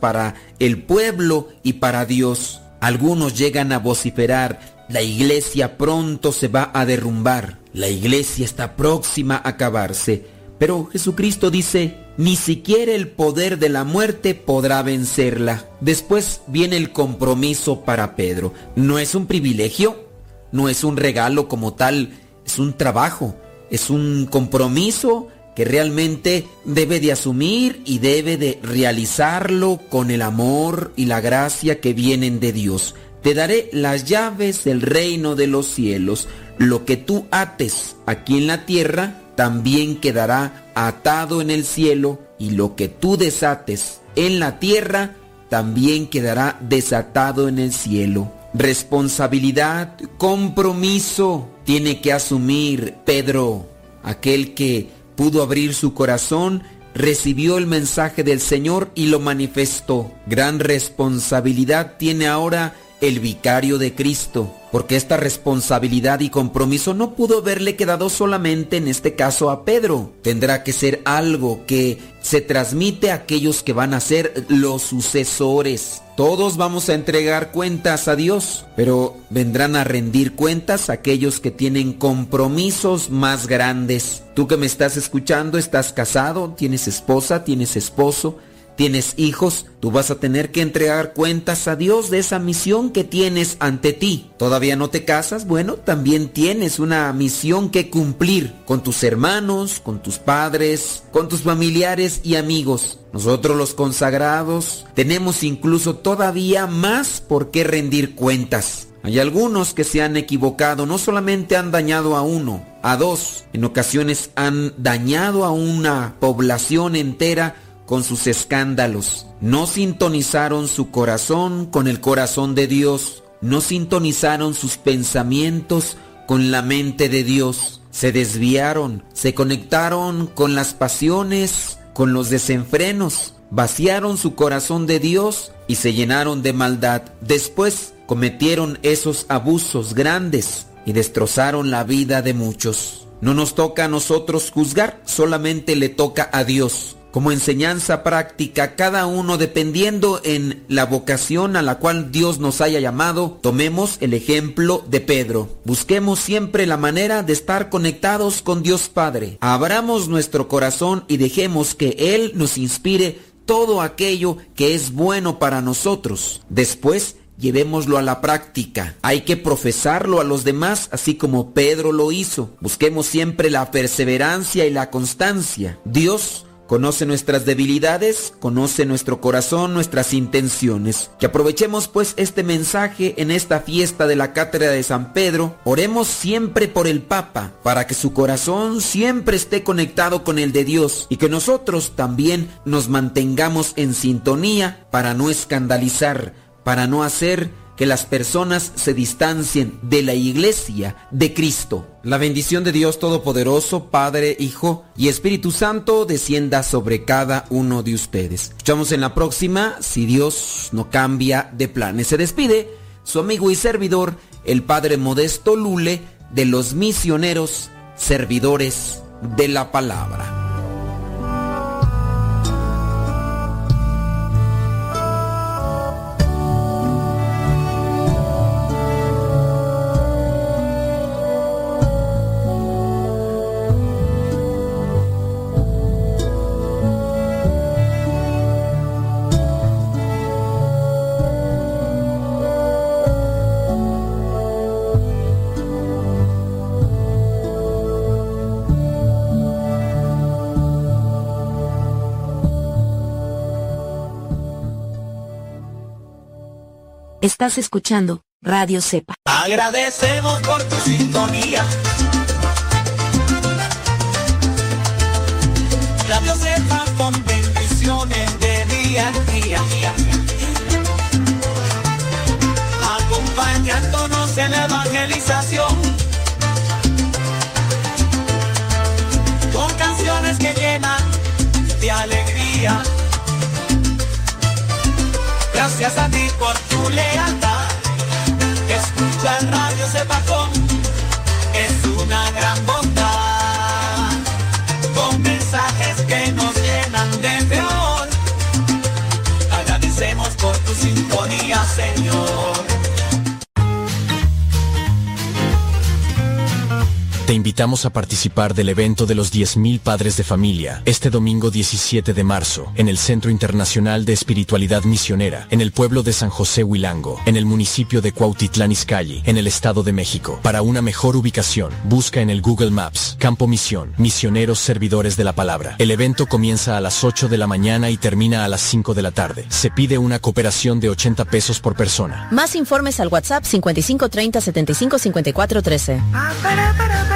para el pueblo y para Dios. Algunos llegan a vociferar, la iglesia pronto se va a derrumbar, la iglesia está próxima a acabarse. Pero Jesucristo dice, ni siquiera el poder de la muerte podrá vencerla. Después viene el compromiso para Pedro. No es un privilegio, no es un regalo como tal, es un trabajo, es un compromiso que realmente debe de asumir y debe de realizarlo con el amor y la gracia que vienen de Dios. Te daré las llaves del reino de los cielos. Lo que tú ates aquí en la tierra también quedará atado en el cielo y lo que tú desates en la tierra también quedará desatado en el cielo. Responsabilidad, compromiso tiene que asumir Pedro, aquel que pudo abrir su corazón, recibió el mensaje del Señor y lo manifestó. Gran responsabilidad tiene ahora el vicario de Cristo, porque esta responsabilidad y compromiso no pudo haberle quedado solamente en este caso a Pedro. Tendrá que ser algo que se transmite a aquellos que van a ser los sucesores. Todos vamos a entregar cuentas a Dios, pero vendrán a rendir cuentas aquellos que tienen compromisos más grandes. Tú que me estás escuchando, estás casado, tienes esposa, tienes esposo, tienes hijos, tú vas a tener que entregar cuentas a Dios de esa misión que tienes ante ti. ¿Todavía no te casas? Bueno, también tienes una misión que cumplir con tus hermanos, con tus padres, con tus familiares y amigos. Nosotros los consagrados tenemos incluso todavía más por qué rendir cuentas. Hay algunos que se han equivocado, no solamente han dañado a uno, a dos, en ocasiones han dañado a una población entera con sus escándalos. No sintonizaron su corazón con el corazón de Dios. No sintonizaron sus pensamientos con la mente de Dios. Se desviaron, se conectaron con las pasiones, con los desenfrenos. Vaciaron su corazón de Dios y se llenaron de maldad. Después cometieron esos abusos grandes y destrozaron la vida de muchos. No nos toca a nosotros juzgar, solamente le toca a Dios como enseñanza práctica, cada uno dependiendo en la vocación a la cual Dios nos haya llamado, tomemos el ejemplo de Pedro. Busquemos siempre la manera de estar conectados con Dios Padre. Abramos nuestro corazón y dejemos que Él nos inspire todo aquello que es bueno para nosotros. Después, llevémoslo a la práctica. Hay que profesarlo a los demás, así como Pedro lo hizo. Busquemos siempre la perseverancia y la constancia. Dios Conoce nuestras debilidades, conoce nuestro corazón, nuestras intenciones. Que aprovechemos pues este mensaje en esta fiesta de la Cátedra de San Pedro. Oremos siempre por el Papa, para que su corazón siempre esté conectado con el de Dios y que nosotros también nos mantengamos en sintonía para no escandalizar, para no hacer que las personas se distancien de la iglesia de Cristo. La bendición de Dios Todopoderoso, Padre, Hijo y Espíritu Santo descienda sobre cada uno de ustedes. Escuchamos en la próxima, si Dios no cambia de planes. Se despide su amigo y servidor, el Padre Modesto Lule, de los misioneros servidores de la palabra. Estás escuchando Radio Cepa. Agradecemos por tu sintonía. Radio Cepa con bendiciones de día a día. Acompañándonos en la evangelización. Con canciones que llenan de alegría. Gracias a ti por tu lealtad. Escucha el radio Cepacón, Te invitamos a participar del evento de los 10.000 padres de familia este domingo 17 de marzo en el Centro Internacional de Espiritualidad Misionera en el pueblo de San José Huilango, en el municipio de Cuautitlán Izcalli, en el Estado de México. Para una mejor ubicación, busca en el Google Maps Campo Misión, Misioneros Servidores de la Palabra. El evento comienza a las 8 de la mañana y termina a las 5 de la tarde. Se pide una cooperación de 80 pesos por persona. Más informes al WhatsApp 5530 75 54 13.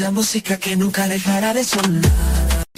La música que nunca dejará de sonar.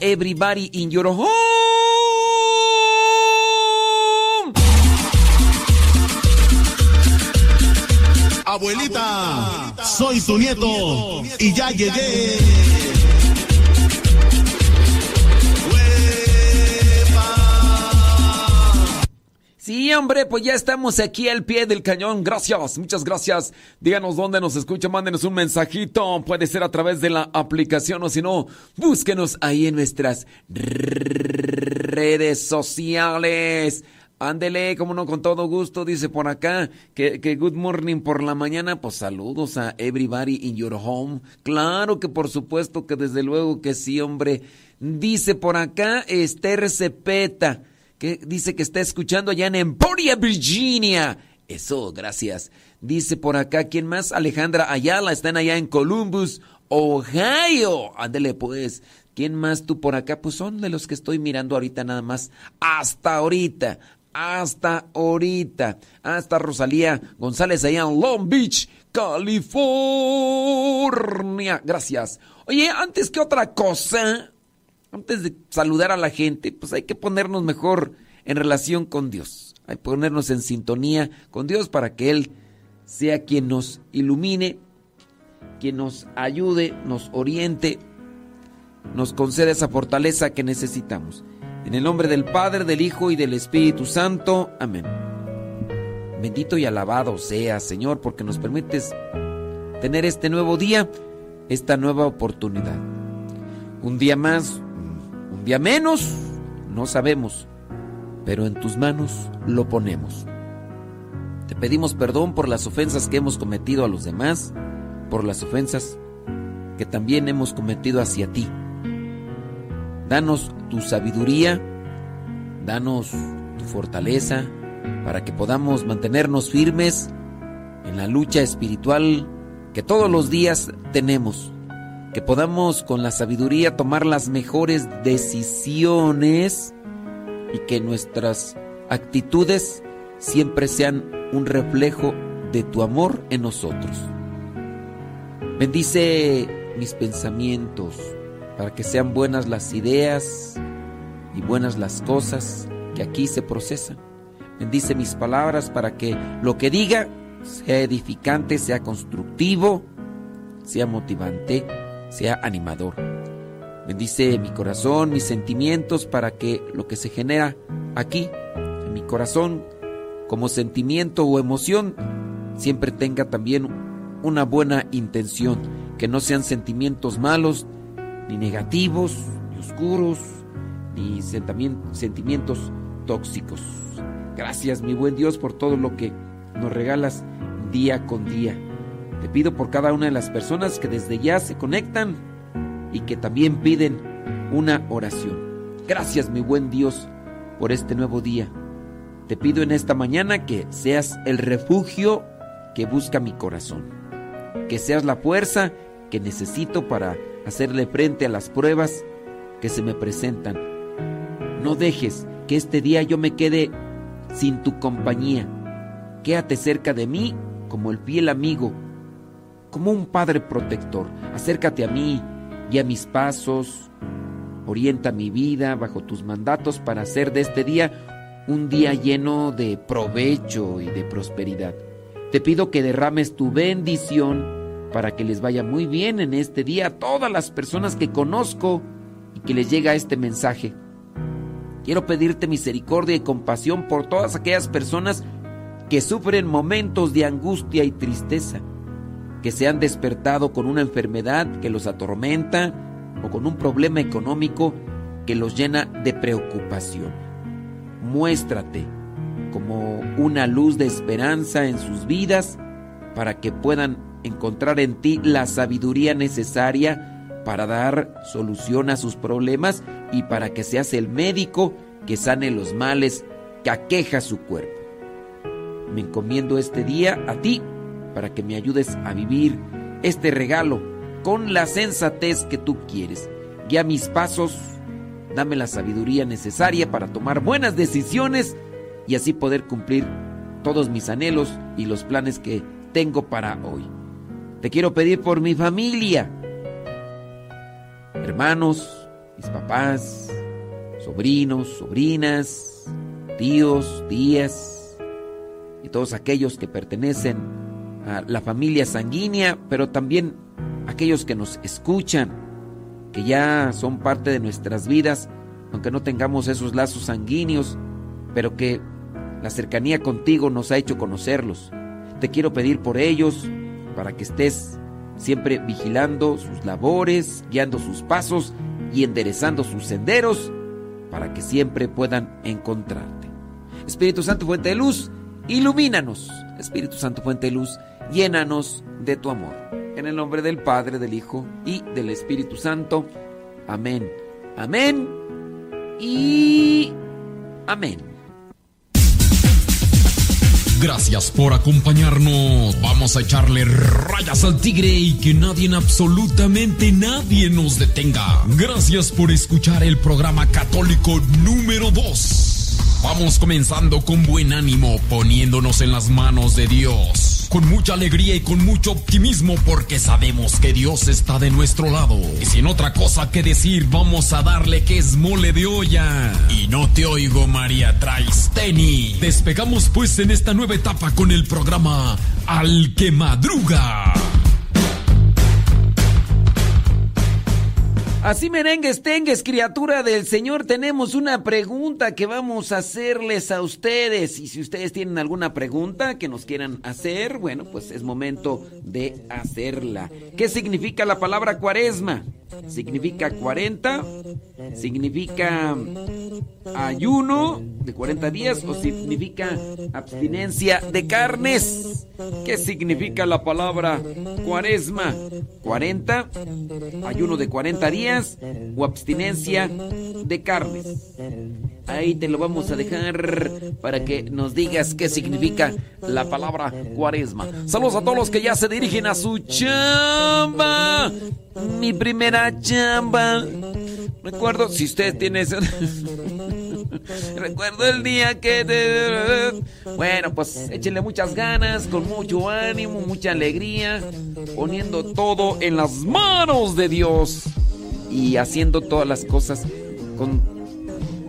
Everybody in your home. Abuelita, soy tu nieto y ya llegué. Hombre, pues ya estamos aquí al pie del cañón. Gracias, muchas gracias. Díganos dónde nos escucha, mándenos un mensajito. Puede ser a través de la aplicación o si no, búsquenos ahí en nuestras redes sociales. Ándele, como no, con todo gusto, dice por acá, que, que good morning por la mañana, pues saludos a everybody in your home. Claro que por supuesto que desde luego que sí, hombre. Dice por acá Esther Cepeta, que dice que está escuchando allá en Emporia, Virginia. Eso, gracias. Dice por acá, ¿quién más? Alejandra Ayala, están allá en Columbus, Ohio. Ándele pues. ¿Quién más tú por acá? Pues son de los que estoy mirando ahorita nada más. Hasta ahorita. Hasta ahorita. Hasta Rosalía González allá en Long Beach, California. Gracias. Oye, antes que otra cosa, antes de saludar a la gente, pues hay que ponernos mejor en relación con Dios. Hay que ponernos en sintonía con Dios para que Él sea quien nos ilumine, quien nos ayude, nos oriente, nos conceda esa fortaleza que necesitamos. En el nombre del Padre, del Hijo y del Espíritu Santo. Amén. Bendito y alabado sea, Señor, porque nos permites tener este nuevo día, esta nueva oportunidad. Un día más, un día menos, no sabemos, pero en tus manos lo ponemos. Te pedimos perdón por las ofensas que hemos cometido a los demás, por las ofensas que también hemos cometido hacia ti. Danos tu sabiduría, danos tu fortaleza para que podamos mantenernos firmes en la lucha espiritual que todos los días tenemos. Que podamos con la sabiduría tomar las mejores decisiones y que nuestras actitudes siempre sean un reflejo de tu amor en nosotros. Bendice mis pensamientos para que sean buenas las ideas y buenas las cosas que aquí se procesan. Bendice mis palabras para que lo que diga sea edificante, sea constructivo, sea motivante, sea animador. Bendice mi corazón, mis sentimientos para que lo que se genera aquí, en mi corazón, como sentimiento o emoción, siempre tenga también una buena intención, que no sean sentimientos malos, ni negativos, ni oscuros, ni sentimientos tóxicos. Gracias, mi buen Dios, por todo lo que nos regalas día con día. Te pido por cada una de las personas que desde ya se conectan y que también piden una oración. Gracias, mi buen Dios, por este nuevo día. Te pido en esta mañana que seas el refugio que busca mi corazón, que seas la fuerza que necesito para hacerle frente a las pruebas que se me presentan. No dejes que este día yo me quede sin tu compañía. Quédate cerca de mí como el fiel amigo, como un padre protector. Acércate a mí y a mis pasos. Orienta mi vida bajo tus mandatos para hacer de este día un día lleno de provecho y de prosperidad. Te pido que derrames tu bendición para que les vaya muy bien en este día a todas las personas que conozco y que les llega este mensaje. Quiero pedirte misericordia y compasión por todas aquellas personas que sufren momentos de angustia y tristeza, que se han despertado con una enfermedad que los atormenta o con un problema económico que los llena de preocupación. Muéstrate como una luz de esperanza en sus vidas para que puedan encontrar en ti la sabiduría necesaria para dar solución a sus problemas y para que seas el médico que sane los males que aqueja su cuerpo. Me encomiendo este día a ti para que me ayudes a vivir este regalo con la sensatez que tú quieres. Guía mis pasos, dame la sabiduría necesaria para tomar buenas decisiones y así poder cumplir todos mis anhelos y los planes que tengo para hoy. Te quiero pedir por mi familia, hermanos, mis papás, sobrinos, sobrinas, tíos, tías y todos aquellos que pertenecen la familia sanguínea, pero también aquellos que nos escuchan, que ya son parte de nuestras vidas, aunque no tengamos esos lazos sanguíneos, pero que la cercanía contigo nos ha hecho conocerlos. Te quiero pedir por ellos, para que estés siempre vigilando sus labores, guiando sus pasos y enderezando sus senderos, para que siempre puedan encontrarte. Espíritu Santo, fuente de luz, ilumínanos. Espíritu Santo, fuente de luz, llénanos de tu amor. En el nombre del Padre, del Hijo y del Espíritu Santo. Amén. Amén. Y amén. Gracias por acompañarnos. Vamos a echarle rayas al tigre y que nadie, absolutamente nadie nos detenga. Gracias por escuchar el programa católico número 2. Vamos comenzando con buen ánimo, poniéndonos en las manos de Dios con mucha alegría y con mucho optimismo porque sabemos que Dios está de nuestro lado. Y sin otra cosa que decir, vamos a darle que es mole de olla. Y no te oigo, María Traisteni. Despegamos pues en esta nueva etapa con el programa Al que Madruga. Así merengues, tengues, criatura del Señor, tenemos una pregunta que vamos a hacerles a ustedes. Y si ustedes tienen alguna pregunta que nos quieran hacer, bueno, pues es momento de hacerla. ¿Qué significa la palabra cuaresma? Significa 40, significa ayuno de 40 días o significa abstinencia de carnes. ¿Qué significa la palabra cuaresma? 40, ayuno de 40 días o abstinencia de carnes. Ahí te lo vamos a dejar para que nos digas qué significa la palabra cuaresma. Saludos a todos los que ya se dirigen a su chamba. Mi primera chamba. Recuerdo, si usted tiene Recuerdo el día que... Bueno, pues échenle muchas ganas, con mucho ánimo, mucha alegría, poniendo todo en las manos de Dios y haciendo todas las cosas con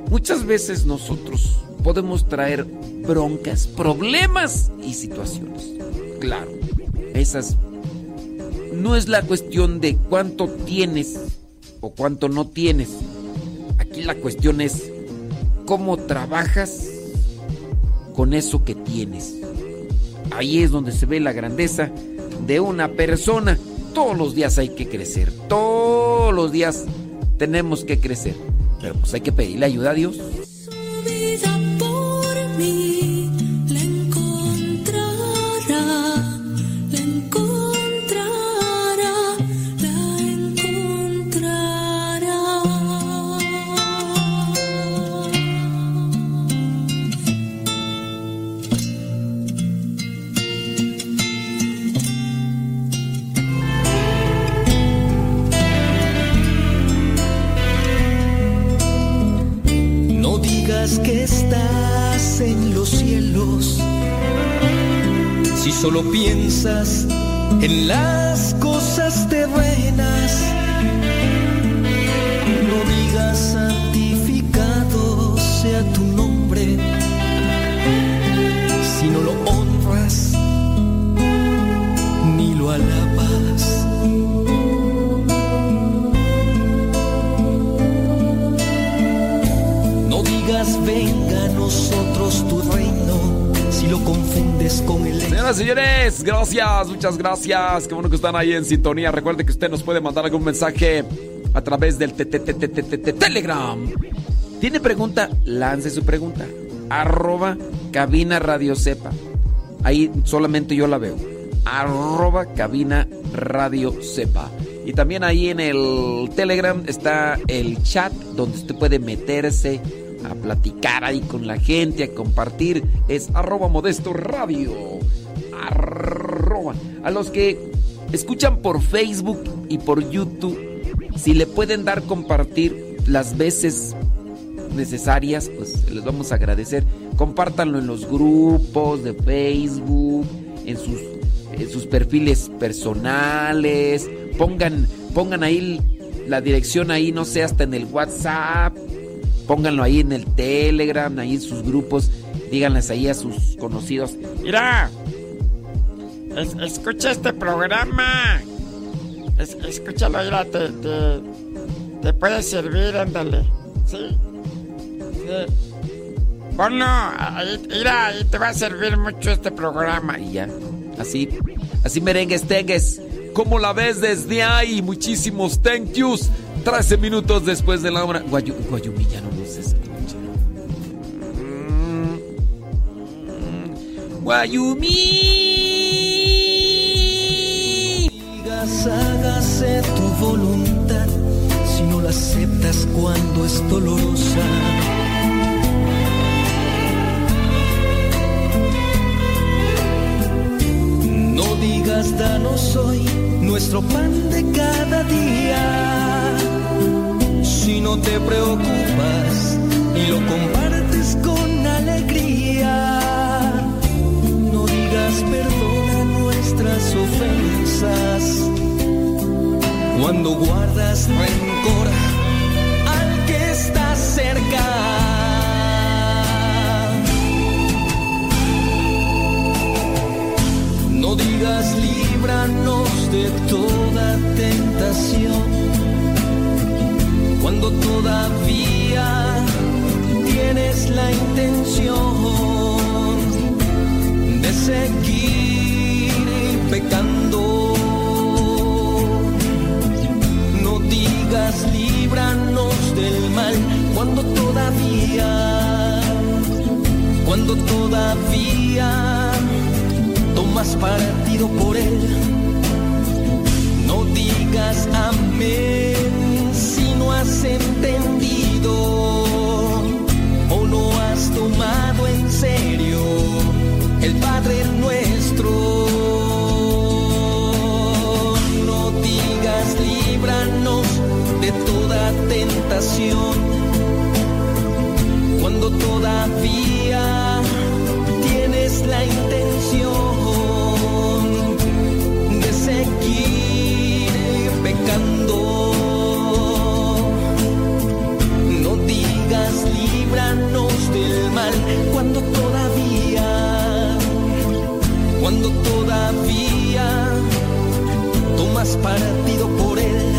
Muchas veces nosotros podemos traer broncas, problemas y situaciones. Claro, esas no es la cuestión de cuánto tienes o cuánto no tienes. Aquí la cuestión es cómo trabajas con eso que tienes. Ahí es donde se ve la grandeza de una persona. Todos los días hay que crecer. Todos los días tenemos que crecer. Pero pues hay que pedirle ayuda a Dios. Solo piensas en las cosas tu reino si lo confundes con el Señoras y señores, gracias, muchas gracias. Qué bueno que están ahí en sintonía. Recuerde que usted nos puede mandar algún mensaje a través del Telegram. ¿Tiene pregunta? Lance su pregunta. Arroba cabina radio sepa. Ahí solamente yo la veo. Arroba cabina radio sepa. Y también ahí en el Telegram está el chat donde usted puede meterse a platicar ahí con la gente, a compartir. Es arroba modesto radio. A los que escuchan por Facebook y por YouTube, si le pueden dar compartir las veces necesarias, pues les vamos a agradecer. Compártanlo en los grupos de Facebook, en sus, en sus perfiles personales. Pongan, pongan ahí la dirección ahí, no sé, hasta en el WhatsApp. Pónganlo ahí en el Telegram, ahí en sus grupos. Díganles ahí a sus conocidos. Mira, escucha este programa. escúchalo, mira, te, te, puede servir, ándale. ¿Sí? Sí. Ponlo, mira, ahí te va a servir mucho este programa. Y ya, así, así merengues, tengues. ¿Cómo la ves desde ahí? Muchísimos thank yous. 13 minutos después de la hora. Guayumilla no nos escucha. Guayumi. Hágase tu voluntad si no la aceptas cuando es dolorosa. No digas danos hoy nuestro pan de cada día. Si no te preocupas y lo compartes con alegría, no digas perdona nuestras ofensas. Cuando guardas rencor al que está cerca. No digas líbranos de toda tentación, cuando todavía tienes la intención de seguir pecando. No digas líbranos del mal, cuando todavía, cuando todavía tomas partido por él. No digas amén has entendido o no has tomado en serio el Padre nuestro. No digas líbranos de toda tentación cuando todavía tienes la intención cuando todavía tomas partido por él.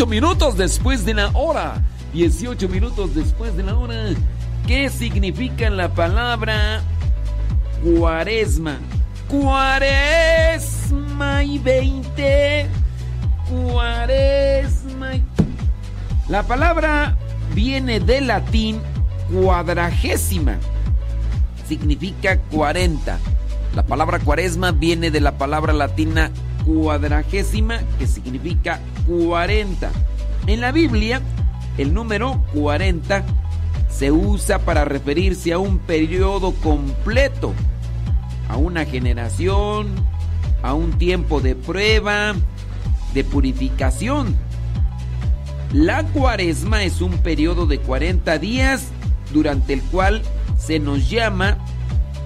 18 minutos después de la hora. 18 minutos después de la hora. ¿Qué significa la palabra cuaresma? Cuaresma y 20. Cuaresma. y- La palabra viene del latín cuadragésima. Significa 40. La palabra cuaresma viene de la palabra latina cuadragésima, que significa 40. En la Biblia, el número 40 se usa para referirse a un periodo completo, a una generación, a un tiempo de prueba, de purificación. La cuaresma es un periodo de 40 días durante el cual se nos llama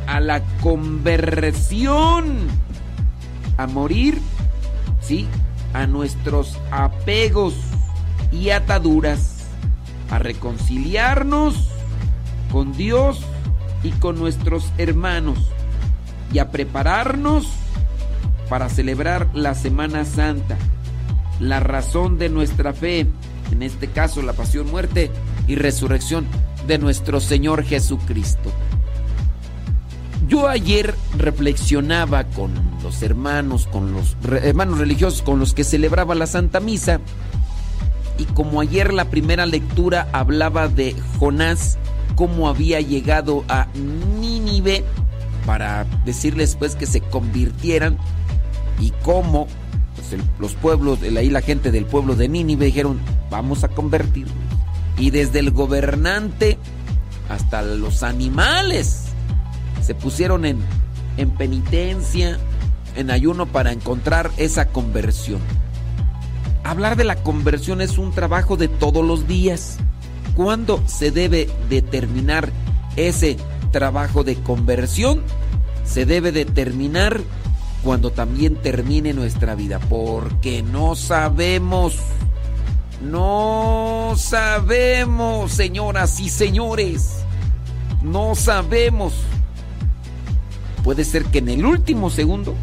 a la conversión, a morir, sí, a nuestros apegos y ataduras, a reconciliarnos con Dios y con nuestros hermanos y a prepararnos para celebrar la Semana Santa, la razón de nuestra fe, en este caso la pasión, muerte y resurrección de nuestro Señor Jesucristo. Yo ayer reflexionaba con los hermanos, con los hermanos religiosos con los que celebraba la Santa Misa, y como ayer la primera lectura hablaba de Jonás, cómo había llegado a Nínive para decirles pues que se convirtieran y cómo pues, los pueblos, ahí la gente del pueblo de Nínive dijeron, vamos a convertirnos. Y desde el gobernante hasta los animales se pusieron en, en penitencia, en ayuno para encontrar esa conversión. Hablar de la conversión es un trabajo de todos los días. ¿Cuándo se debe determinar ese trabajo de conversión? Se debe determinar cuando también termine nuestra vida, porque no sabemos, no sabemos, señoras y señores, no sabemos. Puede ser que en el último segundo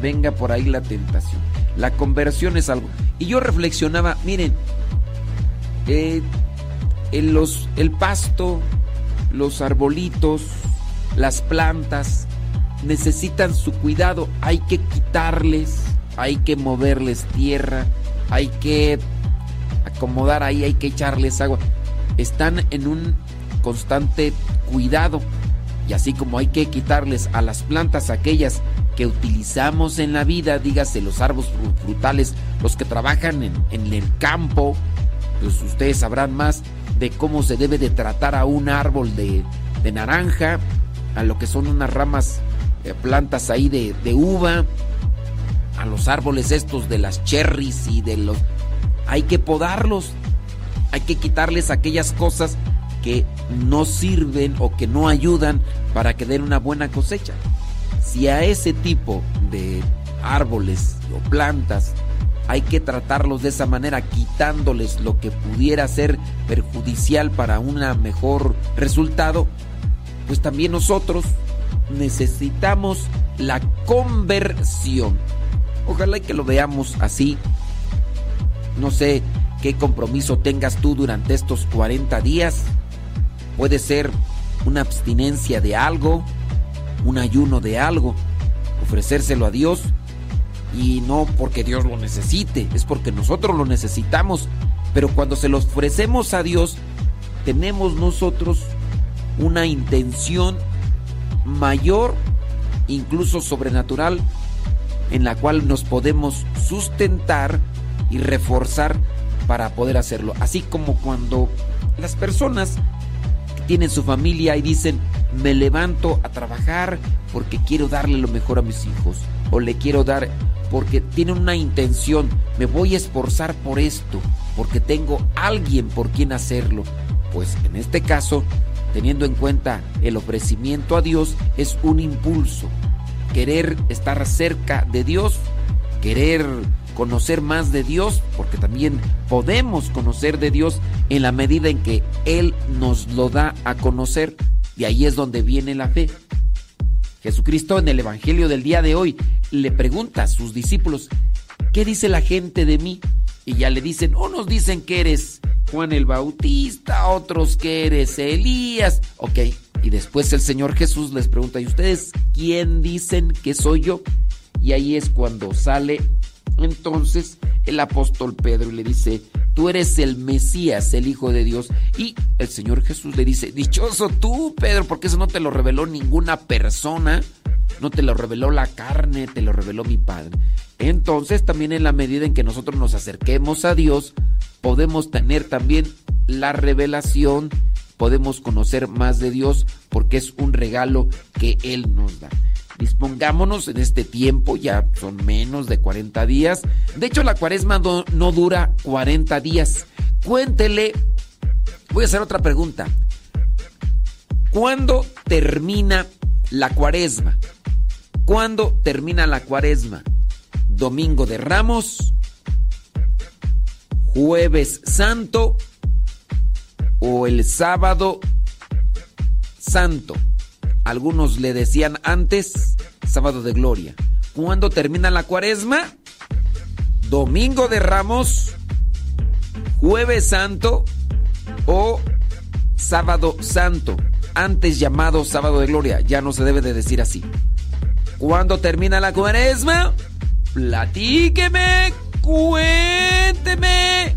venga por ahí la tentación. La conversión es algo. Y yo reflexionaba, miren, eh, los, el pasto, los arbolitos, las plantas, necesitan su cuidado. Hay que quitarles, hay que moverles tierra, hay que acomodar ahí, hay que echarles agua. Están en un constante cuidado. Y así como hay que quitarles a las plantas aquellas que utilizamos en la vida, dígase los árboles frutales, los que trabajan en, en el campo, pues ustedes sabrán más de cómo se debe de tratar a un árbol de, de naranja, a lo que son unas ramas, eh, plantas ahí de, de uva, a los árboles estos de las cherries y de los... Hay que podarlos, hay que quitarles aquellas cosas que no sirven o que no ayudan para que den una buena cosecha. Si a ese tipo de árboles o plantas hay que tratarlos de esa manera, quitándoles lo que pudiera ser perjudicial para un mejor resultado, pues también nosotros necesitamos la conversión. Ojalá y que lo veamos así. No sé qué compromiso tengas tú durante estos 40 días. Puede ser una abstinencia de algo, un ayuno de algo, ofrecérselo a Dios y no porque Dios lo necesite, es porque nosotros lo necesitamos. Pero cuando se lo ofrecemos a Dios, tenemos nosotros una intención mayor, incluso sobrenatural, en la cual nos podemos sustentar y reforzar para poder hacerlo. Así como cuando las personas tienen su familia y dicen, me levanto a trabajar porque quiero darle lo mejor a mis hijos, o le quiero dar porque tienen una intención, me voy a esforzar por esto, porque tengo alguien por quien hacerlo. Pues en este caso, teniendo en cuenta el ofrecimiento a Dios, es un impulso. Querer estar cerca de Dios, querer conocer más de Dios, porque también podemos conocer de Dios en la medida en que Él nos lo da a conocer. Y ahí es donde viene la fe. Jesucristo en el Evangelio del día de hoy le pregunta a sus discípulos, ¿qué dice la gente de mí? Y ya le dicen, unos dicen que eres Juan el Bautista, otros que eres Elías. Ok, y después el Señor Jesús les pregunta, ¿y ustedes quién dicen que soy yo? Y ahí es cuando sale entonces el apóstol Pedro le dice, tú eres el Mesías, el Hijo de Dios. Y el Señor Jesús le dice, dichoso tú, Pedro, porque eso no te lo reveló ninguna persona, no te lo reveló la carne, te lo reveló mi Padre. Entonces también en la medida en que nosotros nos acerquemos a Dios, podemos tener también la revelación, podemos conocer más de Dios, porque es un regalo que Él nos da. Dispongámonos en este tiempo, ya son menos de 40 días. De hecho, la cuaresma no, no, dura 40 días. Cuéntele, voy a hacer otra pregunta. ¿Cuándo termina la cuaresma? ¿Cuándo termina la cuaresma? ¿Domingo de Ramos? ¿Jueves Santo? ¿O el sábado Santo? Algunos le decían antes sábado de gloria. ¿Cuándo termina la cuaresma? Domingo de Ramos, jueves santo o sábado santo, antes llamado sábado de gloria. Ya no se debe de decir así. ¿Cuándo termina la cuaresma? Platíqueme, cuénteme.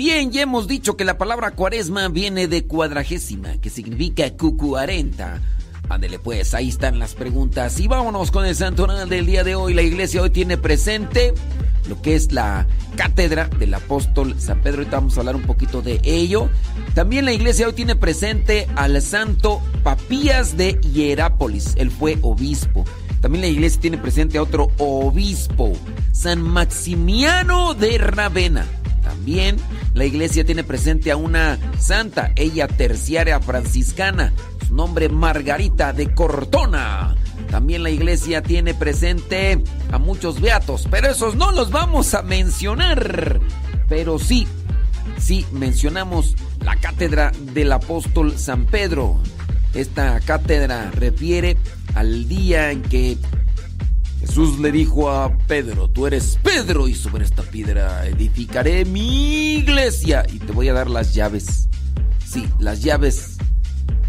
bien. Ya hemos dicho que la palabra cuaresma viene de cuadragésima, que significa cucuarenta. Ándele pues, ahí están las preguntas. Y vámonos con el santoral del día de hoy. La iglesia hoy tiene presente lo que es la cátedra del apóstol San Pedro. Ahorita vamos a hablar un poquito de ello. También la iglesia hoy tiene presente al santo Papías de Hierápolis. Él fue obispo. También la iglesia tiene presente a otro obispo, San Maximiano de Ravenna. También la iglesia tiene presente a una santa, ella terciaria franciscana, su nombre Margarita de Cortona. También la iglesia tiene presente a muchos beatos, pero esos no los vamos a mencionar. Pero sí, sí mencionamos la cátedra del apóstol San Pedro. Esta cátedra refiere al día en que Jesús le dijo a Pedro, tú eres Pedro y sobre esta piedra edificaré mi iglesia y te voy a dar las llaves. Sí, las llaves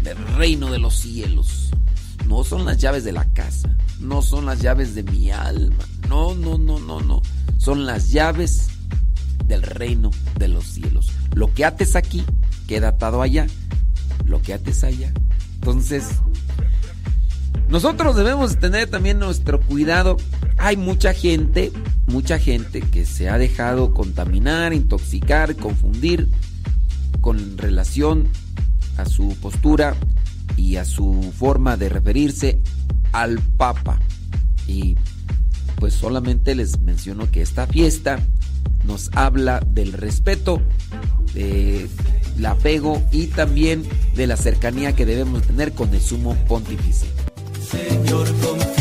del reino de los cielos. No son las llaves de la casa, no son las llaves de mi alma. No, no, no, no, no. Son las llaves del reino de los cielos. Lo que ates aquí queda atado allá. Lo que ates allá. Entonces, nosotros debemos tener también nuestro cuidado. Hay mucha gente, mucha gente que se ha dejado contaminar, intoxicar, confundir con relación a su postura y a su forma de referirse al Papa. Y pues solamente les menciono que esta fiesta nos habla del respeto, del apego y también de la cercanía que debemos tener con el sumo pontífice. Señor, confío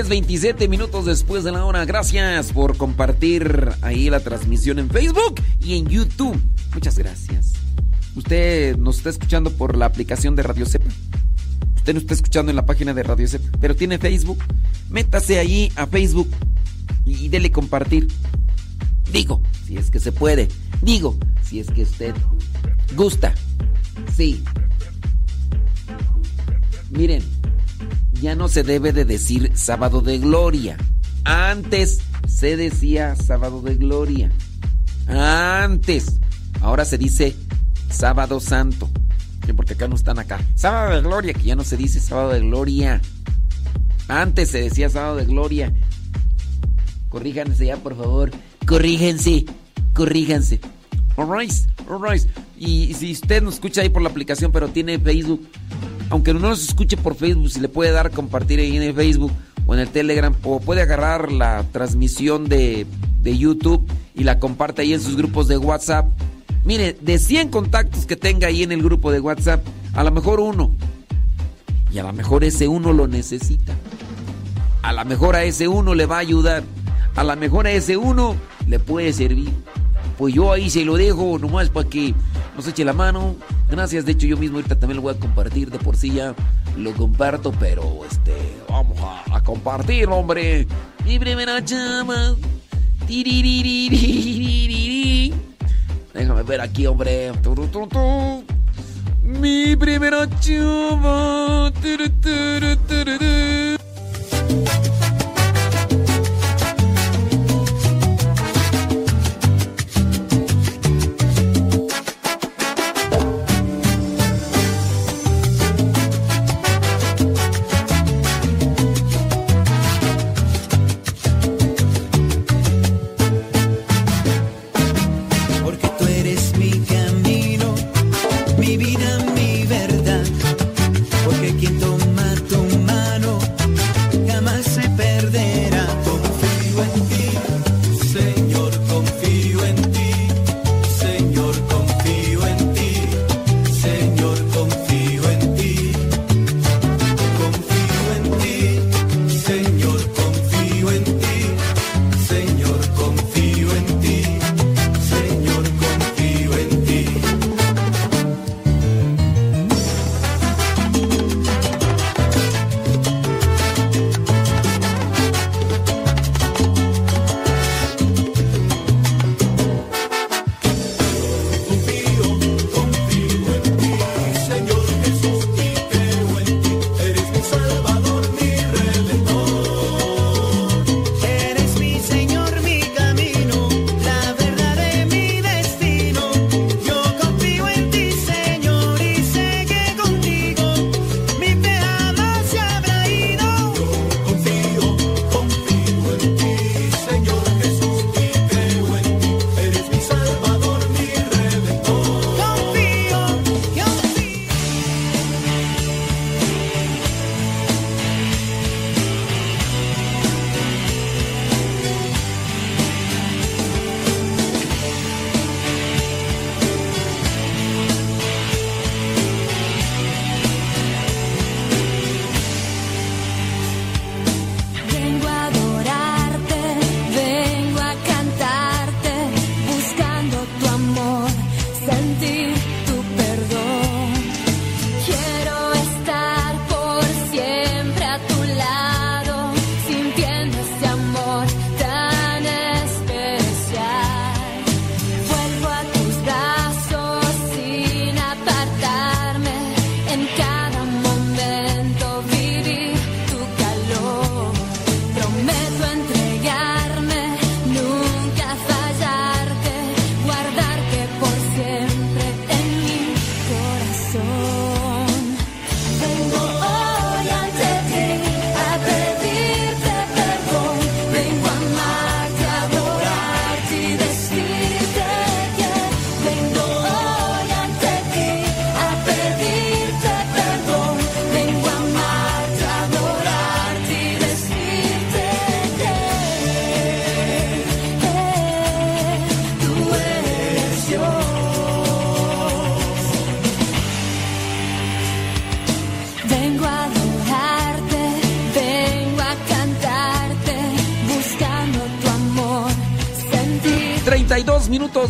señores, 27 minutos después de la hora. Gracias por compartir ahí la transmisión en Facebook y en YouTube. Muchas gracias. Usted nos está escuchando por la aplicación de Radio Cepa. Usted nos está escuchando en la página de Radio Cepa, pero tiene Facebook. Métase ahí a Facebook y dele compartir. Digo, si es que se puede. Digo, si es que usted gusta. Sí. Miren, ya no se debe de decir sábado de gloria. Antes se decía sábado de gloria. Antes. Ahora se dice sábado santo. Porque acá no están acá. Sábado de gloria, que ya no se dice sábado de gloria. Antes se decía sábado de gloria. Corríjanse ya, por favor. Corríjense. Corríjanse. Alright, alright. Y si usted nos escucha ahí por la aplicación, pero tiene Facebook, aunque no nos escuche por Facebook, si le puede dar compartir ahí en el Facebook o en el Telegram, o puede agarrar la transmisión de, de YouTube y la comparte ahí en sus grupos de WhatsApp. Mire, de 100 contactos que tenga ahí en el grupo de WhatsApp, a lo mejor uno. Y a lo mejor ese uno lo necesita. A lo mejor a ese uno le va a ayudar. A lo mejor a ese uno le puede servir. Pues yo ahí se lo dejo nomás para que nos eche la mano. Gracias, de hecho yo mismo ahorita también lo voy a compartir, de por sí ya lo comparto, pero este, vamos a, compartir, hombre. Mi primera chama. Déjame ver aquí, hombre. Mi primera chama.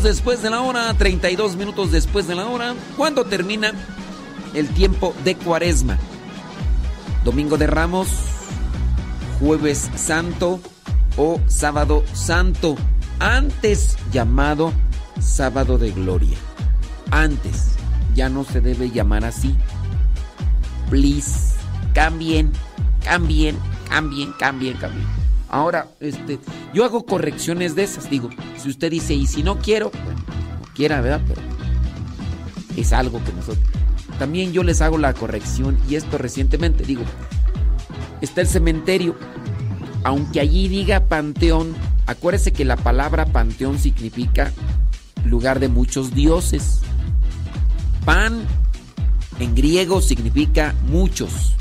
Después de la hora, 32 minutos después de la hora, ¿cuándo termina el tiempo de cuaresma? Domingo de Ramos, jueves santo o sábado santo, antes llamado sábado de gloria. Antes, ya no se debe llamar así. Please, cambien, cambien, cambien, cambien, cambien. Ahora, este, yo hago correcciones de esas, digo, si usted dice, y si no quiero, no quiera, ¿verdad? Pero es algo que nosotros... También yo les hago la corrección, y esto recientemente, digo, está el cementerio, aunque allí diga panteón, acuérdese que la palabra panteón significa lugar de muchos dioses. Pan en griego significa muchos.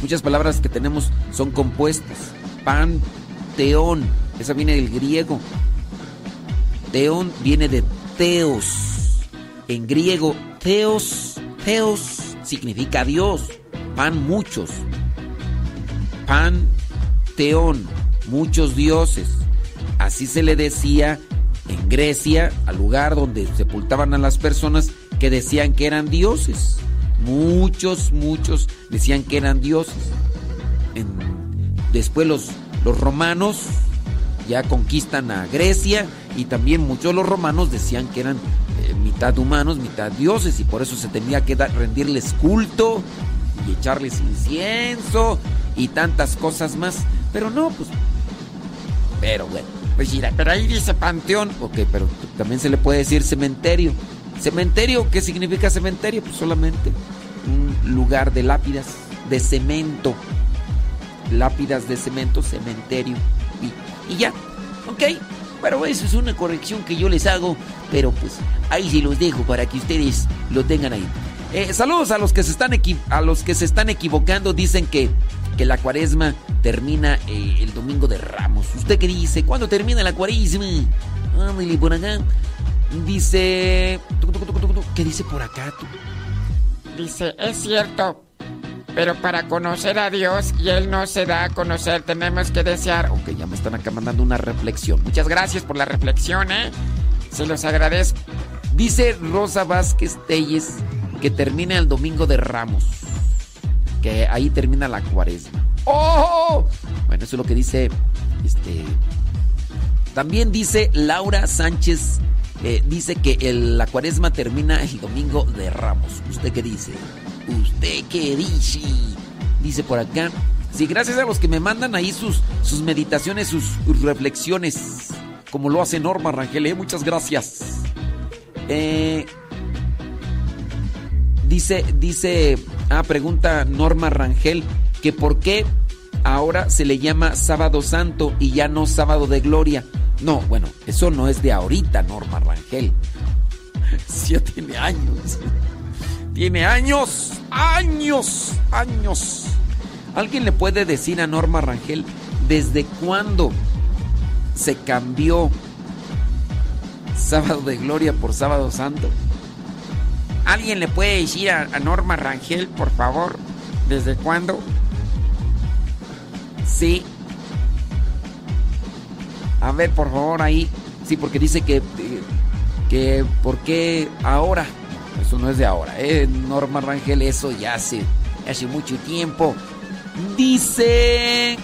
Muchas palabras que tenemos son compuestas. Panteón esa viene del griego. Teón viene de teos. En griego, teos, teos significa Dios. Pan muchos. Pan, teón, muchos dioses. Así se le decía en Grecia, al lugar donde sepultaban a las personas que decían que eran dioses. Muchos, muchos decían que eran dioses. después los, los romanos ya conquistan a Grecia y también muchos de los romanos decían que eran eh, mitad humanos, mitad dioses y por eso se tenía que rendirles culto y echarles incienso y tantas cosas más. Pero no, pues... Pero bueno, pues mira, pero ahí dice panteón. Ok, pero también se le puede decir cementerio. Cementerio, ¿qué significa cementerio? Pues solamente un lugar de lápidas de cemento. Lápidas de cemento, cementerio. Y, ya. Ok. Pero eso es una corrección que yo les hago. Pero pues ahí sí los dejo para que ustedes lo tengan ahí. Eh, saludos a los que se están a los que se están equivocando. Dicen que, que la cuaresma termina eh, el domingo de Ramos. ¿Usted qué dice? ¿Cuándo termina la cuaresma? Ándale por acá. Dice. ¿Qué dice por acá tú? Dice, es cierto. Pero para conocer a Dios y Él no se da a conocer, tenemos que desear. Ok, ya me están acá mandando una reflexión. Muchas gracias por la reflexión, ¿eh? Se los agradezco. Dice Rosa Vázquez Telles que termina el domingo de Ramos. Que ahí termina la cuaresma. ¡Oh! Bueno, eso es lo que dice. Este. También dice Laura Sánchez. Eh, dice que la cuaresma termina el domingo de Ramos. ¿Usted qué dice? ¿Usted qué dice? Dice por acá. Sí, gracias a los que me mandan ahí sus, sus meditaciones, sus reflexiones. Como lo hace Norma Rangel, ¿eh? Muchas gracias. Eh, dice, dice, ah, pregunta Norma Rangel, que por qué ahora se le llama sábado santo y ya no sábado de gloria. No, bueno, eso no es de ahorita, Norma Rangel. Sí, ya tiene años. Tiene años, años, años. ¿Alguien le puede decir a Norma Rangel desde cuándo se cambió sábado de gloria por sábado santo? ¿Alguien le puede decir a, Norma Rangel, por favor, desde cuándo? Sí. A ver, por favor, ahí. Sí, porque dice que. que ¿Por qué ahora? Eso no es de ahora, ¿eh? Norma Rangel, eso ya hace, hace mucho tiempo. Dice.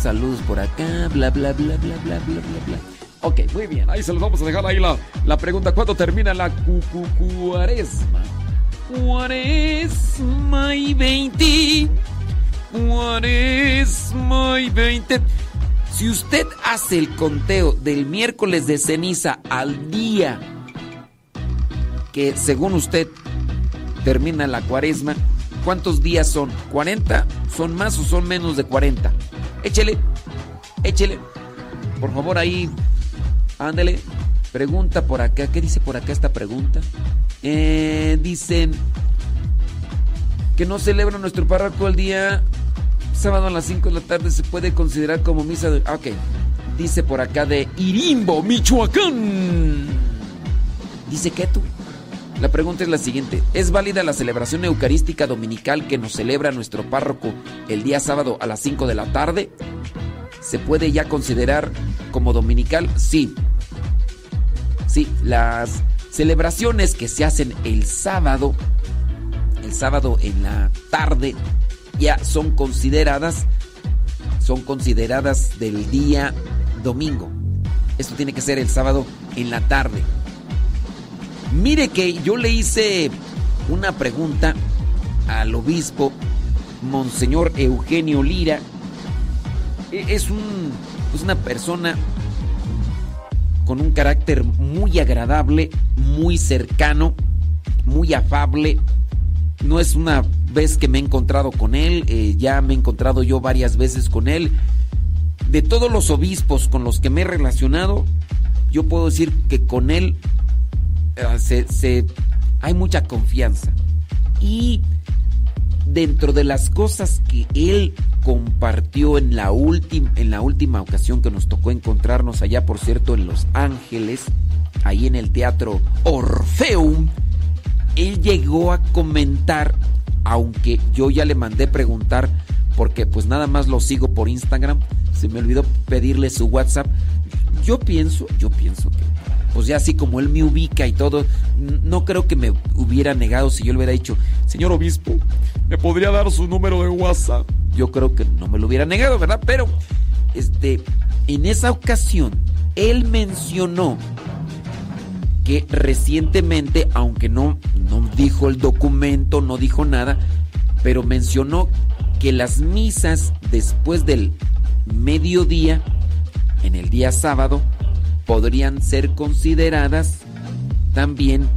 Saludos por acá, bla, bla, bla, bla, bla, bla, bla, bla. Ok, muy bien. Ahí se los vamos a dejar ahí la, la pregunta. ¿Cuándo termina la cu, cu, cuaresma? Cuaresma y 20. Cuaresma y 20. Si usted hace el conteo del miércoles de ceniza al día que según usted termina la cuaresma, ¿cuántos días son? ¿40? ¿Son más o son menos de 40? Échele, échele. Por favor, ahí, ándele. Pregunta por acá. ¿Qué dice por acá esta pregunta? Eh, dicen que no celebra nuestro párroco el día sábado a las 5 de la tarde. Se puede considerar como misa de. Ok. Dice por acá de Irimbo, Michoacán. Dice que tú. La pregunta es la siguiente. ¿Es válida la celebración eucarística dominical que nos celebra nuestro párroco el día sábado a las 5 de la tarde? ¿Se puede ya considerar como dominical? Sí. Sí, las celebraciones que se hacen el sábado, el sábado en la tarde, ya son consideradas, son consideradas del día domingo. Esto tiene que ser el sábado en la tarde. Mire que yo le hice una pregunta al obispo Monseñor Eugenio Lira. E, es, un, una persona con un carácter muy agradable, muy cercano, muy afable. No es una vez que me he encontrado con él, eh, ya me he encontrado yo varias veces con él. De todos los obispos con los que me he relacionado, yo puedo decir que con él eh, se, hay mucha confianza. Y dentro de las cosas que él compartió en la, en la última ocasión que nos tocó encontrarnos allá, por cierto, en Los Ángeles, ahí en el teatro Orfeum, él llegó a comentar, aunque yo ya le mandé preguntar, porque pues nada más lo sigo por Instagram, se me olvidó pedirle su WhatsApp. Yo pienso, yo pienso que pues ya así como él me ubica y todo, no creo que me hubiera negado si yo le hubiera dicho, señor obispo, ¿me podría dar su número de WhatsApp? Yo creo que no me lo hubiera negado, ¿verdad? Pero, este, en esa ocasión, él mencionó que recientemente, aunque no, no dijo el documento, no dijo nada, pero mencionó que las misas después del mediodía, en el día sábado, podrían ser consideradas también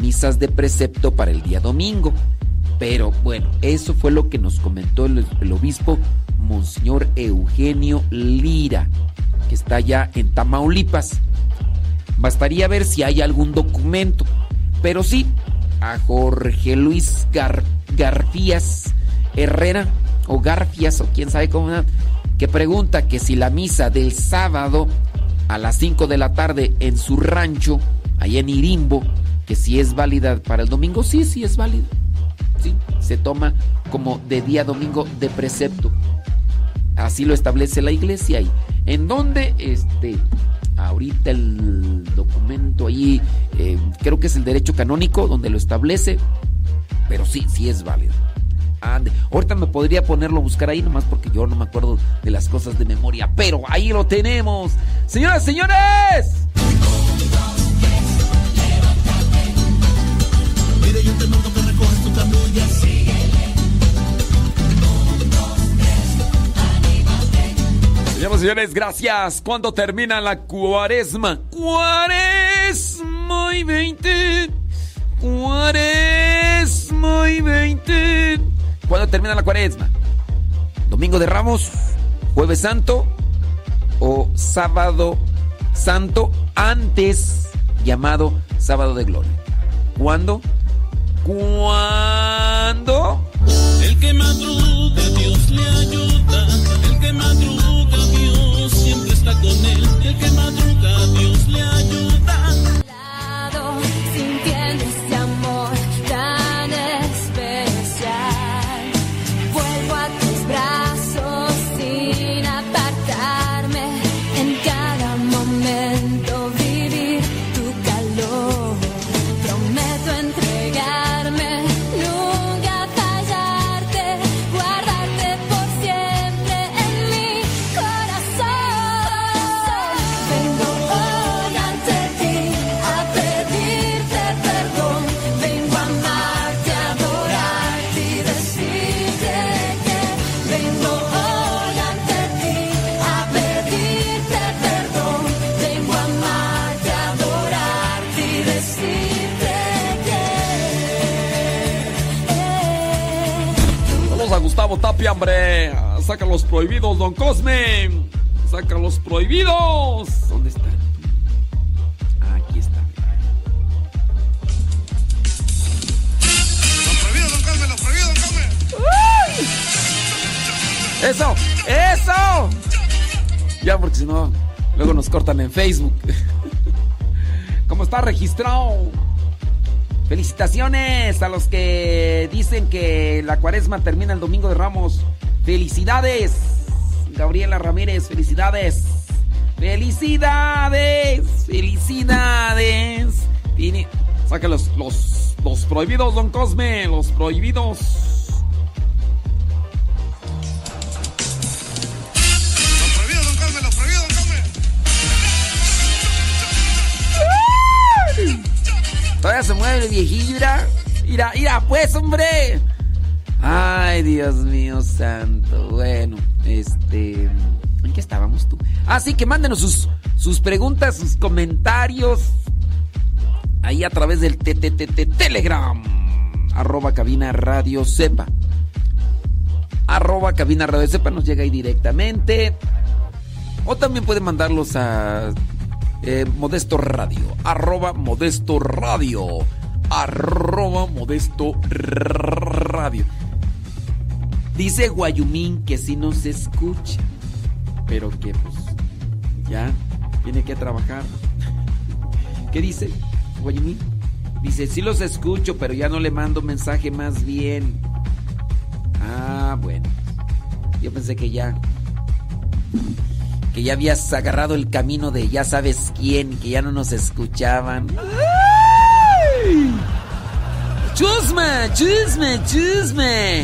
misas de precepto para el día domingo. Pero bueno, eso fue lo que nos comentó el, obispo Monseñor Eugenio Lira, que está allá en Tamaulipas. Bastaría ver si hay algún documento. Pero sí, a Jorge Luis Garfías Herrera, o Garfias, o quién sabe cómo, que pregunta que si la misa del sábado a las 5 de la tarde en su rancho, ahí en Irimbo, que si es válida para el domingo, sí, sí es válida. Sí, se toma como de día domingo de precepto. Así lo establece la iglesia y en donde este ahorita el documento ahí eh, creo que es el derecho canónico donde lo establece, pero sí, sí es válido. Ahorita me podría ponerlo a buscar ahí nomás porque yo no me acuerdo de las cosas de memoria. Pero ahí lo tenemos. Señoras, señores. Señoras, señores, gracias. ¿Cuándo termina la cuaresma? Cuaresma y 20. Cuaresma y 20. ¿Cuándo termina la cuaresma? ¿Domingo de Ramos? ¿Jueves Santo? ¿O sábado santo antes llamado sábado de gloria? ¿Cuándo? ¿Cuándo? El que madruga, Dios le ayuda. El que madruga, Dios siempre está con él. El que madruga, Dios le ayuda. Tapia, hombre. Saca los prohibidos, don Cosme. Saca los prohibidos. ¿Dónde están? aquí están. Los prohibidos, don Cosme, los prohibidos, don Cosme. ¡Eso! ¡Eso! Ya, porque si no, luego nos cortan en Facebook. ¿Cómo está registrado? Felicitaciones a los que dicen que la cuaresma termina el domingo de Ramos. Felicidades. Gabriela Ramírez, felicidades. Felicidades. Felicidades. Saca los, los, los prohibidos, don Cosme. Los prohibidos. Todavía se mueve el. Irá, irá, pues, hombre. Ay, Dios mío santo. Bueno, este. ¿En qué estábamos tú? Así ah, que mándenos sus, sus preguntas, sus comentarios. Ahí a través del Telegram. Arroba cabina radio sepa. Arroba cabina radio sepa nos llega ahí directamente. O también pueden mandarlos a eh, Modesto Radio, arroba Modesto Radio, arroba Modesto Radio. Dice Guayumín que si no se escucha, pero que pues ya tiene que trabajar. ¿Qué dice Guayumín? Dice, sí los escucho, pero ya no le mando mensaje más bien. Ah, bueno. Yo pensé que ya que ya habías agarrado el camino de ya sabes quién, que ya no nos escuchaban. ¡Chusma! ¡Chusma! ¡Chusma! Contigo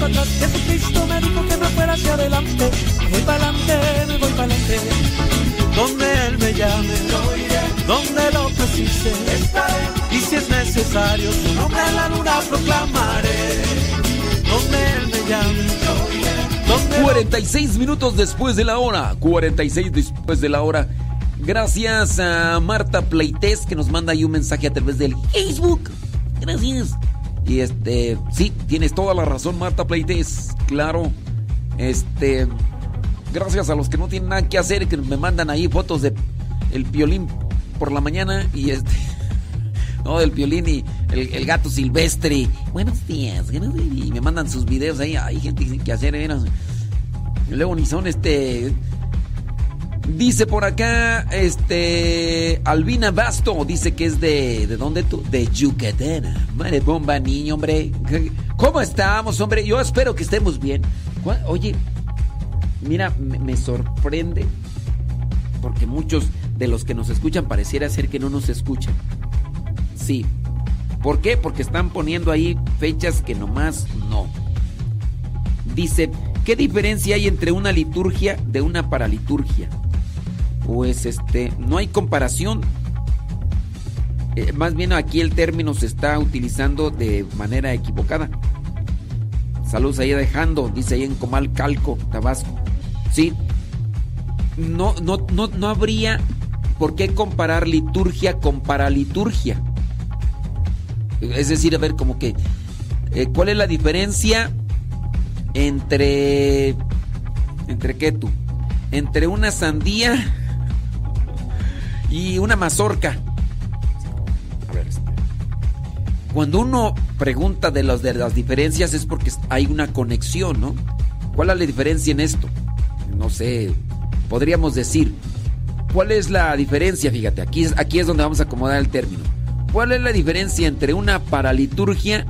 para atrás. Jesucristo me dijo que me fuera hacia adelante, voy para adelante, me voy para adelante. Donde Él me llame, donde lo precise, y si es necesario, su nombre en la luna proclamaré. Donde Él me llame, donde 46 minutos después de la hora. 46 después de la hora. Gracias a Marta Pleites que nos manda ahí un mensaje a través del Facebook. Gracias. Y este, sí, tienes toda la razón, Marta Pleites. Claro. Este, gracias a los que no tienen nada que hacer, que me mandan ahí fotos de el piolín por la mañana y este. No, del piolín y el, gato silvestre. Buenos días. Y me mandan sus videos ahí. Hay gente sin que hacer, mira. Y luego ni son este. Dice por acá, este. Albina Basto, dice que es de. ¿De dónde tú? De Yucatán. Madre bomba, niño, hombre. ¿Cómo estamos, hombre? Yo espero que estemos bien. ¿Cuál- Oye, mira, me, me sorprende. Porque muchos de los que nos escuchan pareciera ser que no nos escuchan. Sí. ¿Por qué? Porque están poniendo ahí fechas que nomás no. Dice, ¿qué diferencia hay entre una liturgia de una paraliturgia? Pues este, no hay comparación. Eh, más bien aquí el término se está utilizando de manera equivocada. Saludos ahí dejando, dice ahí en Comal Calco, Tabasco. Sí. No, no, no, no habría por qué comparar liturgia con paraliturgia. Es decir, a ver, como que, eh, ¿cuál es la diferencia entre... ¿Entre qué tú? Entre una sandía y una mazorca. Cuando uno pregunta de, los, de las diferencias es porque hay una conexión, ¿no? ¿Cuál es la diferencia en esto? No sé, podríamos decir, ¿cuál es la diferencia? Fíjate, aquí es, aquí es donde vamos a acomodar el término. ¿Cuál es la diferencia entre una paraliturgia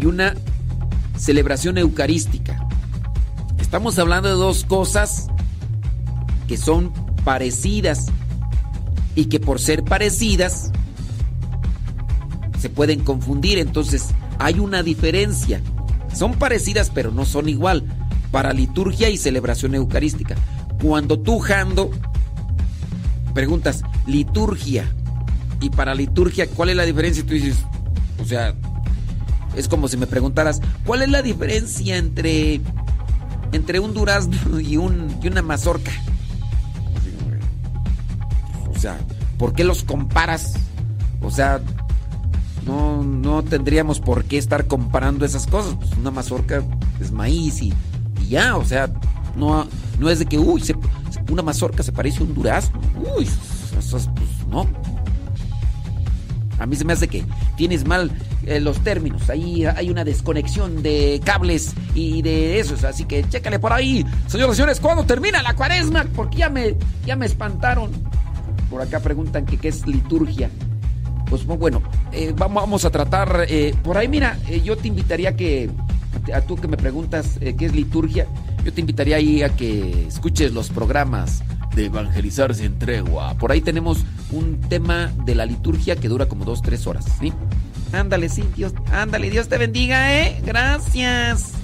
y una celebración eucarística? Estamos hablando de dos cosas que son parecidas y que por ser parecidas se pueden confundir. Entonces hay una diferencia. Son parecidas pero no son igual. Para liturgia y celebración eucarística. cuando tú, Jando, preguntas liturgia, y para liturgia, ¿cuál es la diferencia? Y tú dices, o sea, es como si me preguntaras, ¿cuál es la diferencia entre, entre un durazno y, un, y una mazorca? Sea, ¿por qué los comparas? O sea, no, no tendríamos por qué estar comparando esas cosas. Pues una mazorca es maíz y, ya, o sea, no, no es de que, uy, una mazorca se parece a un durazno. Uy, eso es, pues no. A mí se me hace que tienes mal eh, los términos. Ahí hay una desconexión de cables y de esos. Así que chécale por ahí. Señoras y señores, ¿cuándo termina la cuaresma? Porque ya me, ya me espantaron. Por acá preguntan que qué es liturgia. Pues bueno, eh, vamos, a tratar. eh, por ahí, mira, eh, yo te invitaría que. A tú que me preguntas qué es liturgia, yo te invitaría ahí a que escuches los programas de Evangelizar sin tregua. Por ahí tenemos un tema de la liturgia que dura como dos, tres horas, ¿sí? Ándale, sí, Dios, ándale, Dios te bendiga, ¿eh? Gracias.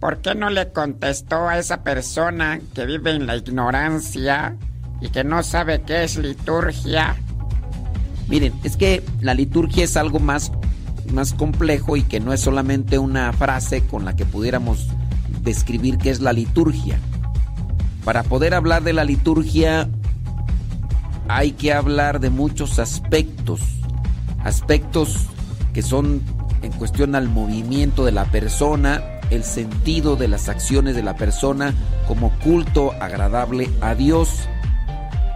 ¿Por qué no le contestó a esa persona que vive en la ignorancia y que no sabe qué es liturgia? Miren, es que la liturgia es algo más, más complejo y que no es solamente una frase con la que pudiéramos describir qué es la liturgia. Para poder hablar de la liturgia hay que hablar de muchos aspectos, aspectos que son en cuestión al movimiento de la persona, el sentido de las acciones de la persona como culto agradable a Dios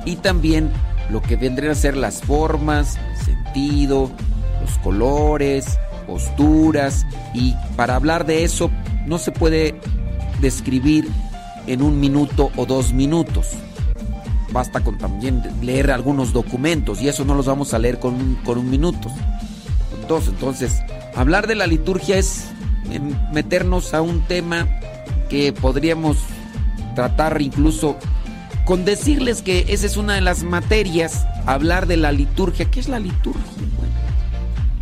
y también lo que vendrían a ser las formas, sentido, los colores, posturas y para hablar de eso no se puede describir en un minuto o dos minutos. Basta con también leer algunos documentos y eso no los vamos a leer con con un minuto. Entonces, hablar de la liturgia es em, meternos a un tema que podríamos tratar incluso con decirles que esa es una de las materias, hablar de la liturgia. ¿Qué es la liturgia?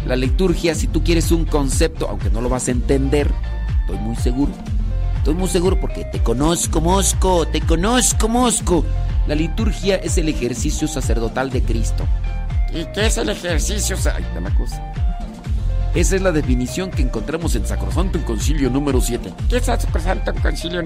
La liturgia, si tú quieres un concepto, aunque no lo vas a entender, estoy muy seguro. Estoy muy seguro porque te conozco, Mosco, te conozco, Mosco. La liturgia es el ejercicio sacerdotal de Cristo. ¿Y qué es el ejercicio? está la cosa. Esa es la definición que encontramos en Sacrosanto en Concilio número 7. ¿Qué es Sacrosanto Concilio?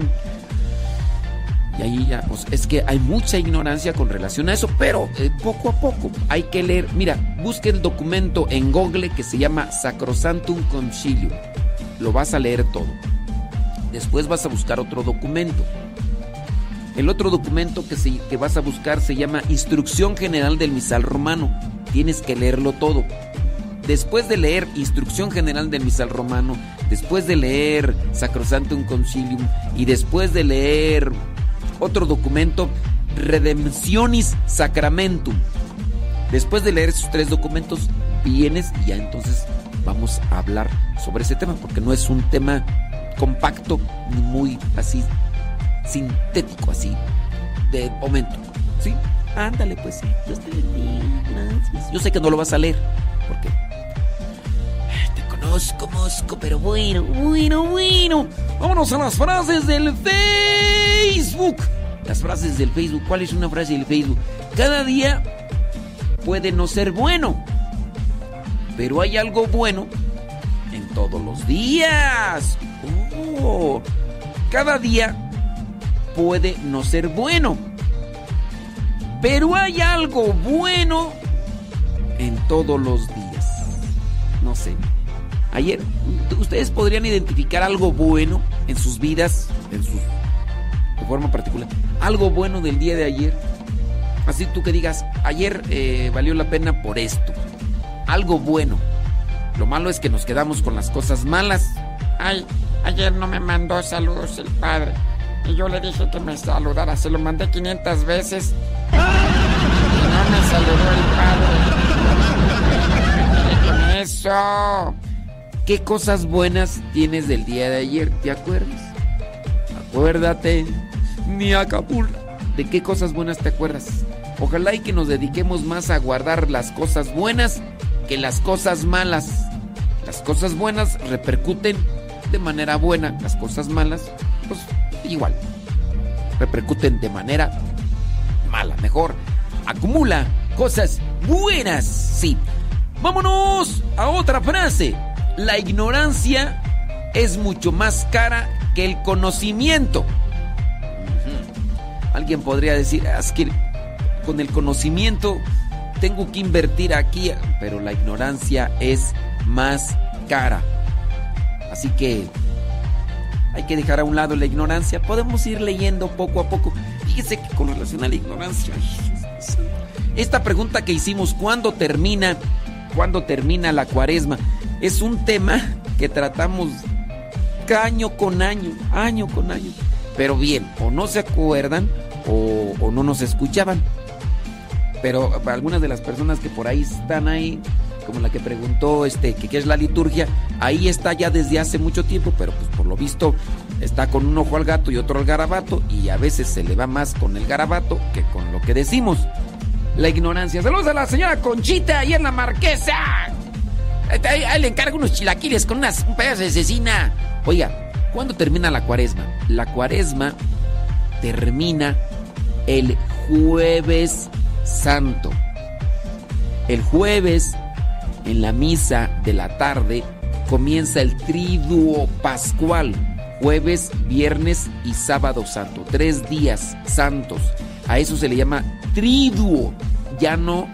Y ahí ya, pues es que hay mucha ignorancia con relación a eso, pero eh, poco a poco hay que leer. Mira, busque el documento en Google que se llama Sacrosantum Concilium. Lo vas a leer todo. Después vas a buscar otro documento. El otro documento que, se- que vas a buscar se llama Instrucción General del Misal Romano. Tienes que leerlo todo. Después de leer Instrucción General del Misal Romano, después de leer Sacrosantum Concilium y después de leer otro documento, Redemptionis Sacramentum. Después de leer esos tres documentos, vienes y ya entonces vamos a hablar sobre ese tema, porque no es un tema compacto ni muy así sintético, así de momento. ¿Sí? Ándale, pues sí. Dios te bendiga, gracias. Yo sé que no lo vas a leer, porque conozco, Mosco, pero bueno, bueno, bueno. Vámonos a las frases del Facebook. Las frases del Facebook. ¿Cuál es una frase del Facebook? Cada día puede no ser bueno, pero hay algo bueno en todos los días. Oh, cada día puede no ser bueno, pero hay algo bueno en todos los días. No sé. Ayer, ¿ustedes podrían identificar algo bueno en sus vidas, en sus, de forma particular? Algo bueno del día de ayer. Así tú que digas, ayer eh, valió la pena por esto. Algo bueno. Lo malo es que nos quedamos con las cosas malas. Ay, ayer no me mandó saludos el padre. Y yo le dije que me saludara. Se lo mandé 500 veces. Y no me saludó el padre. Eso. ¿Qué cosas buenas tienes del día de ayer? ¿Te acuerdas? Acuérdate, ni Acapulco. ¿De qué cosas buenas te acuerdas? Ojalá y que nos dediquemos más a guardar las cosas buenas que las cosas malas. Las cosas buenas repercuten de manera buena, las cosas malas, pues igual. Repercuten de manera mala, mejor. Acumula cosas buenas, sí. Vámonos a otra frase. La ignorancia es mucho más cara que el conocimiento. Alguien podría decir, "Ah, es que con el conocimiento tengo que invertir aquí, pero la ignorancia es más cara. Así que hay que dejar a un lado la ignorancia. Podemos ir leyendo poco a poco. Fíjese que con relación a la ignorancia, esta pregunta que hicimos, ¿cuándo termina? ¿Cuándo termina la cuaresma? Es un tema que tratamos año con año, año con año. Pero bien, o no se acuerdan o, no nos escuchaban. Pero algunas de las personas que por ahí están ahí, como la que preguntó este, qué es la liturgia, ahí está ya desde hace mucho tiempo, pero pues por lo visto está con un ojo al gato y otro al garabato, y a veces se le va más con el garabato que con lo que decimos. La ignorancia. Saludos a la señora Conchita y en la marquesa. Ahí, le encargo unos chilaquiles con unas, un pedazo de cecina. Oiga, ¿cuándo termina la cuaresma? La cuaresma termina el jueves santo. El jueves, en la misa de la tarde, comienza el triduo pascual. Jueves, viernes y sábado santo. Tres días santos. A eso se le llama triduo. Ya no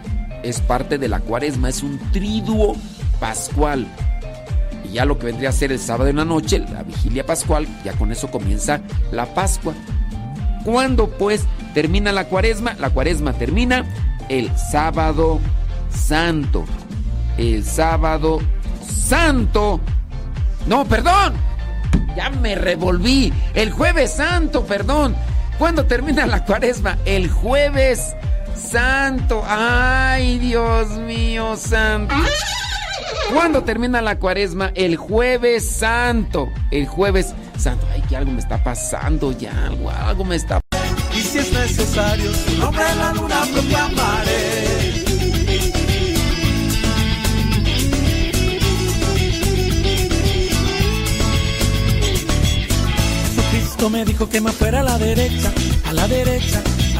es parte de la cuaresma, es un triduo pascual. Y ya lo que vendría a ser el sábado en la noche, la vigilia pascual, ya con eso comienza la Pascua. ¿Cuándo pues termina la cuaresma? La cuaresma termina el sábado santo. El sábado santo. No, perdón. Ya me revolví. El jueves santo, perdón. ¿Cuándo termina la cuaresma? El jueves santo. Ay, Dios mío santo. ¿Cuándo termina la cuaresma? El jueves santo. El jueves santo. Ay, que algo me está pasando ya. Algo, algo me está Y si es necesario, su nombre la luna proclamaré. Jesucristo me dijo que me fuera a la derecha, a la derecha,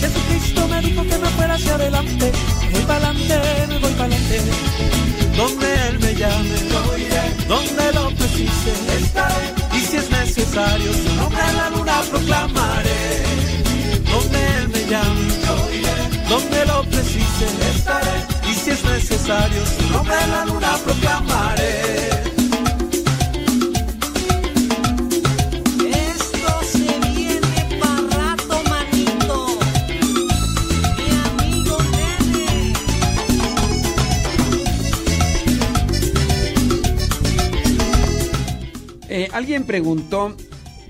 Jesucristo me dijo que me fuera hacia adelante, me voy para adelante, me voy para. Donde Él me llame, yo iré. Donde lo precise, estaré. Y si es necesario, su nombre en la luna proclamaré. Donde Él me llame, yo iré. Donde lo precise, estaré. Y si es necesario, su nombre en la luna proclamaré. Eh, alguien preguntó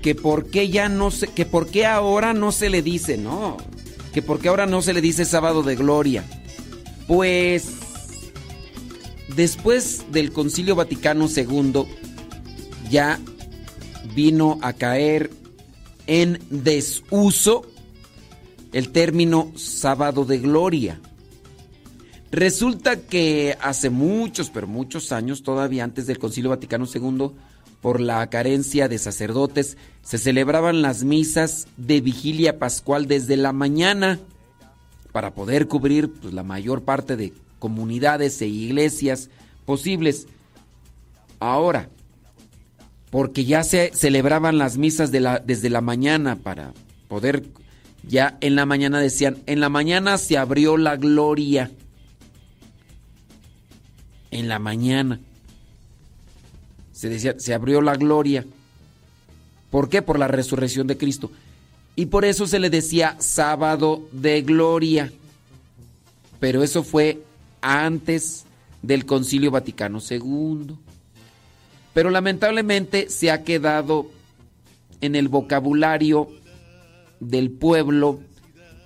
que por qué ya no se, que por qué ahora no se le dice, no, que por qué ahora no se le dice sábado de gloria. Pues después del Concilio Vaticano II ya vino a caer en desuso el término sábado de gloria. Resulta que hace muchos, pero muchos años, todavía antes del Concilio Vaticano II, por la carencia de sacerdotes, se celebraban las misas de vigilia pascual desde la mañana para poder cubrir pues, la mayor parte de comunidades e iglesias posibles. Ahora, porque ya se celebraban las misas la- desde la mañana para poder ya en la mañana decían, en la mañana se abrió la gloria. En la mañana. Se decía, se abrió la gloria. ¿Por qué? Por la resurrección de Cristo. Y por eso se le decía sábado de gloria. Pero eso fue antes del Concilio Vaticano II. Pero lamentablemente se ha quedado en el vocabulario del pueblo,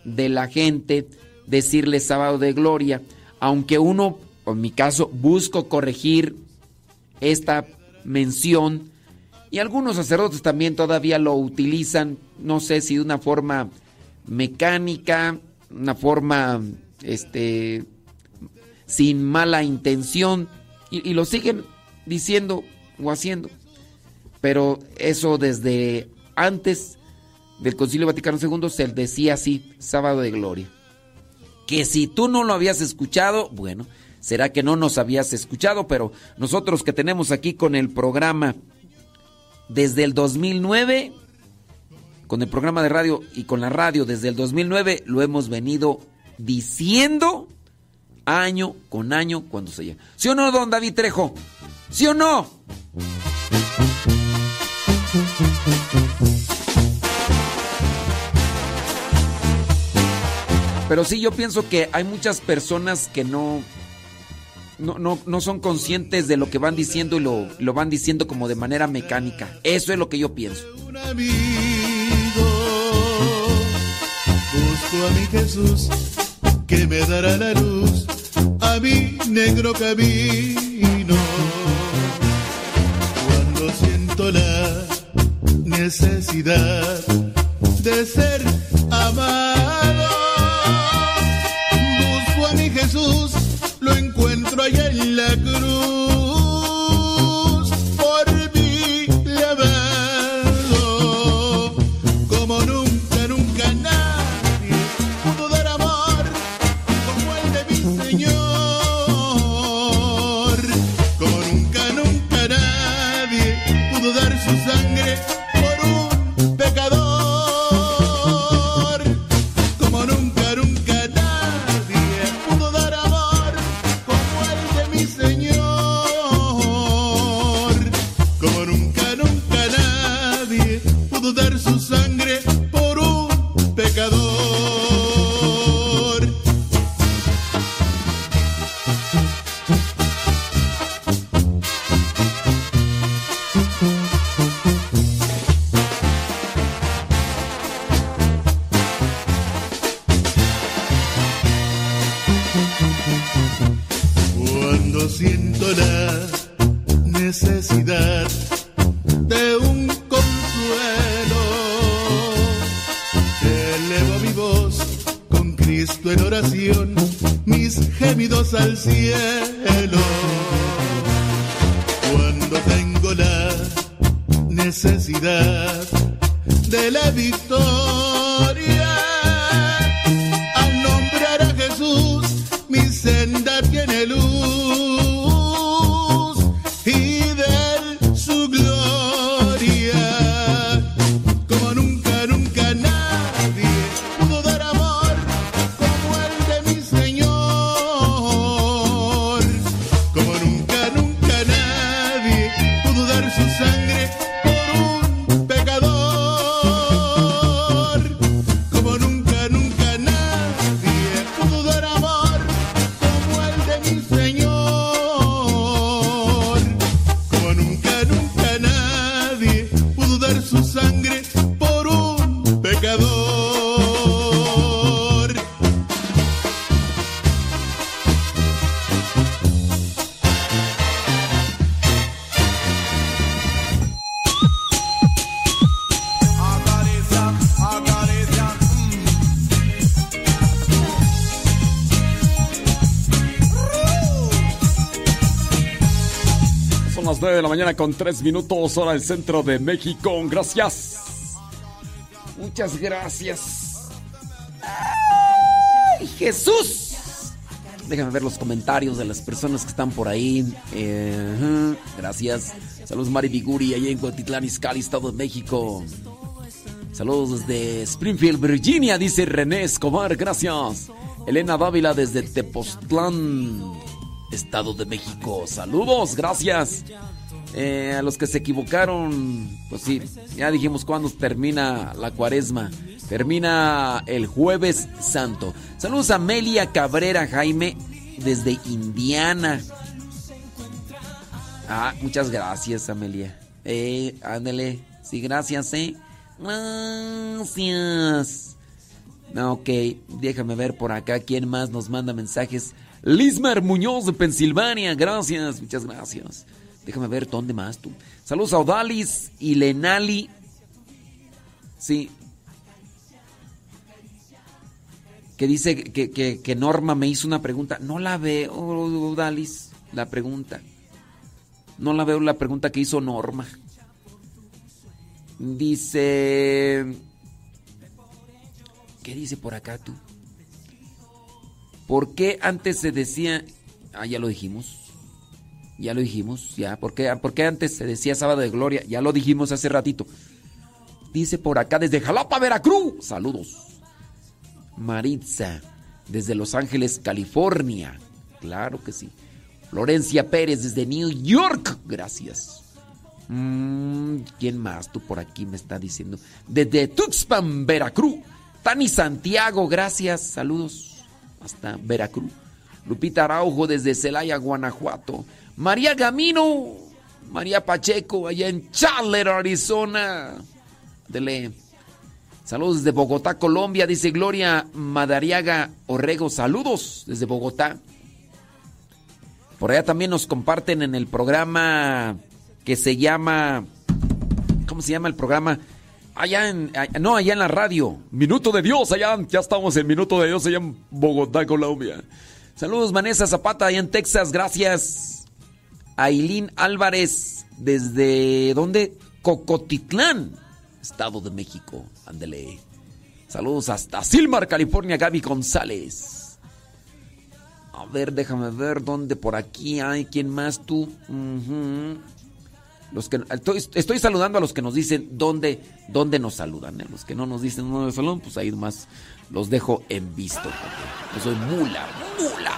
de la gente, decirle sábado de gloria. Aunque uno, en mi caso, busco corregir esta mención y algunos sacerdotes también todavía lo utilizan, no sé si de una forma mecánica, una forma este sin mala intención y, y lo siguen diciendo o haciendo. Pero eso desde antes del Concilio Vaticano II se decía así, sábado de gloria. Que si tú no lo habías escuchado, bueno, será que no nos habías escuchado, pero nosotros que tenemos aquí con el programa desde el 2009, con el programa de radio y con la radio desde el 2009, lo hemos venido diciendo año con año cuando se llega. ¿Sí o no, don David Trejo? ¿Sí o no? Pero sí, yo pienso que hay muchas personas que no, no, no, no son conscientes de lo que van diciendo y lo, lo van diciendo como de manera mecánica. Eso es lo que yo pienso. un amigo. Busco a mi Jesús que me dará la luz a mi negro camino. Cuando siento la necesidad de ser amado, la cruz. Con 3 minutos, hora del centro de México. Gracias. Muchas gracias. ¡Ay, Jesús! Déjame ver los comentarios de las personas que están por ahí. Eh, gracias. Saludos Mari Biguri, allá en Cuautitlán, Izcalli, Estado de México. Saludos desde Springfield, Virginia, dice René Escobar, gracias. Elena Dávila desde Tepoztlán, Estado de México. Saludos, gracias. Eh, a los que se equivocaron, pues sí, ya dijimos cuándo termina la cuaresma. Termina el jueves santo. Saludos a Amelia Cabrera Jaime desde Indiana. Ah, muchas gracias, Amelia. Eh, ándale. Sí, gracias, eh. Gracias. Ok, déjame ver por acá quién más nos manda mensajes. Lismar Muñoz de Pensilvania, gracias, muchas gracias. Déjame ver dónde más tú. Saludos a Odalis y Lenali. Sí. Que dice que, Norma me hizo una pregunta. No la veo, Odalis, la pregunta. No la veo la pregunta que hizo Norma. Dice... ¿Qué dice por acá tú? ¿Por qué antes se decía... Ah, ya lo dijimos. Ya lo dijimos, ya. ¿Por qué, antes se decía sábado de gloria? Ya lo dijimos hace ratito. Dice por acá desde Jalapa, Veracruz. Saludos. Maritza, desde Los Ángeles, California. Claro que sí. Florencia Pérez desde New York. Gracias. Mm, ¿Quién más? Tú por aquí me está diciendo. Desde Tuxpan, Veracruz. Tani Santiago, gracias. Saludos. Hasta Veracruz. Lupita Araujo desde Celaya, Guanajuato. María Gamino. María Pacheco, allá en Chandler, Arizona. Dele. Saludos desde Bogotá, Colombia. Dice Gloria Madariaga Orrego. Saludos desde Bogotá. Por allá también nos comparten en el programa que se llama. ¿Cómo se llama el programa? Allá en. no, allá en la radio. Minuto de Dios, allá. Ya estamos en Minuto de Dios, allá en Bogotá, Colombia. Saludos, Vanessa Zapata, allá en Texas, gracias. Ailín Álvarez, desde. ¿Dónde? Cocotitlán, Estado de México. Ándele. Saludos hasta Silmar, California, Gaby González. A ver, déjame ver dónde por aquí hay. ¿Quién más tú? Los que, estoy, saludando a los que nos dicen dónde, dónde nos saludan. ¿eh? Los que no nos dicen dónde nos saludan, pues ahí más los dejo en visto. Yo soy mula, mula.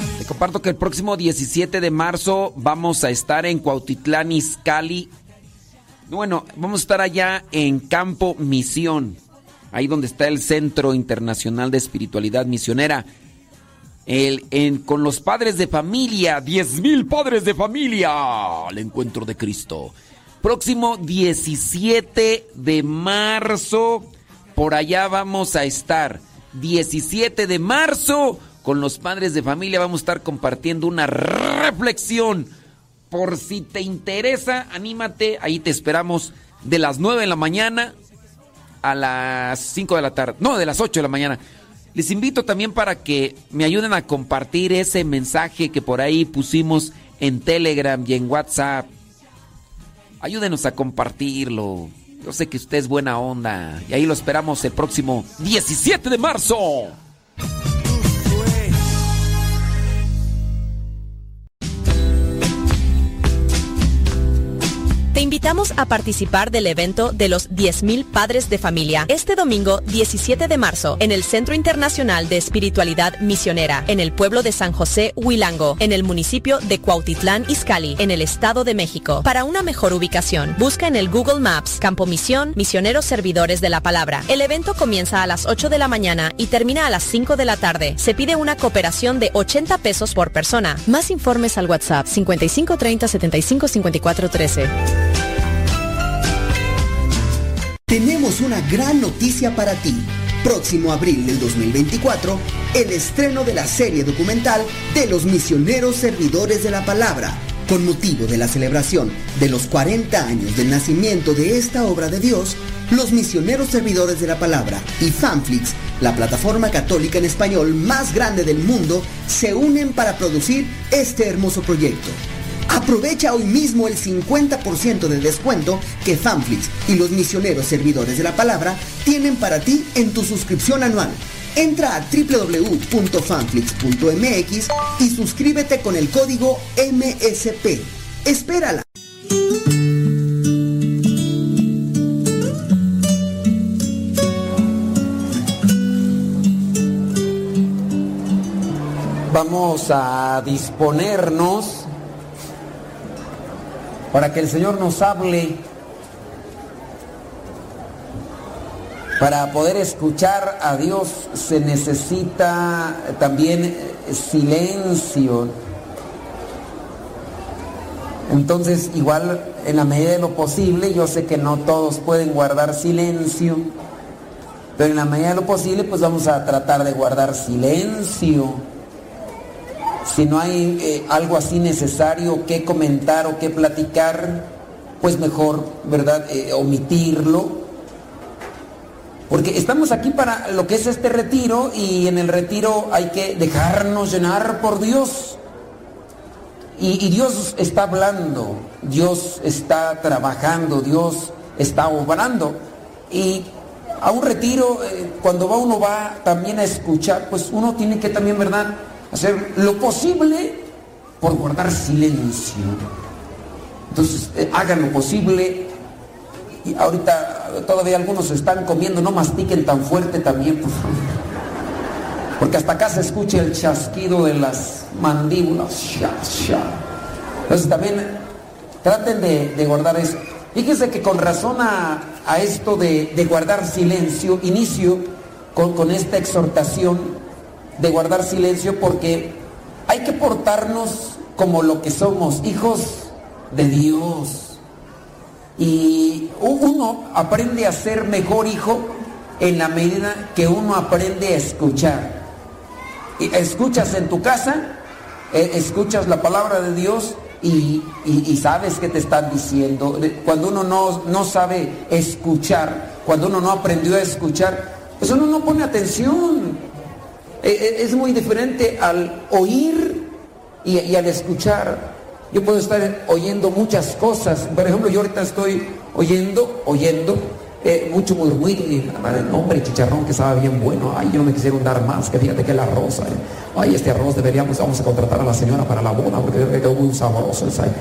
Comparto que el próximo 17 de marzo vamos a estar en Cuautitlán, Izcalli. Bueno, vamos a estar allá en Campo Misión, ahí donde está el Centro Internacional de Espiritualidad Misionera. El, con los padres de familia, 10 mil padres de familia, al encuentro de Cristo. Próximo 17 de marzo, por allá vamos a estar. 17 de marzo, con los padres de familia vamos a estar compartiendo una reflexión. Por si te interesa, anímate, ahí te esperamos de las 9 de la mañana a las 5 de la tarde. No, de las 8 de la mañana. Les invito también para que me ayuden a compartir ese mensaje que por ahí pusimos en Telegram y en WhatsApp. Ayúdenos a compartirlo. Yo sé que usted es buena onda. Y ahí lo esperamos el próximo 17 de marzo. Invitamos a participar del evento de los 10.000 Padres de Familia este domingo 17 de marzo en el Centro Internacional de Espiritualidad Misionera en el pueblo de San José Huilango, en el municipio de Cuautitlán Izcalli, en el Estado de México. Para una mejor ubicación, busca en el Google Maps Campo Misión Misioneros Servidores de la Palabra. El evento comienza a las 8 de la mañana y termina a las 5 de la tarde. Se pide una cooperación de 80 pesos por persona. Más informes al WhatsApp 5530 75 54 13. Tenemos una gran noticia para ti. Próximo abril del 2024, el estreno de la serie documental de los misioneros servidores de la palabra, Con motivo de la celebración de los 40 años del nacimiento de esta obra de Dios, los misioneros servidores de la palabra y Fanflix, la plataforma católica en español más grande del mundo, se unen para producir este hermoso proyecto. Aprovecha hoy mismo el 50% de descuento que Fanflix y los misioneros servidores de la palabra tienen para ti en tu suscripción anual. Entra a www.fanflix.mx y suscríbete con el código MSP. Espérala. Vamos a disponernos para que el Señor nos hable, para poder escuchar a Dios se necesita también silencio. Entonces, igual en la medida de lo posible, yo sé que no todos pueden guardar silencio, pero en la medida de lo posible, pues vamos a tratar de guardar silencio. Si no hay eh, algo así necesario que comentar o que platicar, pues mejor, ¿verdad?, eh, omitirlo. Porque estamos aquí para lo que es este retiro y en el retiro hay que dejarnos llenar por Dios. Y, Dios está hablando, Dios está trabajando, Dios está obrando. Y a un retiro, eh, cuando va uno va también a escuchar, pues uno tiene que también, ¿verdad?, hacer lo posible por guardar silencio. Entonces, eh, hagan lo posible. Y ahorita todavía algunos están comiendo, no mastiquen tan fuerte también, por favor. Porque hasta acá se escucha el chasquido de las mandíbulas. Entonces también traten de, de guardar eso. Fíjense que con razón a, a esto de, de guardar silencio, inicio con, con esta exhortación de guardar silencio porque hay que portarnos como lo que somos, hijos de Dios. Y uno aprende a ser mejor hijo en la medida que uno aprende a escuchar. Escuchas en tu casa, eh, escuchas la palabra de Dios y, y- sabes qué te están diciendo. Cuando uno no, no sabe escuchar, cuando uno no aprendió a escuchar, pues uno no pone atención. Eh, eh, Es muy diferente al oír y, al escuchar. Yo puedo estar oyendo muchas cosas. Por ejemplo, yo ahorita estoy oyendo, oyendo eh, mucho murmullo y no, hombre, chicharrón que estaba bien bueno. Ay, yo no me quisieron dar más, que fíjate que el arroz. ay, este arroz deberíamos, vamos a contratar a la señora para la boda porque quedó muy sabroso. ay.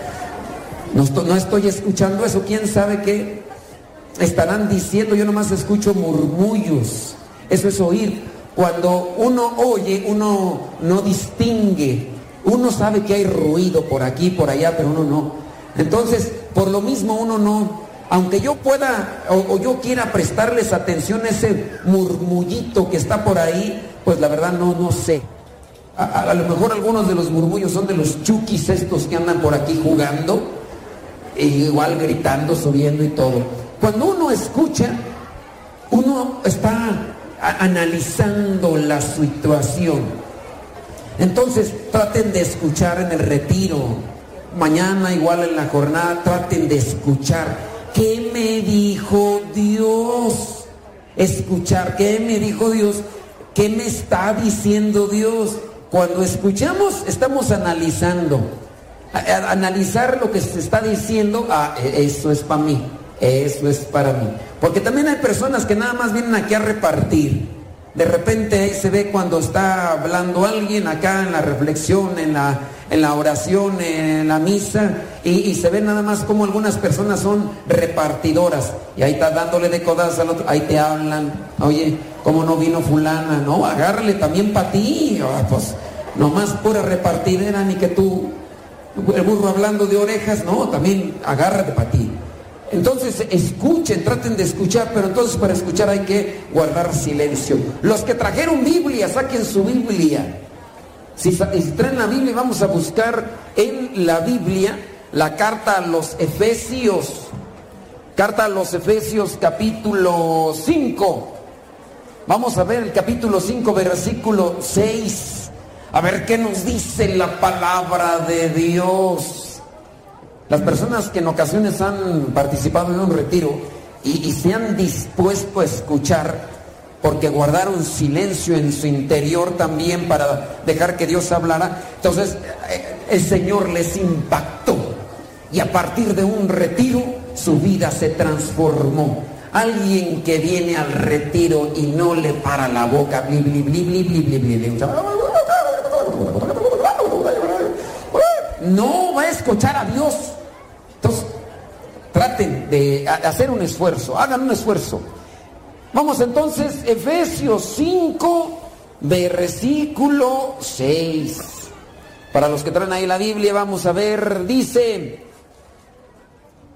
No estoy, no estoy escuchando eso, quién sabe qué estarán diciendo, yo nomás escucho murmullos. Eso es oír. Cuando uno oye, uno no distingue. Uno sabe que hay ruido por aquí, por allá, pero uno no. Entonces, por lo mismo uno no, aunque yo pueda o, yo quiera prestarles atención a ese murmullito que está por ahí, pues la verdad no, no sé. A, lo mejor algunos de los murmullos son de los chukis estos que andan por aquí jugando, e igual gritando, subiendo y todo. Cuando uno escucha, uno está analizando la situación. Entonces traten de escuchar en el retiro. Mañana igual en la jornada traten de escuchar. ¿Qué me dijo Dios? Escuchar, ¿qué me dijo Dios? ¿Qué me está diciendo Dios? Cuando escuchamos estamos analizando. Analizar lo que se está diciendo, ah, e- eso es para mí, eso es para mí. Porque también hay personas que nada más vienen aquí a repartir. De repente ahí se ve cuando está hablando alguien acá en la reflexión, en la, en la oración, en la misa, y, se ve nada más como algunas personas son repartidoras. Y ahí está dándole de codas al otro, ahí te hablan, oye, ¿cómo no vino fulana? No, agárrale también para ti. Ah, pues nomás pura repartidera, ni que tú, el burro hablando de orejas, no, también agárrate para ti. Entonces escuchen, traten de escuchar, pero entonces para escuchar hay que guardar silencio. Los que trajeron Biblia, saquen su Biblia. Si, si traen la Biblia, vamos a buscar en la Biblia la carta a los Efesios. Carta a los Efesios capítulo 5. Vamos a ver el capítulo 5, versículo 6. A ver qué nos dice la palabra de Dios. Las personas que en ocasiones han participado en un retiro y, se han dispuesto a escuchar porque guardaron silencio en su interior también para dejar que Dios hablara, entonces el Señor les impactó y a partir de un retiro su vida se transformó. Alguien que viene al retiro y no le para la boca, no va a escuchar a Dios. Entonces, traten de hacer un esfuerzo, hagan un esfuerzo. Vamos entonces, Efesios 5, versículo 6. Para los que traen ahí la Biblia, vamos a ver, dice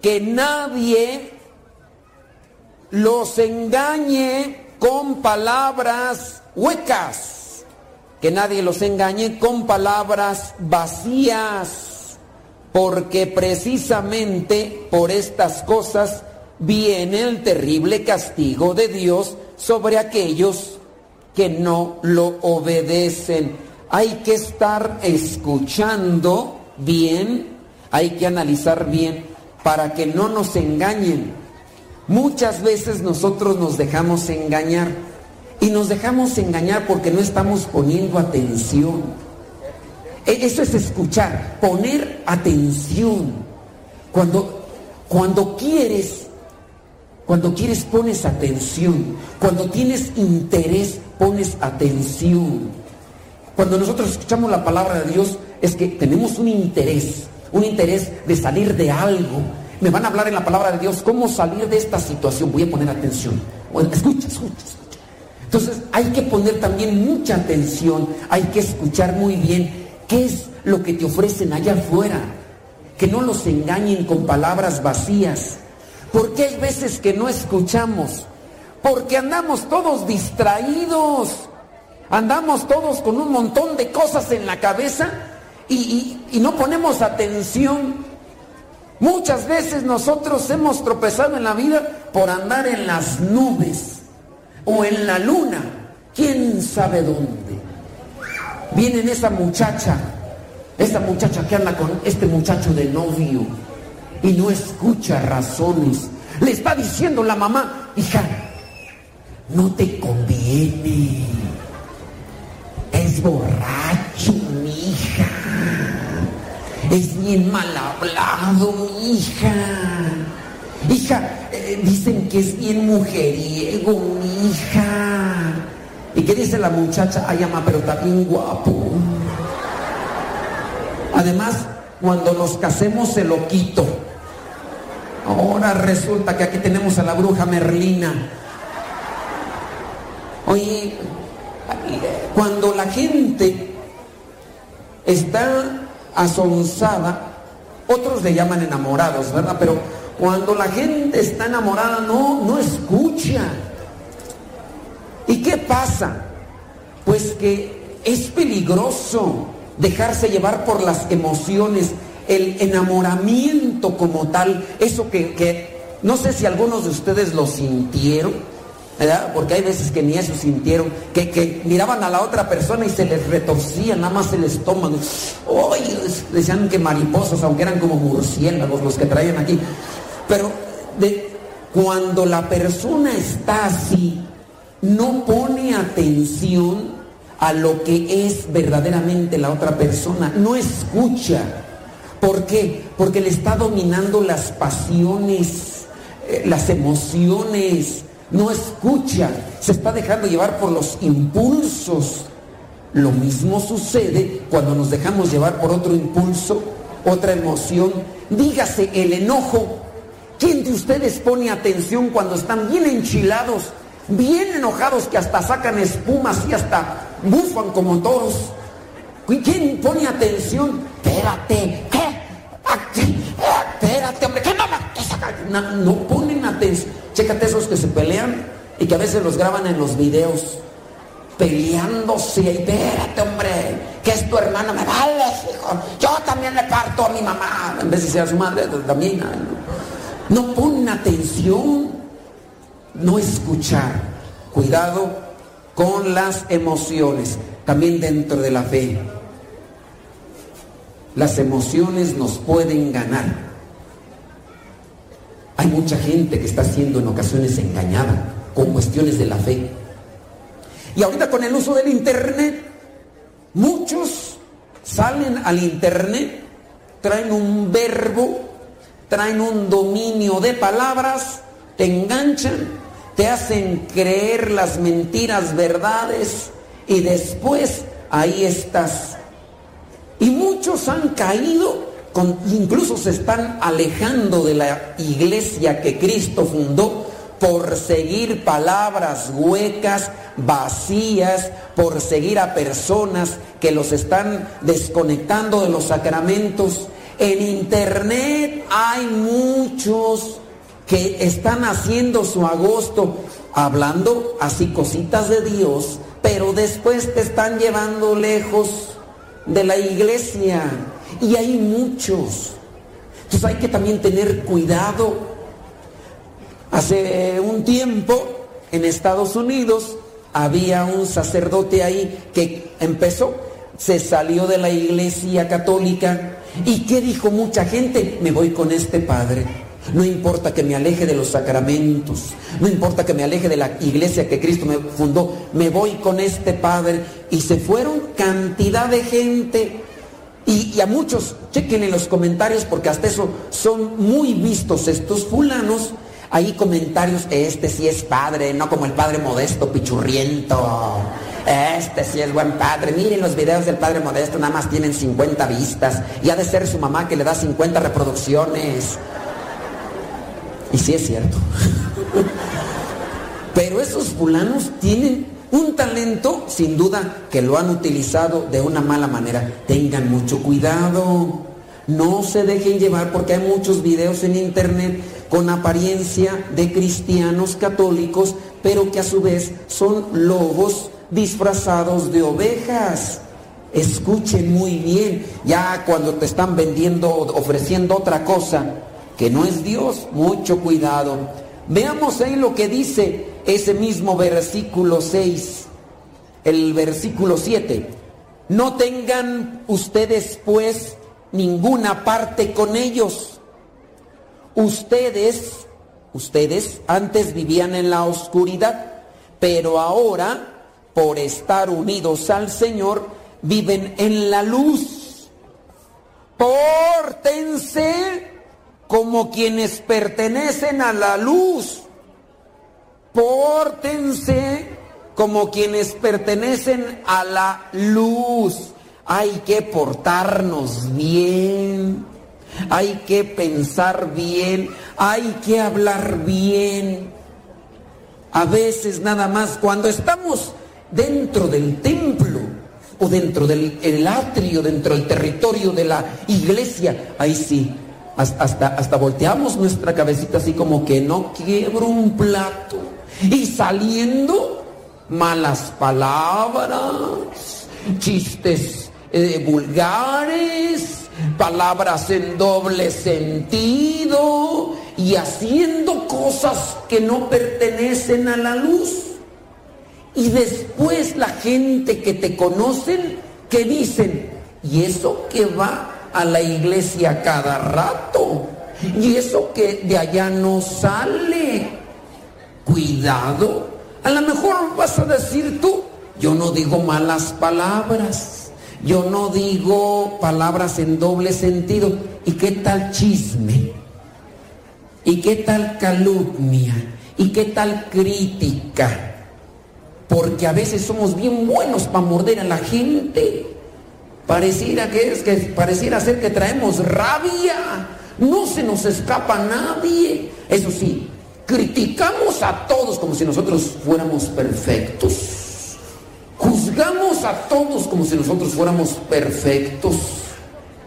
que nadie los engañe con palabras huecas, que nadie los engañe con palabras vacías, porque precisamente por estas cosas viene el terrible castigo de Dios sobre aquellos que no lo obedecen. Hay que estar escuchando bien, hay que analizar bien para que no nos engañen. Muchas veces nosotros nos dejamos engañar y nos dejamos engañar porque no estamos poniendo atención. E- Eso es escuchar, poner atención. Cuando, cuando quieres, cuando quieres pones atención. Cuando tienes interés pones atención. Cuando nosotros escuchamos la palabra de Dios es que tenemos un interés, un interés de salir de algo. Me van a hablar en la palabra de Dios cómo salir de esta situación. Voy a poner atención. Escucha, escucha, escucha. Entonces hay que poner también mucha atención, hay que escuchar muy bien qué es lo que te ofrecen allá afuera. Que no los engañen con palabras vacías. Porque hay veces que no escuchamos. Porque andamos todos distraídos. Andamos todos con un montón de cosas en la cabeza y, y- y no ponemos atención. Muchas veces nosotros hemos tropezado en la vida por andar en las nubes o en la luna, quién sabe dónde. Viene esa muchacha, esa muchacha que anda con este muchacho de novio y no escucha razones. Le está diciendo la mamá, hija, no te conviene. Es borracho, mi hija. Es bien mal hablado, mi hija. Hija, eh, dicen que es bien mujeriego, mi hija. ¿Y qué dice la muchacha? Ay, ama, pero está bien guapo. Además, cuando nos casemos se lo quito. Ahora resulta que aquí tenemos a la bruja Merlina. Oye, cuando la gente está asonsada, otros le llaman enamorados, ¿verdad? Pero cuando la gente está enamorada no, no escucha. ¿Y qué pasa? Pues que es peligroso dejarse llevar por las emociones, el enamoramiento como tal, eso que, que no sé si algunos de ustedes lo sintieron, ¿verdad? Porque hay veces que ni eso sintieron, que, que miraban a la otra persona y se les retorcía nada más el estómago. Oye, decían que mariposas, aunque eran como murciélagos los que traían aquí. Pero de, cuando la persona está así, no pone atención a lo que es verdaderamente la otra persona, no escucha. ¿Por qué? Porque le está dominando las pasiones, eh, las emociones, no escucha, se está dejando llevar por los impulsos. Lo mismo sucede cuando nos dejamos llevar por otro impulso, otra emoción. Dígase el enojo. ¿Quién de ustedes pone atención cuando están bien enchilados, bien enojados que hasta sacan espumas y hasta bufan como toros? ¿Quién pone atención? Espérate, ¿qué? Espérate, hombre, ¿qué no me- no, no ponen atención. Chécate esos que se pelean y que a veces los graban en los videos peleándose. Y espérate, hombre, que es tu hermana, me vale, hijo. Yo también le parto a mi mamá. En vez de ser a su madre, también. No, no ponen atención, no escuchar. Cuidado con las emociones, también dentro de la fe. Las emociones nos pueden ganar. Hay mucha gente que está siendo en ocasiones engañada con cuestiones de la fe. Y ahorita con el uso del Internet, muchos salen al Internet, traen un verbo, traen un dominio de palabras, te enganchan, te hacen creer las mentiras verdades y después ahí estás. Y muchos han caído, con, incluso se están alejando de la iglesia que Cristo fundó por seguir palabras huecas, vacías, por seguir a personas que los están desconectando de los sacramentos. En internet hay muchos que están haciendo su agosto hablando así cositas de Dios, pero después te están llevando lejos de la iglesia. Y hay muchos. Entonces hay que también tener cuidado. Hace un tiempo en Estados Unidos había un sacerdote ahí que empezó, se salió de la iglesia católica. ¿Y qué dijo mucha gente? Me voy con este padre. No importa que me aleje de los sacramentos, no importa que me aleje de la iglesia que Cristo me fundó, me voy con este Padre. Y se fueron cantidad de gente. Y, a muchos, chequen en los comentarios porque hasta eso son muy vistos estos fulanos. Hay comentarios, este sí es padre, no como el padre modesto, pichurriento. Este sí es buen padre. Miren los videos del padre modesto, nada más tienen 50 vistas. Y ha de ser su mamá que le da 50 reproducciones. Y sí es cierto. Pero esos fulanos tienen un talento, sin duda, que lo han utilizado de una mala manera. Tengan mucho cuidado. No se dejen llevar porque hay muchos videos en internet con apariencia de cristianos católicos, pero que a su vez son lobos disfrazados de ovejas. Escuchen muy bien, ya cuando te están vendiendo, ofreciendo otra cosa, que no es Dios, mucho cuidado. Veamos ahí lo que dice ese mismo versículo 6, el versículo 7. No tengan ustedes pues ninguna parte con ellos. Ustedes, ustedes antes vivían en la oscuridad, pero ahora, por estar unidos al Señor, viven en la luz. Pórtense como quienes pertenecen a la luz. Pórtense como quienes pertenecen a la luz. Hay que portarnos bien. Hay que pensar bien. Hay que hablar bien. A veces nada más cuando estamos dentro del templo o dentro del el atrio, dentro del territorio de la iglesia, ahí sí, hasta, hasta volteamos nuestra cabecita así como que no quiebro un plato. Y saliendo malas palabras, chistes eh, vulgares, palabras en doble sentido y haciendo cosas que no pertenecen a la luz. Y después la gente que te conocen, que dicen, ¿y eso que va a la iglesia cada rato. Y eso que de allá no sale. Cuidado. A lo mejor vas a decir tú, yo no digo malas palabras. Yo no digo palabras en doble sentido. ¿Y qué tal chisme? ¿Y qué tal calumnia? ¿Y qué tal crítica? Porque a veces somos bien buenos para morder a la gente. Pareciera que es que pareciera ser que traemos rabia. No se nos escapa nadie. Eso sí, criticamos a todos como si nosotros fuéramos perfectos. Juzgamos a todos como si nosotros fuéramos perfectos.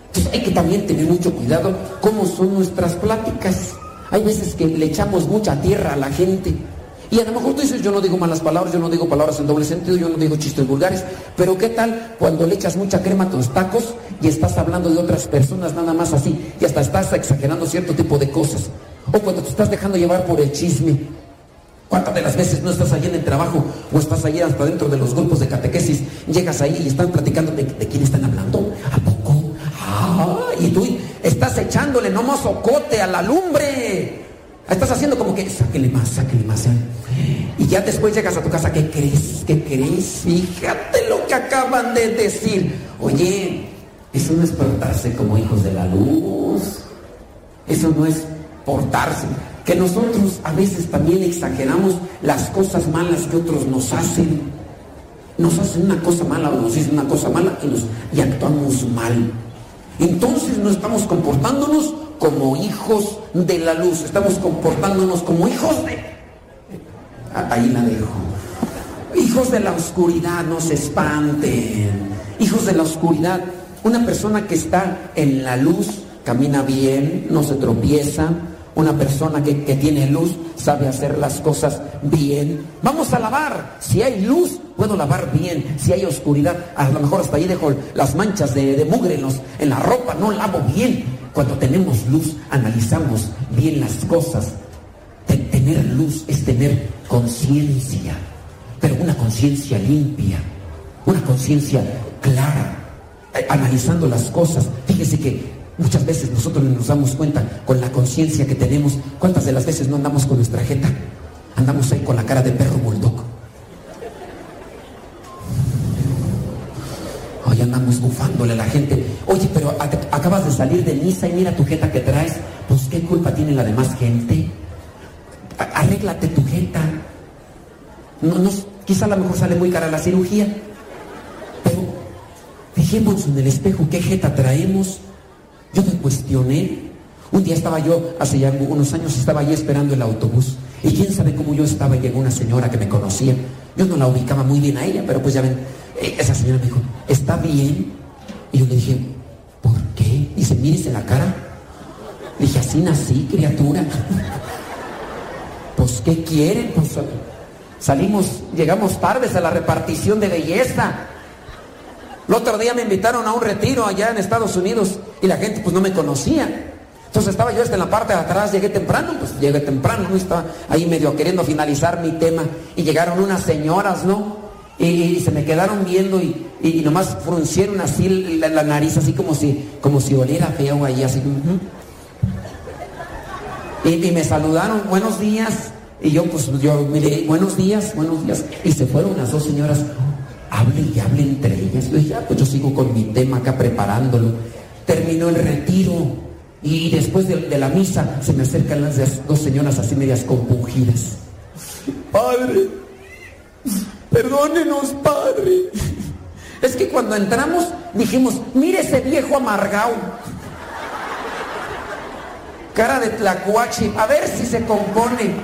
Entonces hay que también tener mucho cuidado cómo son nuestras pláticas. Hay veces que le echamos mucha tierra a la gente. Y a lo mejor tú dices, yo no digo malas palabras, yo no digo palabras en doble sentido, yo no digo chistes vulgares, pero ¿qué tal cuando le echas mucha crema a tus tacos y estás hablando de otras personas nada más así y hasta estás exagerando cierto tipo de cosas? O cuando te estás dejando llevar por el chisme. ¿Cuántas de las veces no estás allí en el trabajo o estás allí hasta dentro de los grupos de catequesis? Llegas ahí y están platicando de, quién están hablando. ¿A poco? Ah, y tú estás echándole nomás ocote a la lumbre. Estás haciendo como que, sáquele más, sáquele más. ¿eh? Y ya después llegas a tu casa, ¿qué crees? ¿Qué crees? Fíjate lo que acaban de decir. Oye, eso no es portarse como hijos de la luz. Eso no es portarse. Que nosotros a veces también exageramos las cosas malas que otros nos hacen. Nos hacen una cosa mala o nos dicen una cosa mala y, nos, y actuamos mal. Entonces no estamos comportándonos como hijos de la luz, estamos comportándonos como hijos de... Ah, Ahí la dejo. Hijos de la oscuridad, no se espanten. Hijos de la oscuridad. Una persona que está en la luz camina bien, no se tropieza. Una persona que, que tiene luz sabe hacer las cosas bien. Vamos a lavar. Si hay luz, puedo lavar bien. Si hay oscuridad, a lo mejor hasta ahí dejo las manchas de, de mugre en, los- en la ropa, no lavo bien. Cuando tenemos luz, analizamos bien las cosas. Te- tener luz es tener conciencia, pero una conciencia limpia, una conciencia clara, eh, analizando las cosas. Fíjese que muchas veces nosotros no nos damos cuenta con la conciencia que tenemos, cuántas de las veces no andamos con nuestra jeta, andamos ahí con la cara de perro bulldog. Hoy andamos bufándole a la gente. Oye, pero ac- acabas de salir de misa y mira tu jeta que traes. Pues qué culpa tiene la demás gente. A- Arréglate tu jeta. No, no, quizá a lo mejor sale muy cara la cirugía. Pero fijémonos en el espejo qué jeta traemos. Yo me cuestioné. Un día estaba yo, hace ya unos años, estaba allí esperando el autobús. Y quién sabe cómo yo estaba, llegó una señora que me conocía. Yo no la ubicaba muy bien a ella, pero pues ya ven, esa señora me dijo, ¿está bien? Y yo le dije, ¿por qué? Dice, mírese la cara. Le dije, así nací, criatura. pues, ¿qué quieren? Pues, salimos, llegamos tardes a la repartición de belleza. El otro día me invitaron a un retiro allá en Estados Unidos y la gente pues no me conocía. Entonces estaba yo hasta en la parte de atrás, llegué temprano, pues llegué temprano, ¿no? Estaba ahí medio queriendo finalizar mi tema y llegaron unas señoras, ¿no? Y, se me quedaron viendo y, y nomás fruncieron así la, nariz, así como si, como si oliera feo ahí, así. y, y me saludaron, buenos días. Y yo pues yo miré, buenos días, buenos días. Y se fueron las dos señoras, hablen y hablen entre ellas. Yo dije, "Ah, pues yo sigo con mi tema acá preparándolo. Terminó el retiro y después de, de la misa se me acercan las dos señoras así medias compungidas. Padre, perdónenos, padre. Es que cuando entramos dijimos, mire ese viejo amargado. Cara de tlacuache, a ver si se compone.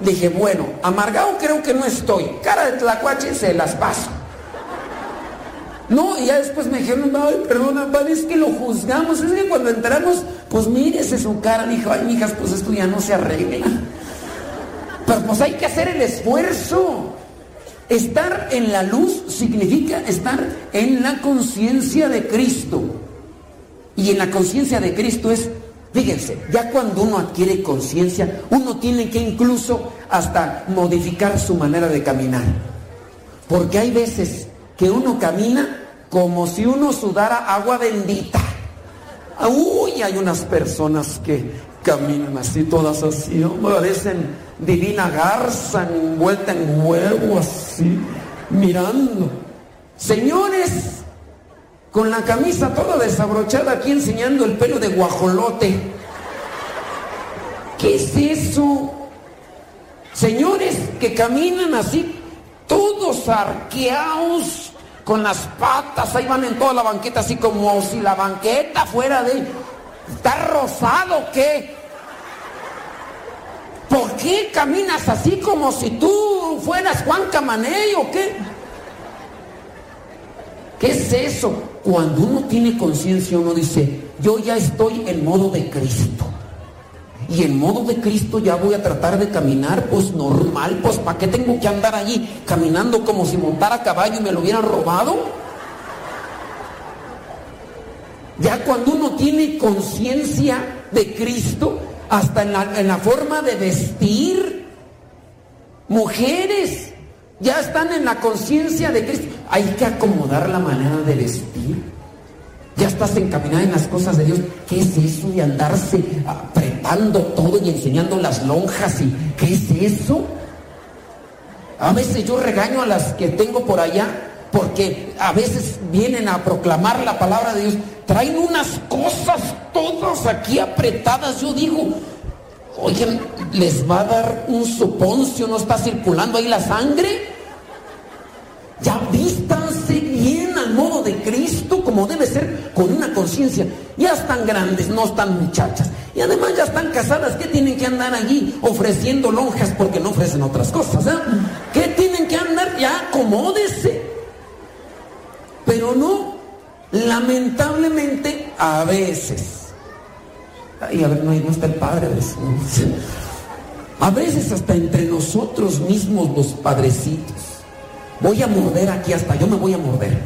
Dije, bueno, amargado creo que no estoy. Cara de tlacuache se las paso. No, y ya después me dijeron, ay, perdona, padre, es que lo juzgamos. Es que cuando entramos, pues mírese su cara. Dijo, ay, mijas, pues esto ya no se arregla. Pues hay que hacer el esfuerzo. Estar en la luz significa estar en la conciencia de Cristo. Y en la conciencia de Cristo es, fíjense, ya cuando uno adquiere conciencia, uno tiene que incluso hasta modificar su manera de caminar. Porque hay veces que uno camina como si uno sudara agua bendita. Uy, hay unas personas que caminan así, todas así, parecen divina garza envuelta en huevo, así, mirando. Señores, con la camisa toda desabrochada aquí enseñando el pelo de guajolote. ¿Qué es eso? Señores que caminan así, todos arqueados, con las patas, ahí van en toda la banqueta, así como si la banqueta fuera de... ¿Está rosado qué? ¿Por qué caminas así como si tú fueras Juan Camaney o qué? ¿Qué es eso? Cuando uno tiene conciencia, uno dice, yo ya estoy en modo de Cristo. Y en modo de Cristo ya voy a tratar de caminar pues normal, pues ¿para qué tengo que andar allí caminando como si montara caballo y me lo hubieran robado? Ya cuando uno tiene conciencia de Cristo, hasta en la, forma de vestir, mujeres ya están en la conciencia de Cristo. Hay que acomodar la manera de vestir. Ya estás encaminada en las cosas de Dios. ¿Qué es eso de andarse apretando? apretando todo y enseñando las lonjas y ¿qué es eso? A veces yo regaño a las que tengo por allá porque a veces vienen a proclamar la palabra de Dios, traen unas cosas todas aquí apretadas. Yo digo, oigan, ¿les va a dar un suponcio? ¿No está circulando ahí la sangre? Ya vístanse bien al modo de Cristo, como debe ser, con una conciencia. Ya están grandes, no están muchachas. Y además ya están casadas, ¿qué tienen que andar allí ofreciendo lonjas porque no ofrecen otras cosas? ¿eh? ¿Qué tienen que andar? Ya acomódese. Pero no, lamentablemente, a veces. A ver, no, no está el padre. a veces. A veces hasta entre nosotros mismos los padrecitos. Voy a morder aquí hasta, yo me voy a morder.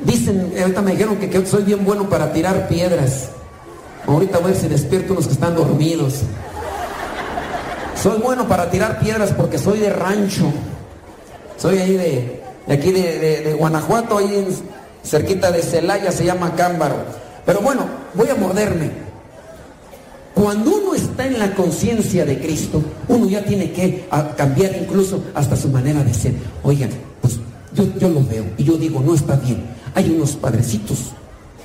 Dicen, ahorita me dijeron que, que soy bien bueno para tirar piedras. Ahorita voy a ver si despierto unos que están dormidos. Soy bueno para tirar piedras porque soy de rancho. Soy ahí de, de aquí de, de- Guanajuato, ahí en- cerquita de Celaya, se llama Cámbaro. Pero bueno, voy a morderme. Cuando uno está en la conciencia de Cristo, uno ya tiene que a- cambiar incluso hasta su manera de ser. Oigan, pues yo, yo lo veo y yo digo, no está bien. Hay unos padrecitos.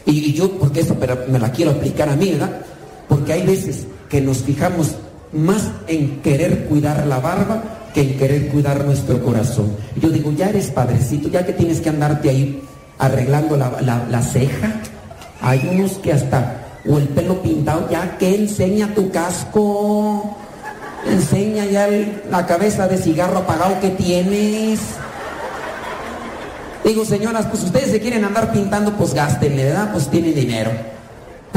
Y, y yo, porque pero me la quiero aplicar a mí, ¿verdad? Porque hay veces que nos fijamos más en querer cuidar la barba que querer cuidar nuestro corazón. Yo digo, ya eres padrecito, ya que tienes que andarte ahí arreglando la, ceja. Hay unos que hasta, o el pelo pintado, ya que enseña tu casco, enseña ya la cabeza de cigarro apagado que tienes. Digo, señoras, pues ustedes se quieren andar pintando, pues gástenle, ¿verdad? Pues tienen dinero.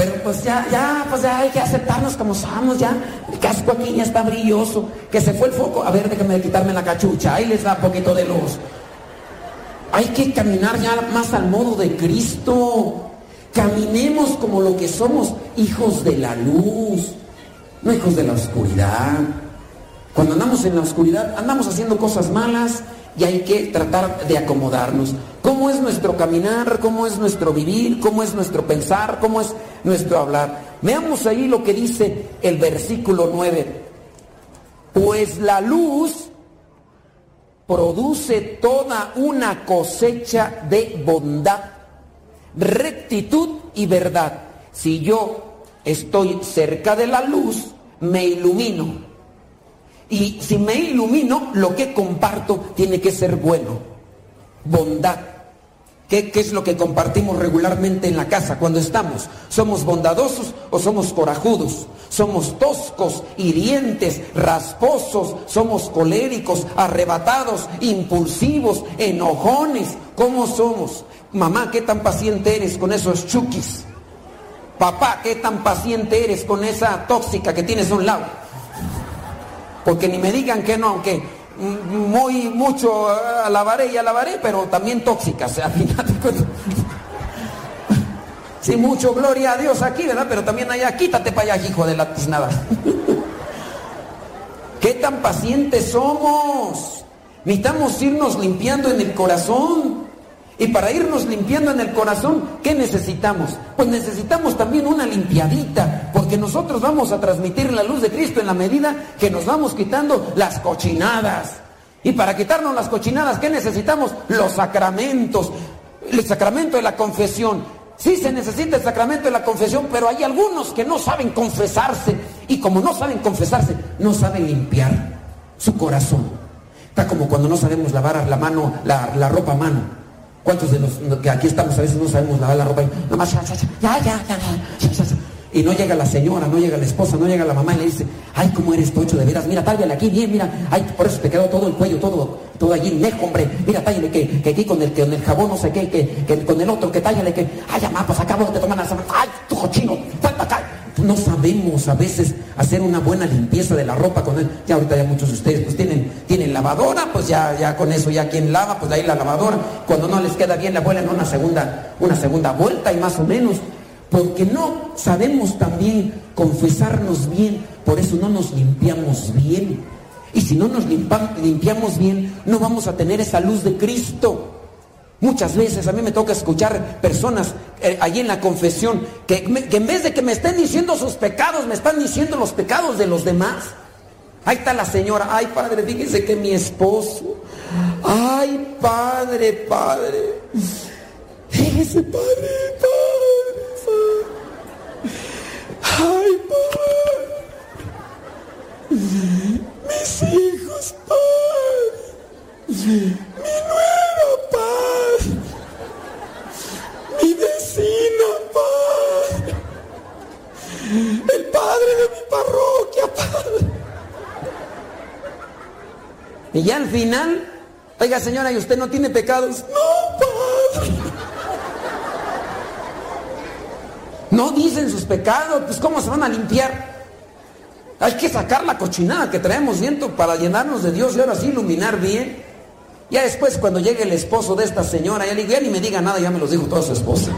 Pero pues ya, ya, pues ya hay que aceptarnos como somos, ya. El casco aquí ya está brilloso. Que se fue el foco. A ver, déjame quitarme la cachucha. Ahí les da un poquito de luz. Hay que caminar ya más al modo de Cristo. Caminemos como lo que somos, hijos de la luz, no hijos de la oscuridad. Cuando andamos en la oscuridad, andamos haciendo cosas malas y hay que tratar de acomodarnos. ¿Cómo es nuestro caminar? ¿Cómo es nuestro vivir? ¿Cómo es nuestro pensar? ¿Cómo es nuestro hablar? Veamos ahí lo que dice el versículo 9. Pues la luz produce toda una cosecha de bondad, rectitud y verdad. Si yo estoy cerca de la luz, me ilumino. Y si me ilumino, lo que comparto tiene que ser bueno. Bondad. ¿Qué, es lo que compartimos regularmente en la casa cuando estamos? ¿Somos bondadosos o somos corajudos? ¿Somos toscos, hirientes, rasposos? ¿Somos coléricos, arrebatados, impulsivos, enojones? ¿Cómo somos? Mamá, ¿qué tan paciente eres con esos chukis? Papá, ¿qué tan paciente eres con esa tóxica que tienes a un lado? Porque ni me digan que no, aunque muy mucho eh, alabaré y alabaré, pero también tóxicas, al final. Sí, mucho gloria a Dios aquí, ¿verdad? Pero también allá, quítate para allá, hijo de la tiznada. ¿Qué tan pacientes somos? Necesitamos irnos limpiando en el corazón. Y para irnos limpiando en el corazón, ¿qué necesitamos? Pues necesitamos también una limpiadita, porque nosotros vamos a transmitir la luz de Cristo en la medida que nos vamos quitando las cochinadas. Y para quitarnos las cochinadas, ¿qué necesitamos? Los sacramentos. El sacramento de la confesión. Sí se necesita el sacramento de la confesión, pero hay algunos que no saben confesarse. Y como no saben confesarse, no saben limpiar su corazón. Está como cuando no sabemos lavar la mano, la, ropa a mano. ¿Cuántos de los que aquí estamos a veces no sabemos lavar la ropa? Y, nomás, ya, ya, ya, ya, y no llega la señora, no llega la esposa, no llega la mamá y le dice, ay, cómo eres tocho de veras, mira, tállale aquí bien, mira, ay, por eso te quedó todo el cuello, todo, todo allí, nejo, hombre, mira, tállale que, que aquí con el, que con el jabón, no sé qué, que, que con el otro, que tállale que, ay, mamá, pues acabo de tomar la semana, ay, tu cochino, falta acá, no sabemos a veces hacer una buena limpieza de la ropa con él. Ya ahorita ya muchos de ustedes pues tienen, tienen lavadora, pues ya, ya con eso ya quien lava, pues ahí la lavadora. Cuando no les queda bien la vuelven una segunda, una segunda vuelta y más o menos. Porque no sabemos también confesarnos bien, por eso no nos limpiamos bien. Y si no nos limpiamos bien, no vamos a tener esa luz de Cristo. Muchas veces a mí me toca escuchar personas eh, allí en la confesión que, en vez de que me estén diciendo sus pecados, me están diciendo los pecados de los demás. Ahí está la señora, ay padre, fíjese que mi esposo, ay padre, padre, fíjese padre, padre, ay padre, mis hijos, padre, mi padre, mi vecina, padre, el padre de mi parroquia, padre. Y ya al final, oiga señora, ¿y usted no tiene pecados? No, padre. No dicen sus pecados, pues ¿cómo se van a limpiar? Hay que sacar la cochinada que traemos viento para llenarnos de Dios y ahora sí iluminar bien. Ya después cuando llegue el esposo de esta señora, ya le digo, ya ni me diga nada, ya me los dijo toda su esposa.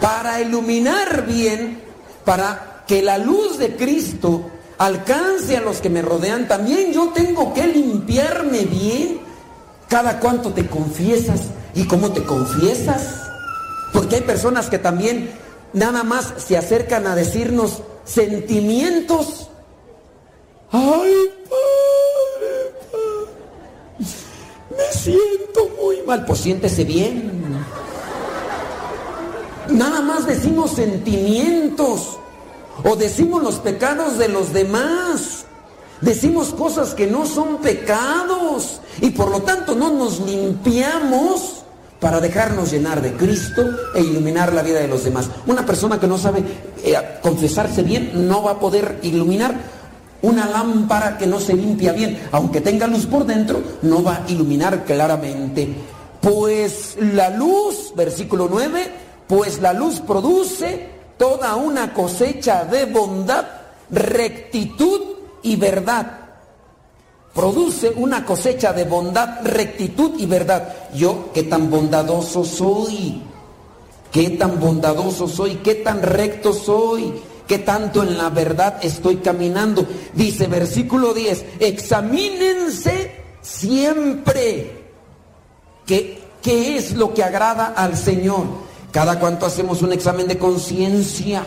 Para iluminar bien, para que la luz de Cristo alcance a los que me rodean, también yo tengo que limpiarme bien. Cada cuánto te confiesas y cómo te confiesas. Porque hay personas que también nada más se acercan a decirnos sentimientos. Ay, padre, me siento muy mal. Pues siéntese bien. Nada más decimos sentimientos o decimos los pecados de los demás. Decimos cosas que no son pecados y por lo tanto no nos limpiamos para dejarnos llenar de Cristo e iluminar la vida de los demás. Una persona que no sabe eh, confesarse bien no va a poder iluminar una lámpara que no se limpia bien, aunque tenga luz por dentro, no va a iluminar claramente. Pues la luz, versículo 9, pues la luz produce toda una cosecha de bondad, rectitud y verdad. Produce una cosecha de bondad, rectitud y verdad. Yo, qué tan bondadoso soy, qué tan bondadoso soy, qué tan recto soy, qué tanto en la verdad estoy caminando. Dice versículo 10, examínense siempre qué, qué es lo que agrada al Señor. Cada cuanto hacemos un examen de conciencia,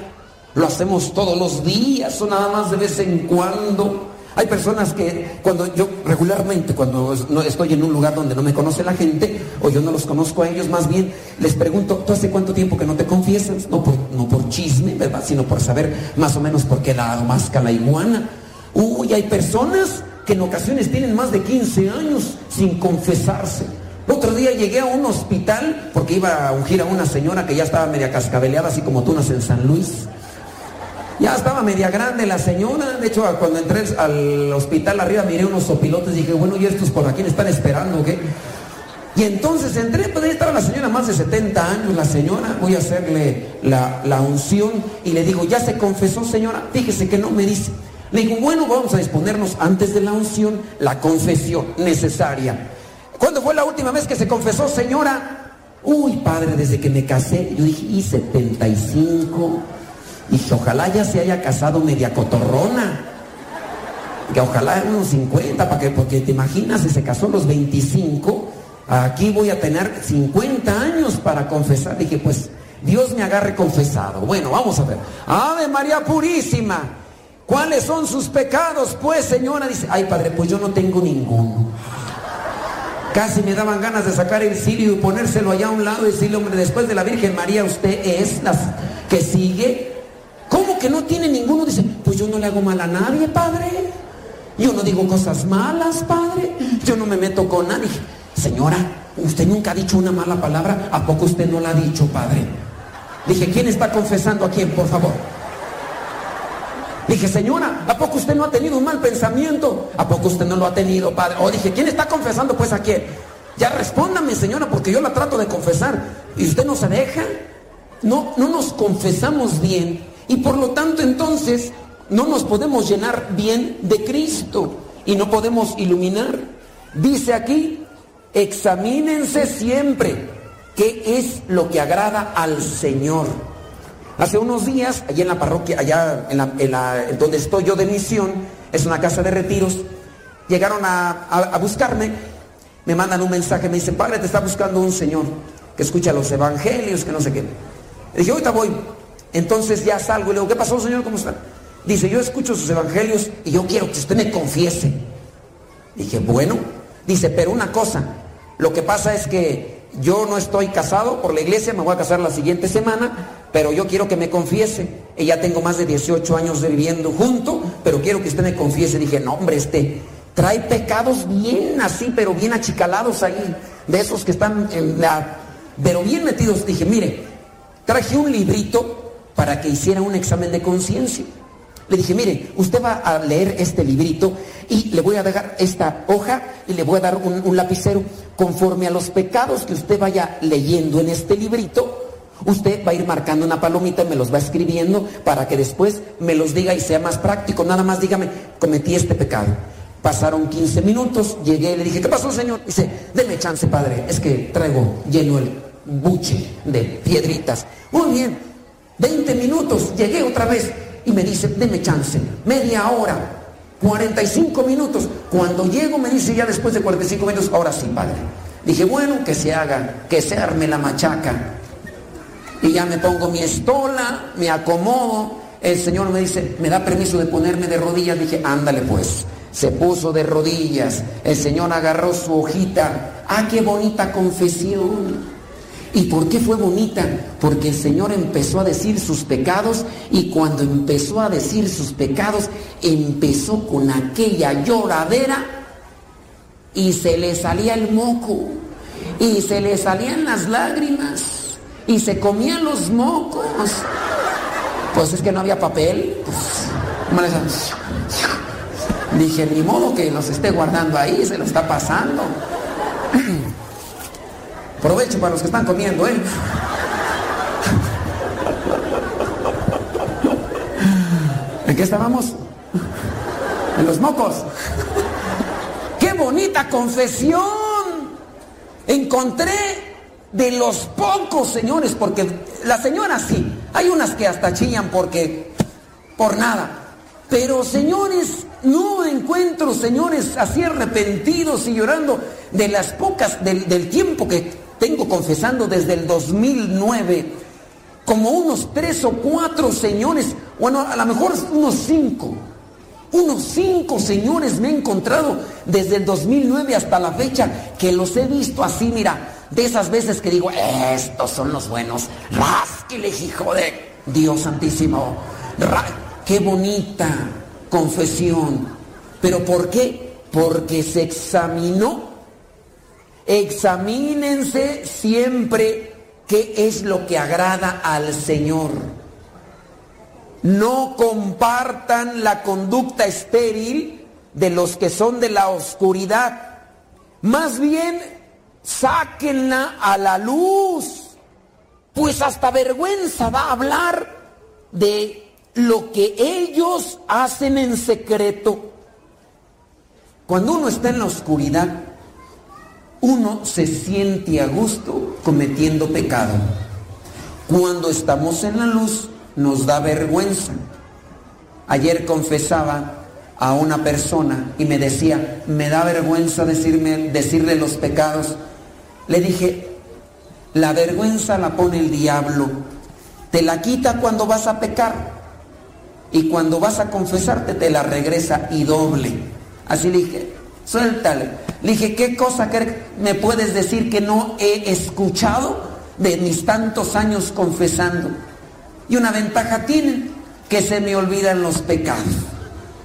lo hacemos todos los días o nada más de vez en cuando. Hay personas que cuando yo regularmente, cuando estoy en un lugar donde no me conoce la gente, o yo no los conozco a ellos, más bien les pregunto, ¿tú hace cuánto tiempo que no te confiesas? No por, no por chisme, ¿verdad? Sino por saber más o menos por qué la masca la iguana. Uy, hay personas que en ocasiones tienen más de 15 años sin confesarse. Otro día llegué a un hospital porque iba a ungir a una señora que ya estaba media cascabeleada, así como tú en San Luis. Ya estaba media grande la señora. De hecho, cuando entré al hospital arriba miré unos sopilotes y dije, bueno, ¿y estos por aquí están esperando qué? Y entonces entré, pues ahí estaba la señora, más de 70 años, la señora. Voy a hacerle la, la unción y le digo, ¿ya se confesó, señora? Fíjese que no me dice. Le digo, bueno, vamos a disponernos antes de la unción, la confesión necesaria. ¿Cuándo fue la última vez que se confesó, señora? Uy, padre, desde que me casé, yo dije, y 75. Dije, ojalá ya se haya casado media cotorrona. Que ojalá unos 50, para que, porque te imaginas, si se casó a los 25, aquí voy a tener 50 años para confesar. Dije, pues Dios me agarre confesado. Bueno, vamos a ver. Ave María Purísima. ¿Cuáles son sus pecados? Pues, señora, dice, ay padre, pues yo no tengo ninguno. Casi me daban ganas de sacar el cirio y ponérselo allá a un lado y decirle, hombre, después de la Virgen María, usted es la que sigue. ¿Cómo que no tiene ninguno? Dice, pues yo no le hago mal a nadie, padre. Yo no digo cosas malas, padre. Yo no me meto con nadie. Señora, usted nunca ha dicho una mala palabra. ¿A poco usted no la ha dicho, padre? Dije, ¿quién está confesando a quién, por favor? Dije, señora, ¿a poco usted no ha tenido un mal pensamiento? ¿A poco usted no lo ha tenido, padre? O dije, ¿quién está confesando pues a quién? Ya respóndame, señora, porque yo la trato de confesar. ¿Y usted no se deja? No, no nos confesamos bien. Y por lo tanto, entonces, no nos podemos llenar bien de Cristo. Y no podemos iluminar. Dice aquí, examínense siempre qué es lo que agrada al Señor. Hace unos días, allá en la parroquia, allá en, la, donde estoy yo de misión, es una casa de retiros, llegaron a, a- a buscarme me mandan un mensaje, me dicen, padre, te está buscando un señor que escucha los evangelios, que no sé qué. Le dije, ahorita voy. Entonces ya salgo y le digo, ¿qué pasó, señor? ¿Cómo está? Dice, yo escucho sus evangelios y yo quiero que usted me confiese. Dije, bueno. Dice, pero una cosa, lo que pasa es que yo no estoy casado por la iglesia, me voy a casar la siguiente semana, pero yo quiero que me confiese. Y ya tengo más de 18 años de viviendo junto, pero quiero que usted me confiese. Dije, no, hombre, este trae pecados bien así, pero bien achicalados ahí, de esos que están en la... pero bien metidos. Dije, mire, traje un librito para que hiciera un examen de conciencia. Le dije, mire, usted va a leer este librito y le voy a dejar esta hoja y le voy a dar un, lapicero. Conforme a los pecados que usted vaya leyendo en este librito, usted va a ir marcando una palomita y me los va escribiendo para que después me los diga y sea más práctico. Nada más dígame, cometí este pecado. Pasaron 15 minutos, llegué y le dije, ¿qué pasó, señor? Dice, deme chance, padre, es que traigo lleno el buche de piedritas. Muy bien, 20 minutos, llegué otra vez y me dice, deme chance, media hora, 45 minutos. Cuando llego me dice ya después de 45 minutos, ahora sí, padre. Dije, bueno, que se haga, que se arme la machaca. Y ya me pongo mi estola, me acomodo. El Señor me dice, ¿me da permiso de ponerme de rodillas? Dije, ándale pues. Se puso de rodillas. El Señor agarró su hojita. Ah, qué bonita confesión. ¿Y por qué fue bonita? Porque el Señor empezó a decir sus pecados y cuando empezó a decir sus pecados, empezó con aquella lloradera y se le salía el moco y se le salían las lágrimas y se comían los mocos. Pues es que no había papel. Pues, ¿cómo les- Dije, ni modo que los esté guardando ahí, se lo está pasando. Provecho para los que están comiendo, ¿eh? ¿En qué estábamos? En los mocos. ¡Qué bonita confesión! Encontré de los pocos señores, porque las señoras sí, hay unas que hasta chillan porque, por nada. Pero señores, no encuentro señores así arrepentidos y llorando de las pocas, del, del tiempo que tengo confesando desde el 2009, como unos tres o cuatro señores, bueno, a lo mejor unos cinco, unos cinco señores me he encontrado desde el 2009 hasta la fecha, que los he visto así, mira, de esas veces que digo, estos son los buenos, rásquiles, hijo de Dios Santísimo, qué bonita confesión, pero ¿por qué? Porque se examinó Examínense siempre qué es lo que agrada al Señor. No compartan la conducta estéril de los que son de la oscuridad. Más bien, sáquenla a la luz. Pues hasta vergüenza va a hablar de lo que ellos hacen en secreto. Cuando uno está en la oscuridad, uno se siente a gusto cometiendo pecado. Cuando estamos en la luz nos da vergüenza. Ayer confesaba a una persona y me decía, me da vergüenza decirme, decirle los pecados. Le dije, la vergüenza la pone el diablo. Te la quita cuando vas a pecar. Y cuando vas a confesarte te la regresa y doble. Así le dije, suéltale. Le dije, ¿qué cosa que me puedes decir que no he escuchado de mis tantos años confesando? Y una ventaja tienen, que se me olvidan los pecados.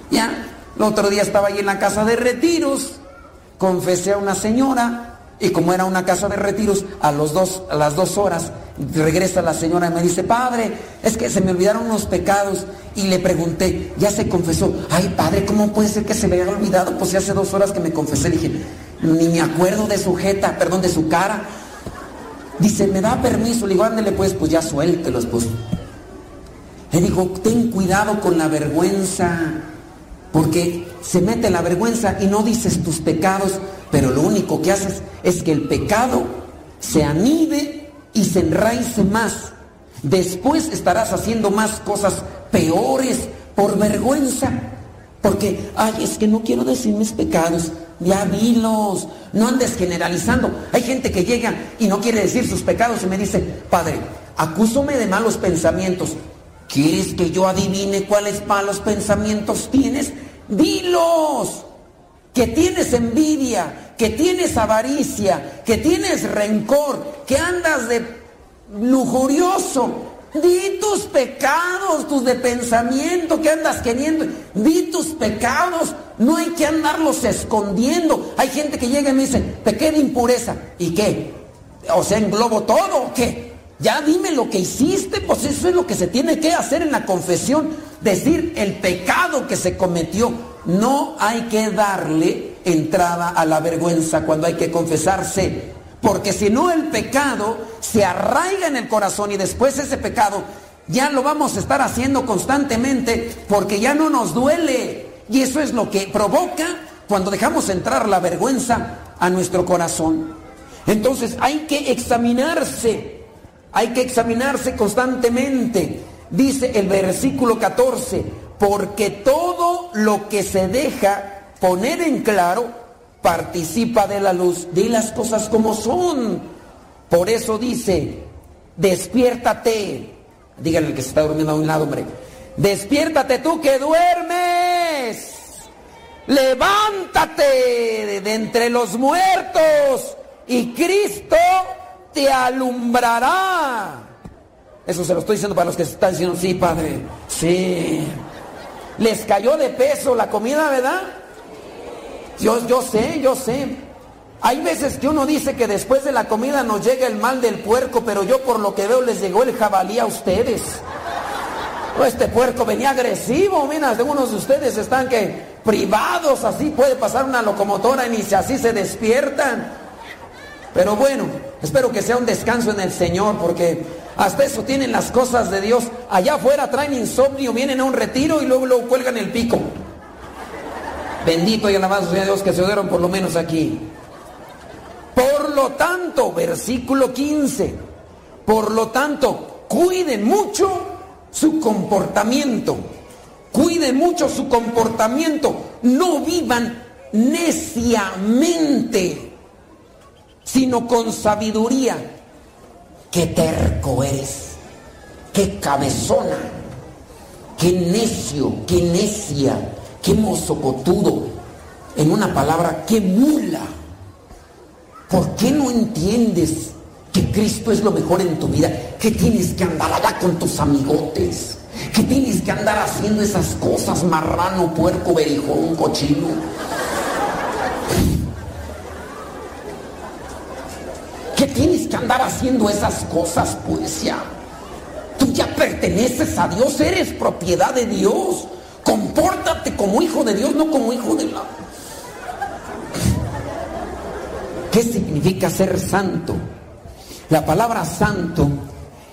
Ya, el otro día estaba ahí en la casa de retiros, confesé a una señora y como era una casa de retiros, a, las dos horas regresa la señora y me dice, padre, es que se me olvidaron unos pecados. Y le pregunté, ya se confesó, ay padre, ¿cómo puede ser que se me haya olvidado? Pues hace dos horas que me confesé, le dije, ni me acuerdo de su jeta, perdón, de su cara. Dice, ¿me da permiso? Le digo, ándele pues, pues ya suéltelos, pues. Le digo, ten cuidado con la vergüenza, porque se mete la vergüenza y no dices tus pecados, pero lo único que haces es que el pecado se anide y se enraice más. Después estarás haciendo más cosas peores por vergüenza. Porque, ay, es que no quiero decir mis pecados. ya dilos, no andes generalizando. Hay gente que llega y no quiere decir sus pecados y me dice, Padre, acúsome de malos pensamientos. ¿Quieres que yo adivine cuáles malos pensamientos tienes? Dilos. Que tienes envidia, que tienes avaricia, que tienes rencor, que andas de lujurioso. Di tus pecados, tus de pensamiento, que andas queriendo. Di tus pecados. No hay que andarlos escondiendo. Hay gente que llega y me dice, pequé de impureza. ¿Y qué? O sea, englobo todo o qué? Ya dime lo que hiciste, pues eso es lo que se tiene que hacer en la confesión. Decir el pecado que se cometió. No hay que darle entrada a la vergüenza cuando hay que confesarse. Porque si no el pecado se arraiga en el corazón y después ese pecado ya lo vamos a estar haciendo constantemente porque ya no nos duele. Y eso es lo que provoca cuando dejamos entrar la vergüenza a nuestro corazón. Entonces hay que examinarse, hay que examinarse constantemente. Dice el versículo 14, porque todo lo que se deja poner en claro participa de la luz. Di las cosas como son. Por eso dice, despiértate. Díganle que se está durmiendo a un lado, hombre. Despiértate tú que duermes. Levántate de entre los muertos y Cristo te alumbrará. Eso se lo estoy diciendo para los que están diciendo, sí, Padre, sí. Les cayó de peso la comida, ¿verdad? Yo, yo sé, yo sé. Hay veces que uno dice que después de la comida nos llega el mal del puerco, pero yo por lo que veo les llegó el jabalí a ustedes. Este puerco venía agresivo, mira, algunos de ustedes están que privados, así puede pasar una locomotora y ni si así se despiertan. Pero bueno, espero que sea un descanso en el Señor, porque hasta eso tienen las cosas de Dios. Allá afuera traen insomnio, vienen a un retiro y luego lo cuelgan el pico. Bendito y alabado sea Dios que se oyeron por lo menos aquí. Por lo tanto, versículo 15, por lo tanto, cuiden mucho su comportamiento. Cuiden mucho su comportamiento. No vivan neciamente, sino con sabiduría. Qué terco eres, qué cabezona, qué necio, qué necia, qué mozocotudo. En una palabra, qué mula. ¿Por qué no entiendes que Cristo es lo mejor en tu vida? Que tienes que andar allá con tus amigotes. Que tienes que andar haciendo esas cosas, marrano, puerco, berijón, cochino. Que tienes que andar haciendo esas cosas, pues ya. Tú ya perteneces a Dios, eres propiedad de Dios. Compórtate como hijo de Dios, no como hijo de la... ¿Qué significa ser santo? La palabra santo,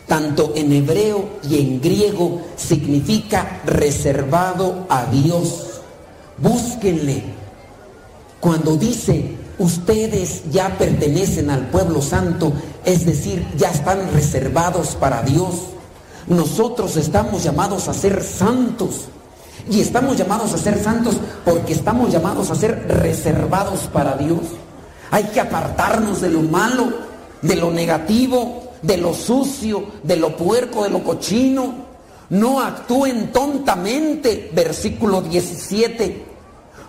tanto en hebreo y en griego, significa reservado a Dios. Búsquenle. Cuando dice, ustedes ya pertenecen al pueblo santo, es decir, ya están reservados para Dios. Nosotros estamos llamados a ser santos. Y estamos llamados a ser santos porque estamos llamados a ser reservados para Dios. Hay que apartarnos de lo malo, de lo negativo, de lo sucio, de lo puerco, de lo cochino. No actúen tontamente, versículo 17.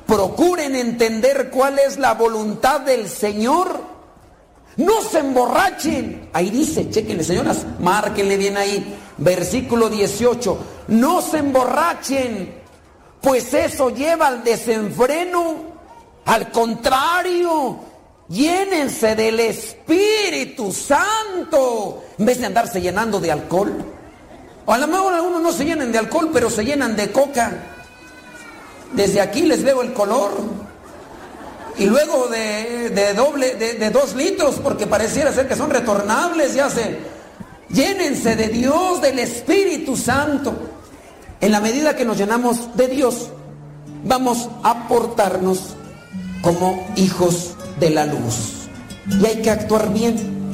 Procuren entender cuál es la voluntad del Señor. No se emborrachen. Ahí dice, chequenle señoras, márquenle bien ahí. Versículo 18. No se emborrachen, pues eso lleva al desenfreno. Al contrario, llénense del Espíritu Santo en vez de andarse llenando de alcohol. O a lo mejor algunos no se llenan de alcohol, pero se llenan de coca. Desde aquí les veo el color. Y luego de, de doble, de, de dos litros, porque pareciera ser que son retornables, ya se. Llénense de Dios, del Espíritu Santo. En la medida que nos llenamos de Dios, vamos a portarnos como hijos de la luz. Y hay que actuar bien.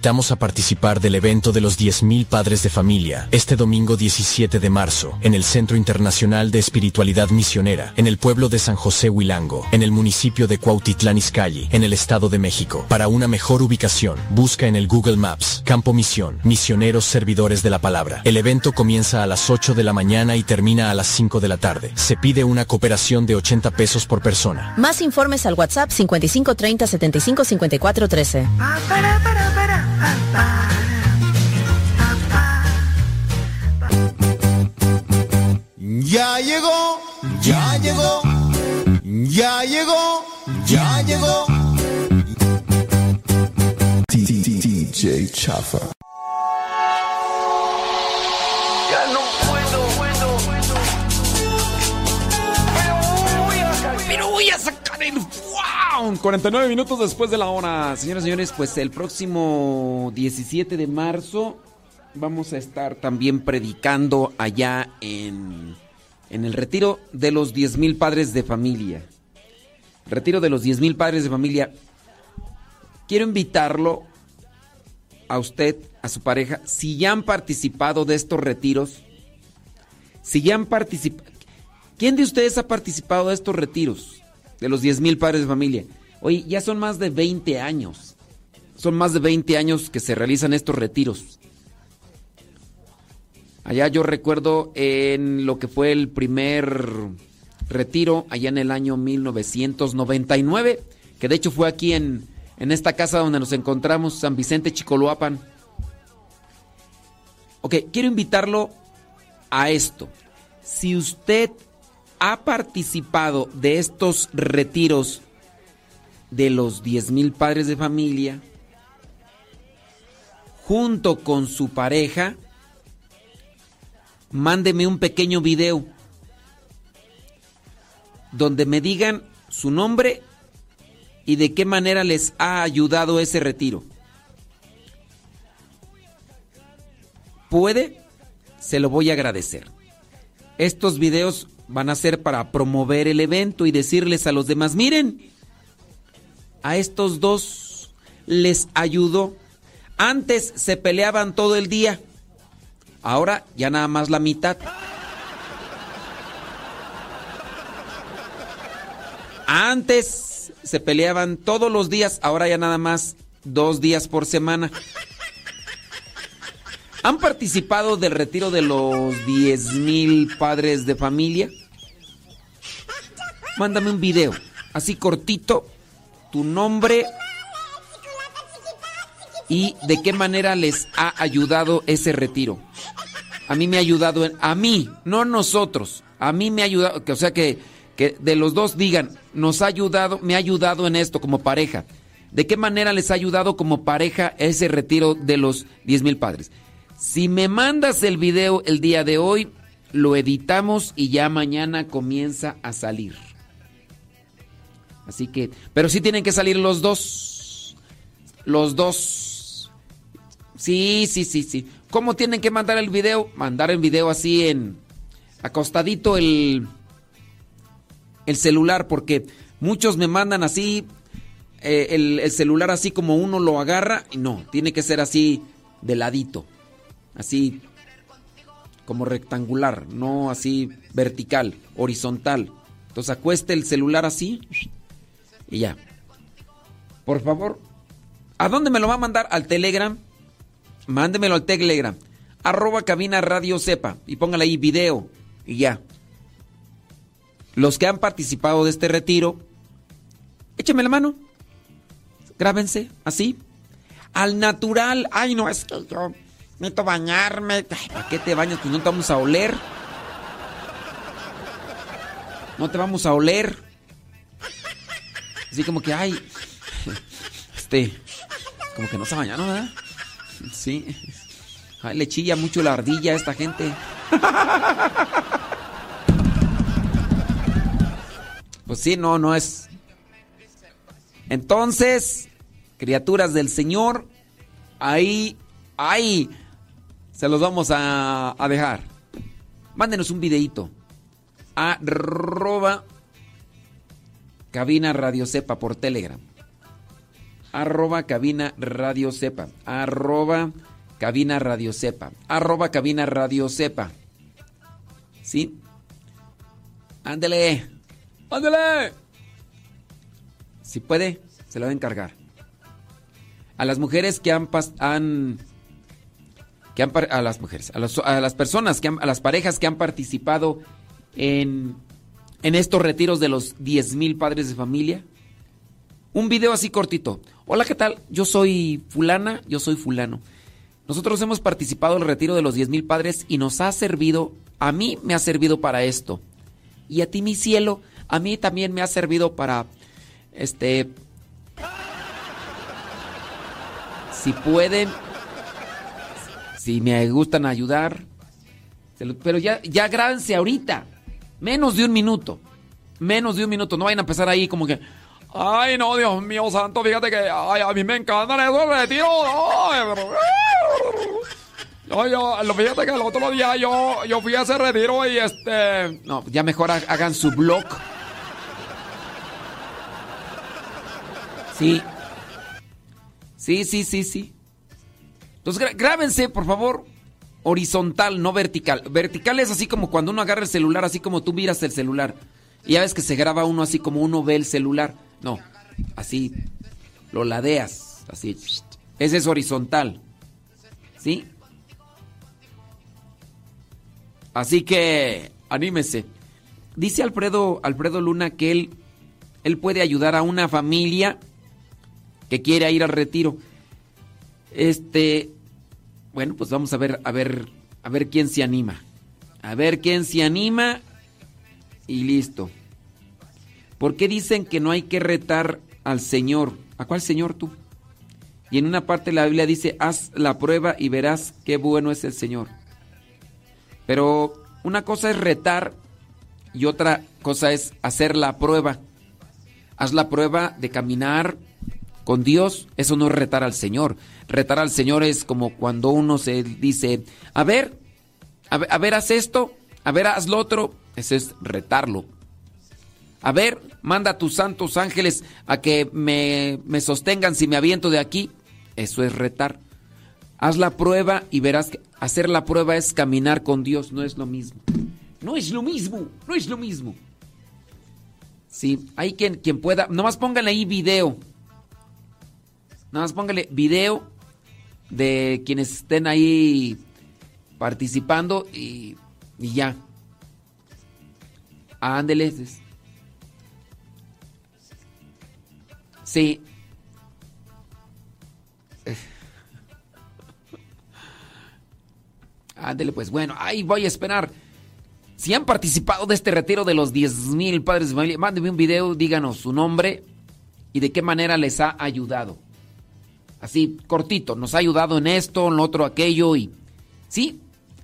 Invitamos a participar del evento de los 10.000 padres de familia este domingo 17 de marzo en el Centro Internacional de Espiritualidad Misionera en el pueblo de San José Huilango, en el municipio de Cuautitlán Izcalli, en el Estado de México. Para una mejor ubicación, busca en el Google Maps Campo Misión, Misioneros Servidores de la Palabra. El evento comienza a las 8 de la mañana y termina a las 5 de la tarde. Se pide una cooperación de 80 pesos por persona. Más informes al WhatsApp 55 30 75 54 13. Ya llegó, ya llegó, ya llegó, ya llegó. DJ Chafa. Wow. 49 minutos después de la hora. Señoras y señores, pues el próximo 17 de marzo vamos a estar también predicando allá en, en el retiro de los 10.000 padres de familia. Retiro de los 10.000 padres de familia. Quiero invitarlo a usted, a su pareja, si ya han participado de estos retiros, si ya han participado... ¿Quién de ustedes ha participado de estos retiros? De los 10.000 padres de familia. Oye, ya son más de 20 años. Son más de 20 años que se realizan estos retiros. Allá yo recuerdo en lo que fue el primer retiro, allá en el año 1999, que de hecho fue aquí en, en esta casa donde nos encontramos, San Vicente Chicoloapan. Ok, quiero invitarlo a esto. Si usted ha participado de estos retiros de los 10.000 padres de familia, junto con su pareja, mándeme un pequeño video donde me digan su nombre y de qué manera les ha ayudado ese retiro. ¿Puede? Se lo voy a agradecer. Estos videos van a ser para promover el evento y decirles a los demás, miren, a estos dos les ayudó. Antes se peleaban todo el día, ahora ya nada más la mitad. Antes se peleaban todos los días, ahora ya nada más dos días por semana. ¿Han participado del retiro de los 10.000 padres de familia? Mándame un video, así cortito, tu nombre y de qué manera les ha ayudado ese retiro. A mí me ha ayudado, en, a mí, no nosotros, a mí me ha ayudado, que, o sea que, que de los dos digan, nos ha ayudado, me ha ayudado en esto como pareja. ¿De qué manera les ha ayudado como pareja ese retiro de los 10 mil padres? Si me mandas el video el día de hoy, lo editamos y ya mañana comienza a salir. Así que, pero sí tienen que salir los dos. Los dos. Sí, sí, sí, sí. ¿Cómo tienen que mandar el video? Mandar el video así en acostadito el el celular porque muchos me mandan así eh, el, el celular así como uno lo agarra y no, tiene que ser así de ladito. Así como rectangular, no así vertical, horizontal. Entonces acueste el celular así y ya. Por favor, ¿a dónde me lo va a mandar? Al Telegram. Mándemelo al Telegram. Arroba cabina radio sepa. Y póngale ahí video. Y ya. Los que han participado de este retiro, écheme la mano. Grábense, así. Al natural. Ay, no, es que yo necesito bañarme. ¿Para qué te bañas? Pues no te vamos a oler. No te vamos a oler. Así como que, ay, este, como que no se bañaron, ¿verdad? Sí. Ay, le chilla mucho la ardilla a esta gente. Pues sí, no, no es. Entonces, criaturas del Señor, ahí, ahí, se los vamos a, a dejar. Mándenos un videito. Arroba cabina Radio Cepa por Telegram. Arroba cabina radio sepa. Arroba cabina radio sepa. Arroba cabina radio sepa. ¿Sí? Ándele. Ándele. Si puede, se lo va a encargar. A las mujeres que han, que han a las mujeres, a, los- a las personas que han- a las parejas que han participado en en estos retiros de los 10.000 padres de familia. Un video así cortito. Hola, ¿qué tal? Yo soy fulana, yo soy fulano. Nosotros hemos participado en el retiro de los 10.000 padres y nos ha servido, a mí me ha servido para esto. Y a ti, mi cielo, a mí también me ha servido para, este, si pueden, si me gustan ayudar, pero ya, ya grábense ahorita, menos de un minuto, menos de un minuto, no vayan a empezar ahí como que, Ay, no, Dios mío santo, fíjate que ay, a mí me encantan esos retiros. No, yo, fíjate que el otro día yo, yo fui a ese retiro y este... no, ya mejor ha- hagan su blog. Sí. Sí, sí, sí, sí. Entonces grábense, por favor, horizontal, no vertical. Vertical es así como cuando uno agarra el celular, así como tú miras el celular. Y ya ves que se graba uno así como uno ve el celular. No, así lo ladeas, así. Ese es horizontal. ¿Sí? Así que anímese. Dice Alfredo, Alfredo Luna que él, él puede ayudar a una familia que quiere ir al retiro. Este, bueno, pues vamos a ver, a ver, a ver quién se anima. A ver quién se anima y listo. ¿Por qué dicen que no hay que retar al Señor? ¿A cuál Señor tú? Y en una parte de la Biblia dice, haz la prueba y verás qué bueno es el Señor. Pero una cosa es retar y otra cosa es hacer la prueba. Haz la prueba de caminar con Dios. Eso no es retar al Señor. Retar al Señor es como cuando uno se dice, a ver, a ver, haz esto, a ver, haz lo otro. Eso es retarlo. A ver, manda a tus santos ángeles a que me, me sostengan si me aviento de aquí. Eso es retar. Haz la prueba y verás que hacer la prueba es caminar con Dios, no es lo mismo. No es lo mismo, no es lo mismo. Sí, hay quien, quien pueda, nomás póngale ahí video. Nada más póngale video de quienes estén ahí participando y, ya. Ándele. Sí. Ándele, pues bueno, ahí voy a esperar. Si han participado de este retiro de los 10.000 padres de familia, mándenme un video, díganos su nombre y de qué manera les ha ayudado. Así, cortito, nos ha ayudado en esto, en lo otro, aquello y... Sí,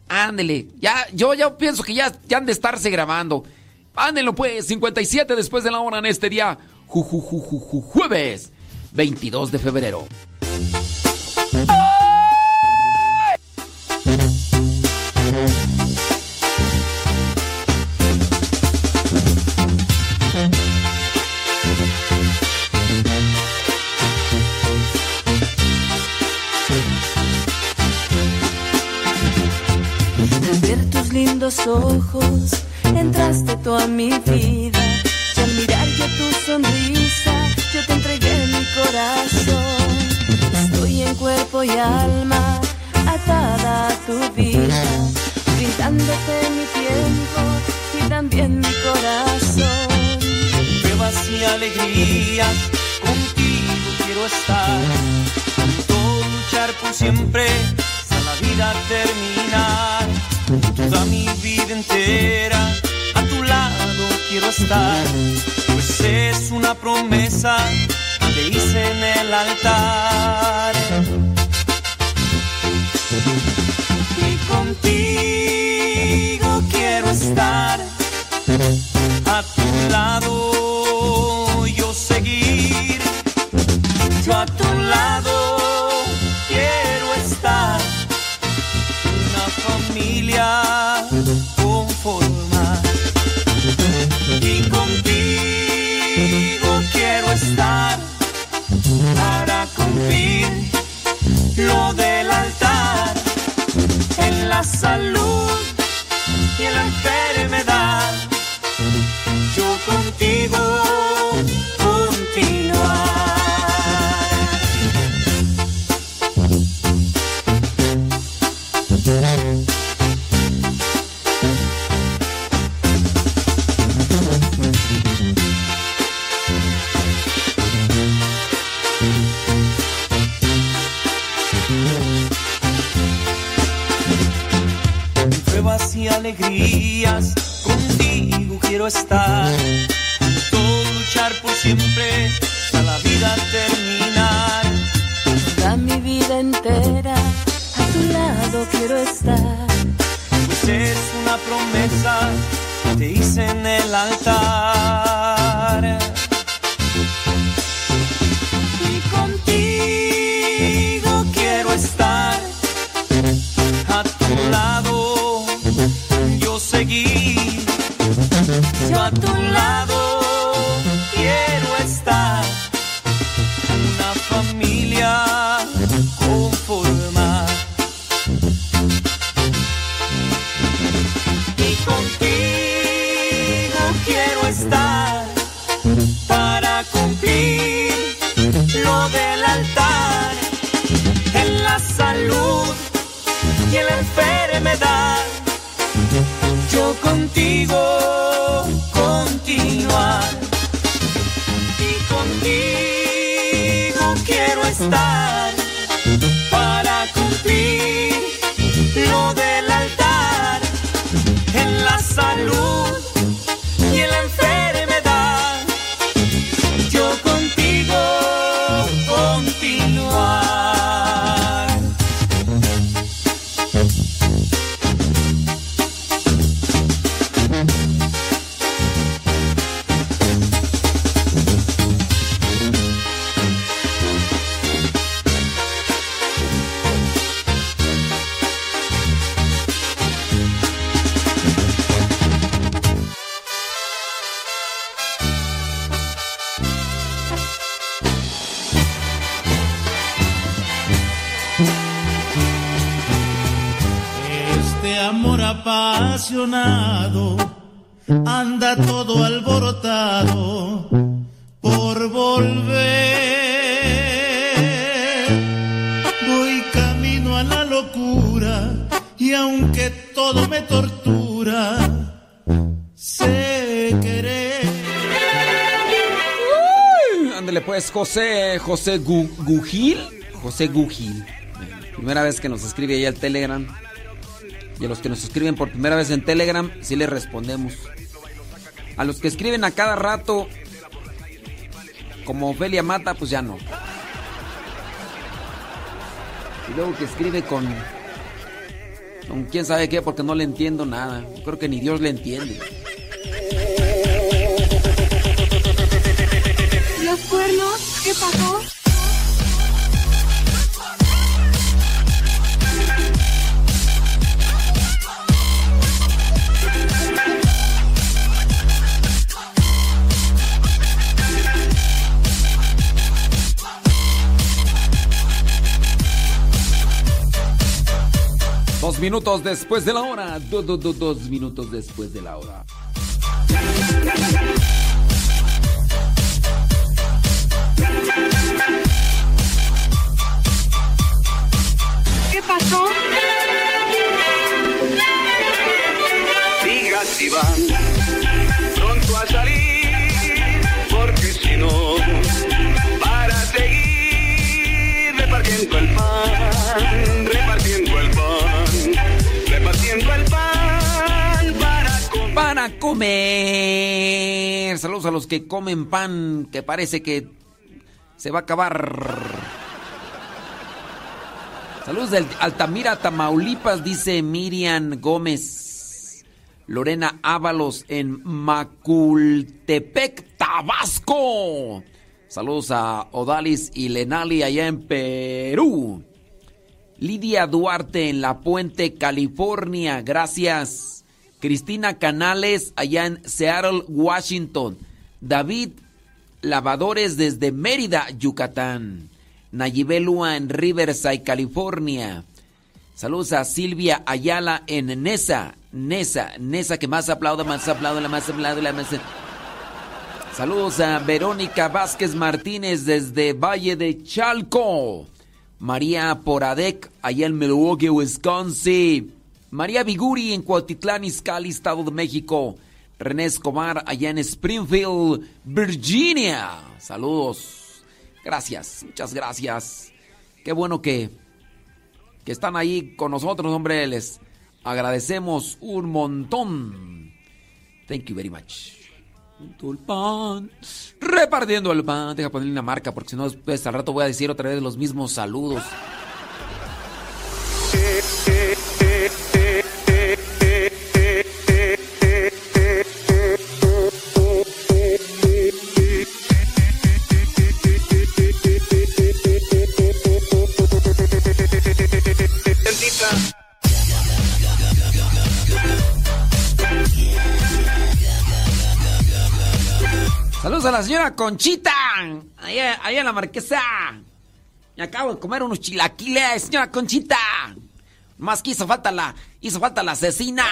ándele. Ya, yo ya pienso que ya, ya han de estarse grabando. Ándenlo pues, 57 después de la hora en este día, ju, ju, ju, ju, ju, jueves 22 de febrero. Lindos ojos, entraste tú a mi vida. Y al mirar yo tu sonrisa, yo te entregué mi corazón. Estoy en cuerpo y alma, atada a tu vida, brindándote mi tiempo y también mi corazón. pruebas y alegrías, contigo quiero estar, junto luchar por siempre, hasta la vida terminar, toda mi vida entera, a tu lado quiero estar, pues es una promesa que hice en el altar. Y contigo quiero estar. A tu lado yo seguir, yo a tu lado conformar. Y contigo quiero estar para cumplir lo del altar en la salud y en la enfermedad. Yo contigo. Y alegrías, contigo quiero estar. Todo luchar por siempre, hasta la vida terminar. Toda mi vida entera a tu lado quiero estar. Pues es una promesa que te hice en el altar. A tu lado quiero estar. Una familia conformar. José, Gu- Gugil. José Gugil. Primera vez que nos escribe ahí al Telegram. Y a los que nos escriben por primera vez en Telegram, sí les respondemos. A los que escriben a cada rato, como Ofelia Mata, pues ya no. Y luego que escribe con. con quién sabe qué, porque no le entiendo nada. Creo que ni Dios le entiende. ¿Los cuernos? ¿Qué pasó? Dos minutos después de la hora. Do- do- do- dos minutos después de la hora. Pasó? Diga si van pronto a salir, porque si no, para seguir repartiendo el pan, repartiendo el pan, repartiendo el pan para comer. Para comer. Saludos a los que comen pan, que parece que se va a acabar. Saludos del Altamira, Tamaulipas, dice Miriam Gómez. Lorena Ábalos en Macultepec, Tabasco. Saludos a Odalis y Lenali allá en Perú. Lidia Duarte en La Puente, California. Gracias. Cristina Canales allá en Seattle, Washington. David Lavadores desde Mérida, Yucatán. Nayibelua en Riverside, California. Saludos a Silvia Ayala en Nesa. Nesa, Nesa, que más aplauda, más aplauda, la más aplauda, la más. Saludos a Verónica Vázquez Martínez desde Valle de Chalco. María Poradec, allá en Milwaukee, Wisconsin. María Viguri en Cuautitlán, Izcalli, Estado de México. René Escobar, allá en Springfield, Virginia. Saludos. Gracias, muchas gracias. Qué bueno que, que están ahí con nosotros, hombre. Les agradecemos un montón. Thank you very much. El pan. Repartiendo el pan. Deja ponerle una marca porque si no, después al rato voy a decir otra vez los mismos saludos. Saludos a la señora Conchita. Allá, allá en la marquesa. Me acabo de comer unos chilaquiles, señora Conchita. Más que hizo falta la, hizo falta la asesina.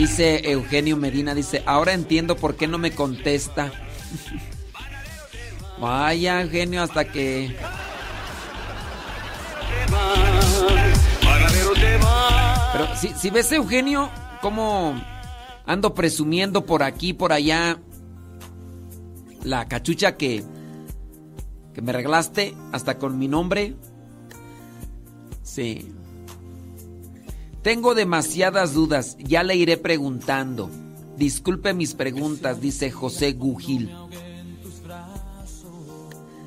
Dice Eugenio Medina, dice, ahora entiendo por qué no me contesta. Vaya, Eugenio, hasta que... Pero si, si ves, Eugenio, cómo ando presumiendo por aquí, por allá, la cachucha que, que me regalaste, hasta con mi nombre. Sí. Tengo demasiadas dudas, ya le iré preguntando. Disculpe mis preguntas, dice José Gugil.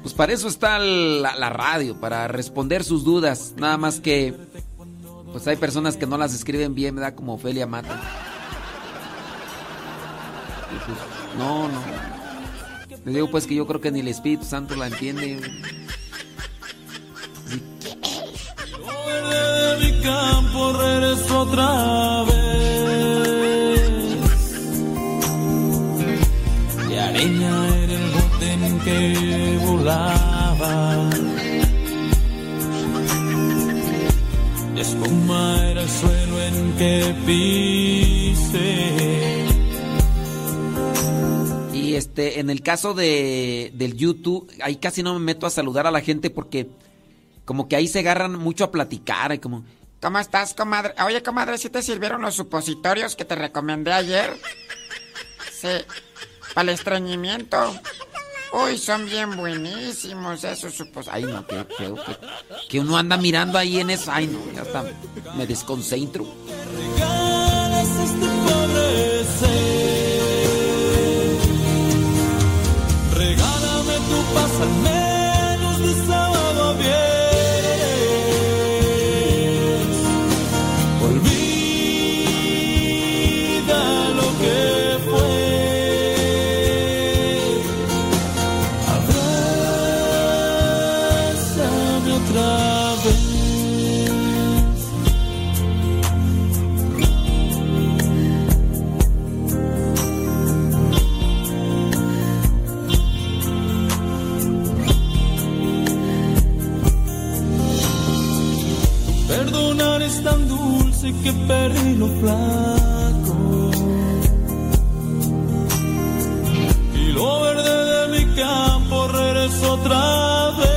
Pues para eso está la, radio, para responder sus dudas. Nada más que, pues hay personas que no las escriben bien, me da como Ofelia Mata. No, no. Le digo pues que yo creo que ni el Espíritu Santo la entiende. Campo regreso otra vez. Y arena era el bote en que volaba. Y espuma era el suelo en que pisé. Y este, en el caso de, del YouTube, ahí casi no me meto a saludar a la gente porque como que ahí se agarran mucho a platicar y como... ¿Cómo estás, comadre? Oye, comadre, ¿sí te sirvieron los supositorios que te recomendé ayer? Sí. Para el estreñimiento. Uy, son bien buenísimos esos supositorios. Ay, no, qué feo. Que, que uno anda mirando ahí en eso. Ay, no, ya está. Me desconcentro. Regálame tu paz dulce que perdí lo flaco. Y lo verde de mi campo regreso otra vez.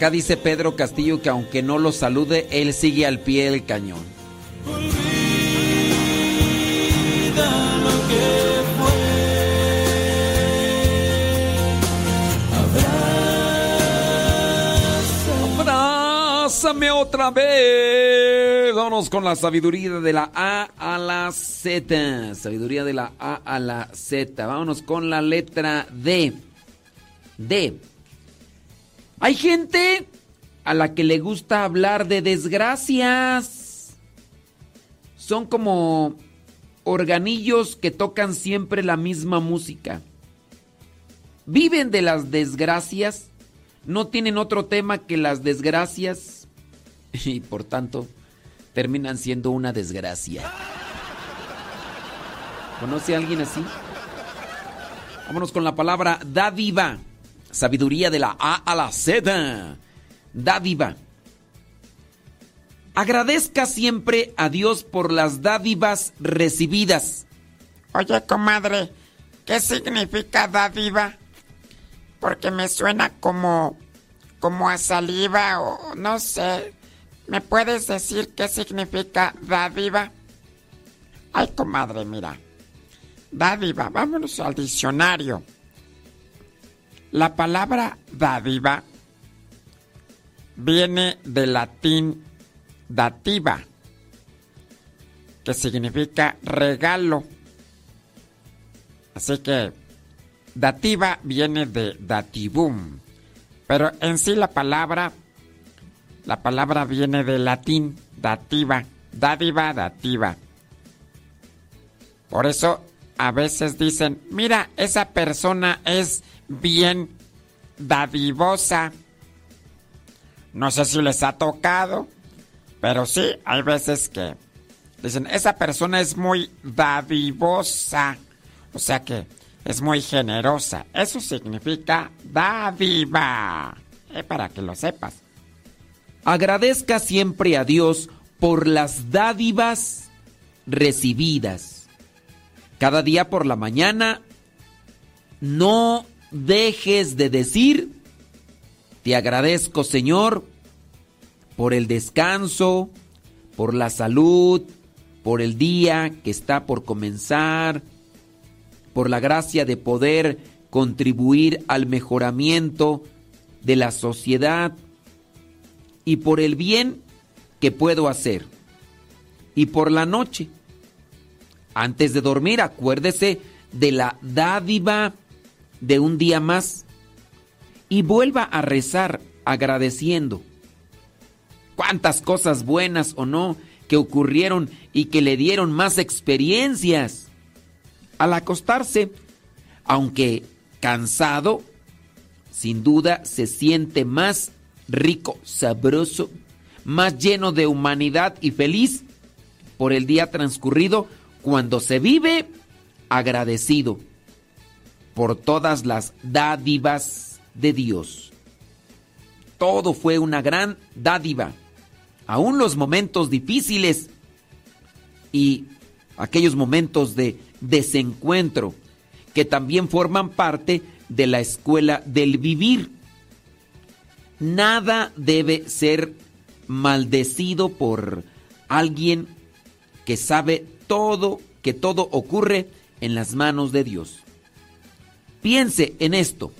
Acá dice Pedro Castillo que aunque no lo salude, él sigue al pie del cañón. Olvida lo que Abrázame otra vez. Vámonos con la sabiduría de la A a la Z. Sabiduría de la A a la Z. Vámonos con la letra D. D. Hay gente a la que le gusta hablar de desgracias. Son como organillos que tocan siempre la misma música. Viven de las desgracias, no tienen otro tema que las desgracias y por tanto terminan siendo una desgracia. ¿Conoce a alguien así? Vámonos con la palabra dádiva. Sabiduría de la A a la Z. Dádiva. Agradezca siempre a Dios por las dádivas recibidas. Oye, comadre, ¿qué significa dádiva? Porque me suena como como a saliva o no sé. ¿Me puedes decir qué significa dádiva? Ay, comadre, mira. Dádiva, vámonos al diccionario. La palabra dádiva viene del latín dativa, que significa regalo. Así que dativa viene de dativum, pero en sí la palabra la palabra viene del latín dativa, dádiva, dativa. Por eso a veces dicen, mira, esa persona es bien dadivosa. No sé si les ha tocado, pero sí, hay veces que dicen, esa persona es muy dadivosa. O sea que es muy generosa. Eso significa dádiva. Eh, para que lo sepas. Agradezca siempre a Dios por las dádivas recibidas. Cada día por la mañana, no dejes de decir, te agradezco Señor por el descanso, por la salud, por el día que está por comenzar, por la gracia de poder contribuir al mejoramiento de la sociedad y por el bien que puedo hacer. Y por la noche, antes de dormir, acuérdese de la dádiva de un día más y vuelva a rezar agradeciendo. Cuántas cosas buenas o no que ocurrieron y que le dieron más experiencias. Al acostarse, aunque cansado, sin duda se siente más rico, sabroso, más lleno de humanidad y feliz por el día transcurrido cuando se vive agradecido por todas las dádivas de Dios. Todo fue una gran dádiva, aún los momentos difíciles y aquellos momentos de desencuentro que también forman parte de la escuela del vivir. Nada debe ser maldecido por alguien que sabe todo, que todo ocurre en las manos de Dios. Piense en esto.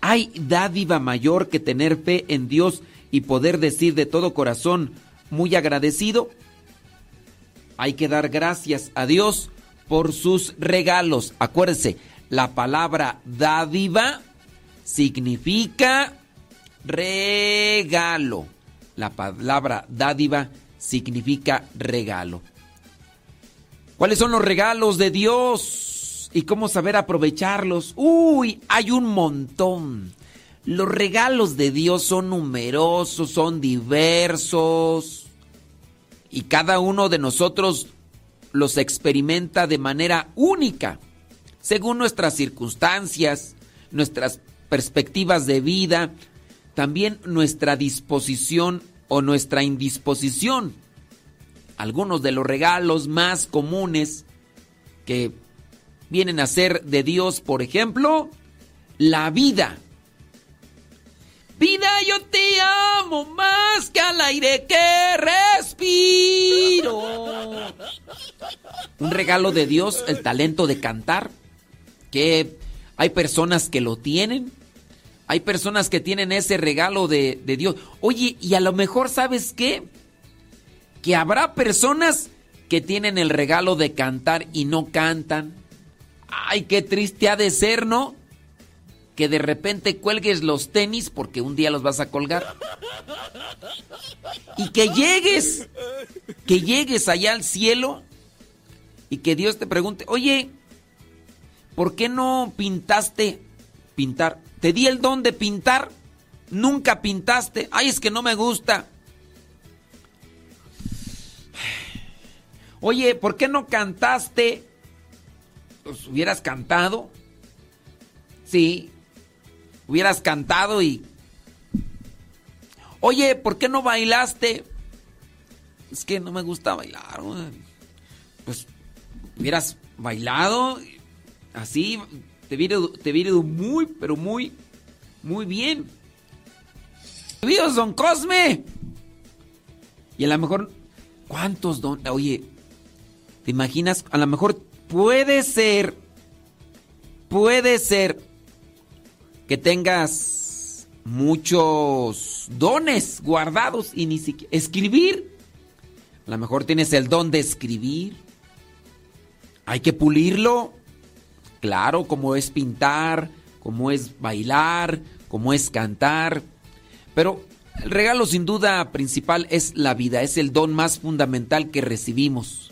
¿Hay dádiva mayor que tener fe en Dios y poder decir de todo corazón, muy agradecido? Hay que dar gracias a Dios por sus regalos. Acuérdese, la palabra dádiva significa regalo. La palabra dádiva significa regalo. ¿Cuáles son los regalos de Dios? ¿Y cómo saber aprovecharlos? Uy, hay un montón. Los regalos de Dios son numerosos, son diversos. Y cada uno de nosotros los experimenta de manera única, según nuestras circunstancias, nuestras perspectivas de vida, también nuestra disposición o nuestra indisposición. Algunos de los regalos más comunes que vienen a ser de Dios, por ejemplo, la vida. Vida, yo te amo más que al aire que respiro. Un regalo de Dios, el talento de cantar, que hay personas que lo tienen, hay personas que tienen ese regalo de, Dios. Oye, y a lo mejor, ¿sabes qué? Que habrá personas que tienen el regalo de cantar y no cantan. Ay, qué triste ha de ser, ¿no? Que de repente cuelgues los tenis porque un día los vas a colgar. Y que llegues, que llegues allá al cielo y que Dios te pregunte, oye, ¿por qué no pintaste pintar? Te di el don de pintar, nunca pintaste. Ay, es que no me gusta. Oye, ¿por qué no cantaste? Pues hubieras cantado. Sí, hubieras cantado y... Oye, ¿por qué no bailaste? Es que no me gusta bailar. Pues hubieras bailado así, te hubiera, te hubiera ido muy, pero muy, muy bien. ¡Bienvenidos, don Cosme! Y a lo mejor, ¿cuántos don? Oye, ¿te imaginas? A lo mejor puede ser, puede ser que tengas muchos dones guardados y ni siquiera escribir. A lo mejor tienes el don de escribir. Hay que pulirlo. Claro, como es pintar, como es bailar, como es cantar. Pero el regalo sin duda principal es la vida, es el don más fundamental que recibimos.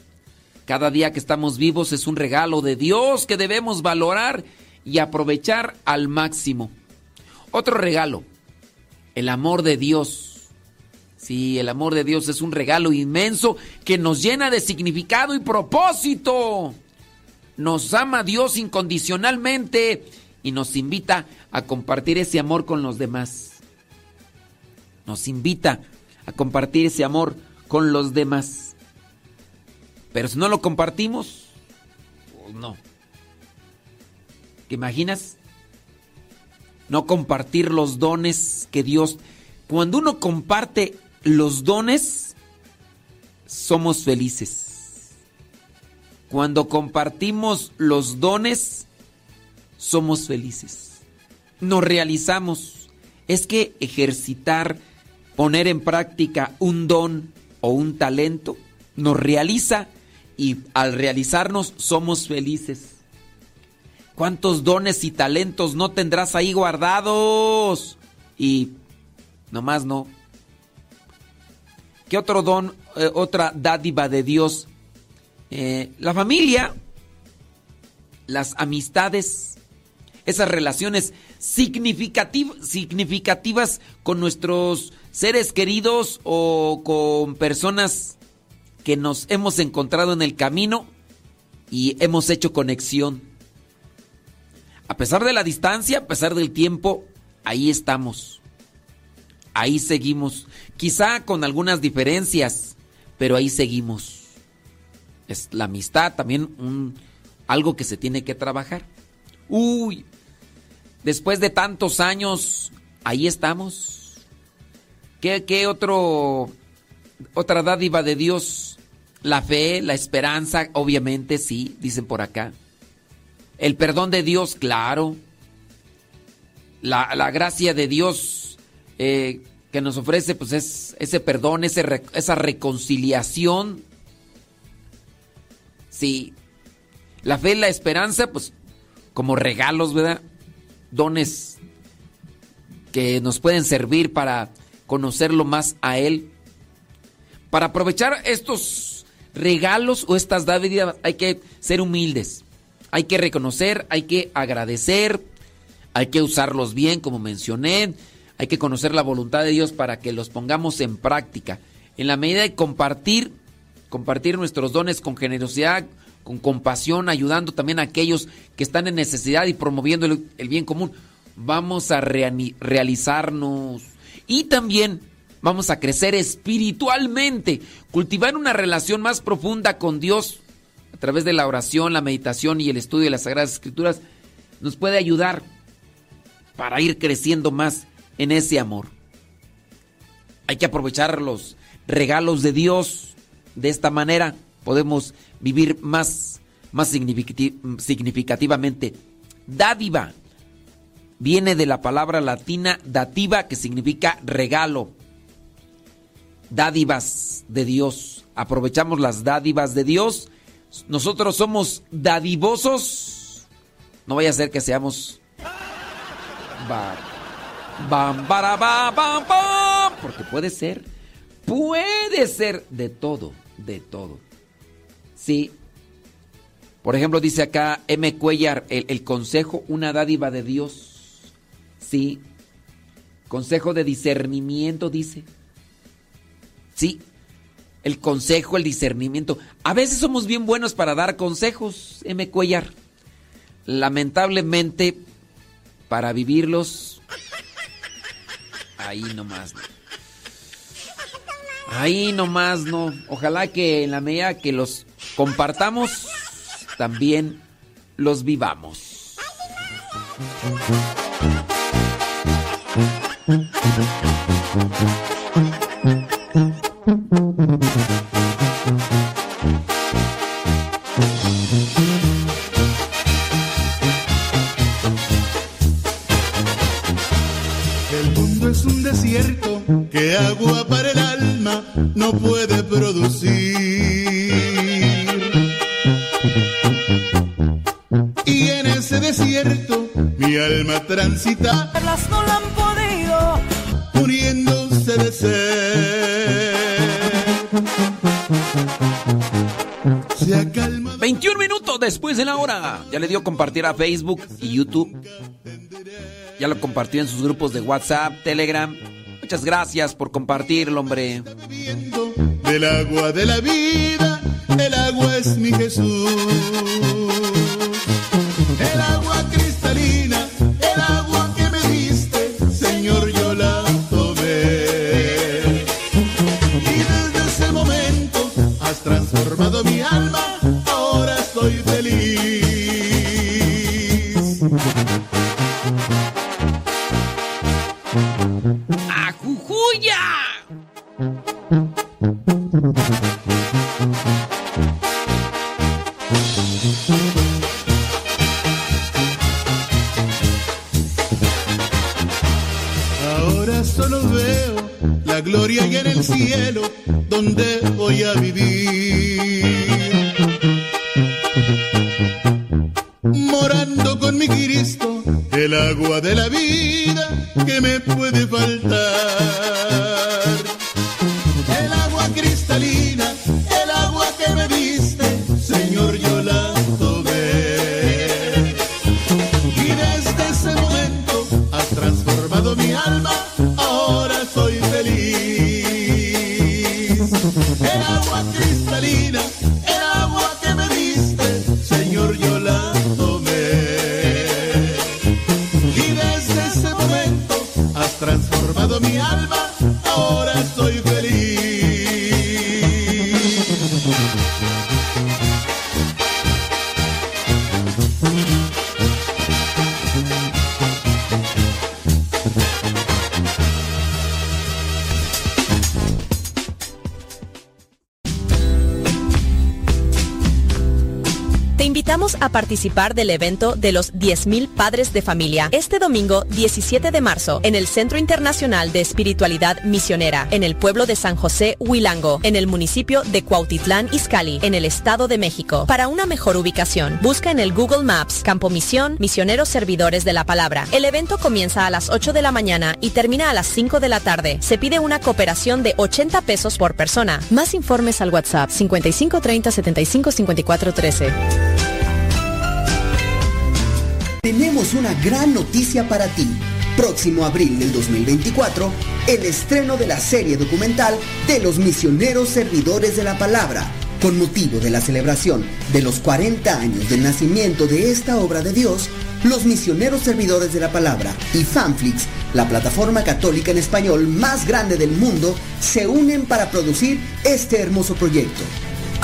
Cada día que estamos vivos es un regalo de Dios que debemos valorar y aprovechar al máximo. Otro regalo, el amor de Dios. Sí, el amor de Dios es un regalo inmenso que nos llena de significado y propósito. Nos ama Dios incondicionalmente y nos invita a compartir ese amor con los demás. Nos invita a compartir ese amor con los demás. Pero si no lo compartimos, pues no. ¿Te imaginas? No compartir los dones que Dios... Cuando uno comparte los dones, somos felices. Cuando compartimos los dones, somos felices. Nos realizamos. Es que ejercitar, poner en práctica un don o un talento, nos realiza y al realizarnos somos felices. ¿Cuántos dones y talentos no tendrás ahí guardados? Y nomás no. ¿Qué otro don, eh, otra dádiva de Dios? Eh, la familia, las amistades, esas relaciones significativ- significativas con nuestros seres queridos o con personas que nos hemos encontrado en el camino y hemos hecho conexión. A pesar de la distancia, a pesar del tiempo, ahí estamos. Ahí seguimos. Quizá con algunas diferencias, pero ahí seguimos. Es la amistad también un, algo que se tiene que trabajar. Uy, después de tantos años, ahí estamos. ¿Qué, qué otro, otra dádiva de Dios? La fe, la esperanza, obviamente sí, dicen por acá. El perdón de Dios, claro. La, la gracia de Dios eh, que nos ofrece, pues es ese perdón, ese esa reconciliación. Sí. La fe la esperanza, pues como regalos, ¿verdad? Dones que nos pueden servir para conocerlo más a Él. Para aprovechar estos regalos o estas dádivas hay que ser humildes. Hay que reconocer, hay que agradecer, hay que usarlos bien, como mencioné. Hay que conocer la voluntad de Dios para que los pongamos en práctica. En la medida de compartir, compartir nuestros dones con generosidad, con compasión, ayudando también a aquellos que están en necesidad y promoviendo el, el bien común, vamos a realizarnos. Y también vamos a crecer espiritualmente, cultivar una relación más profunda con Dios a través de la oración, la meditación y el estudio de las Sagradas Escrituras, nos puede ayudar para ir creciendo más en ese amor. Hay que aprovechar los regalos de Dios. De esta manera podemos vivir más, más significati- significativamente. Dádiva viene de la palabra latina dativa que significa regalo. Dádivas de Dios. Aprovechamos las dádivas de Dios. Nosotros somos dadivosos. No vaya a ser que seamos... Ba- Bam, bara, ba, bam, bam. Porque puede ser, puede ser de todo, de todo. Sí. Por ejemplo, dice acá M. Cuellar, el, el consejo, una dádiva de Dios. Sí. Consejo de discernimiento, dice. Sí. El consejo, el discernimiento. A veces somos bien buenos para dar consejos, M. Cuellar. Lamentablemente, para vivirlos, Ahí nomás no. Ahí nomás no. Ojalá que en la medida que los compartamos, también los vivamos. Agua para el alma no puede producir. Y en ese desierto mi alma transita, Las no la han podido. muriéndose de sed. Se acalma 21 minutos después de la hora. Ya le dio compartir a Facebook y YouTube. Ya lo compartió en sus grupos de WhatsApp, Telegram. Muchas gracias por compartirlo, hombre. el. Del evento de los 10.000 Padres de Familia este domingo 17 de marzo en el Centro Internacional de Espiritualidad Misionera en el pueblo de San José Huilango, en el municipio de Cuautitlán Izcalli, en el Estado de México. Para una mejor ubicación, busca en el Google Maps Campo Misión Misioneros Servidores de la Palabra. El evento comienza a las 8 de la mañana y termina a las 5 de la tarde. Se pide una cooperación de 80 pesos por persona. Más informes al WhatsApp 5530 75 54 13. Tenemos una gran noticia para ti. Próximo abril del 2024, el estreno de la serie documental de los misioneros servidores de la palabra, con motivo de la celebración de los 40 años del nacimiento de esta obra de Dios, los misioneros servidores de la palabra y Fanflix, la plataforma católica en español más grande del mundo, se unen para producir este hermoso proyecto.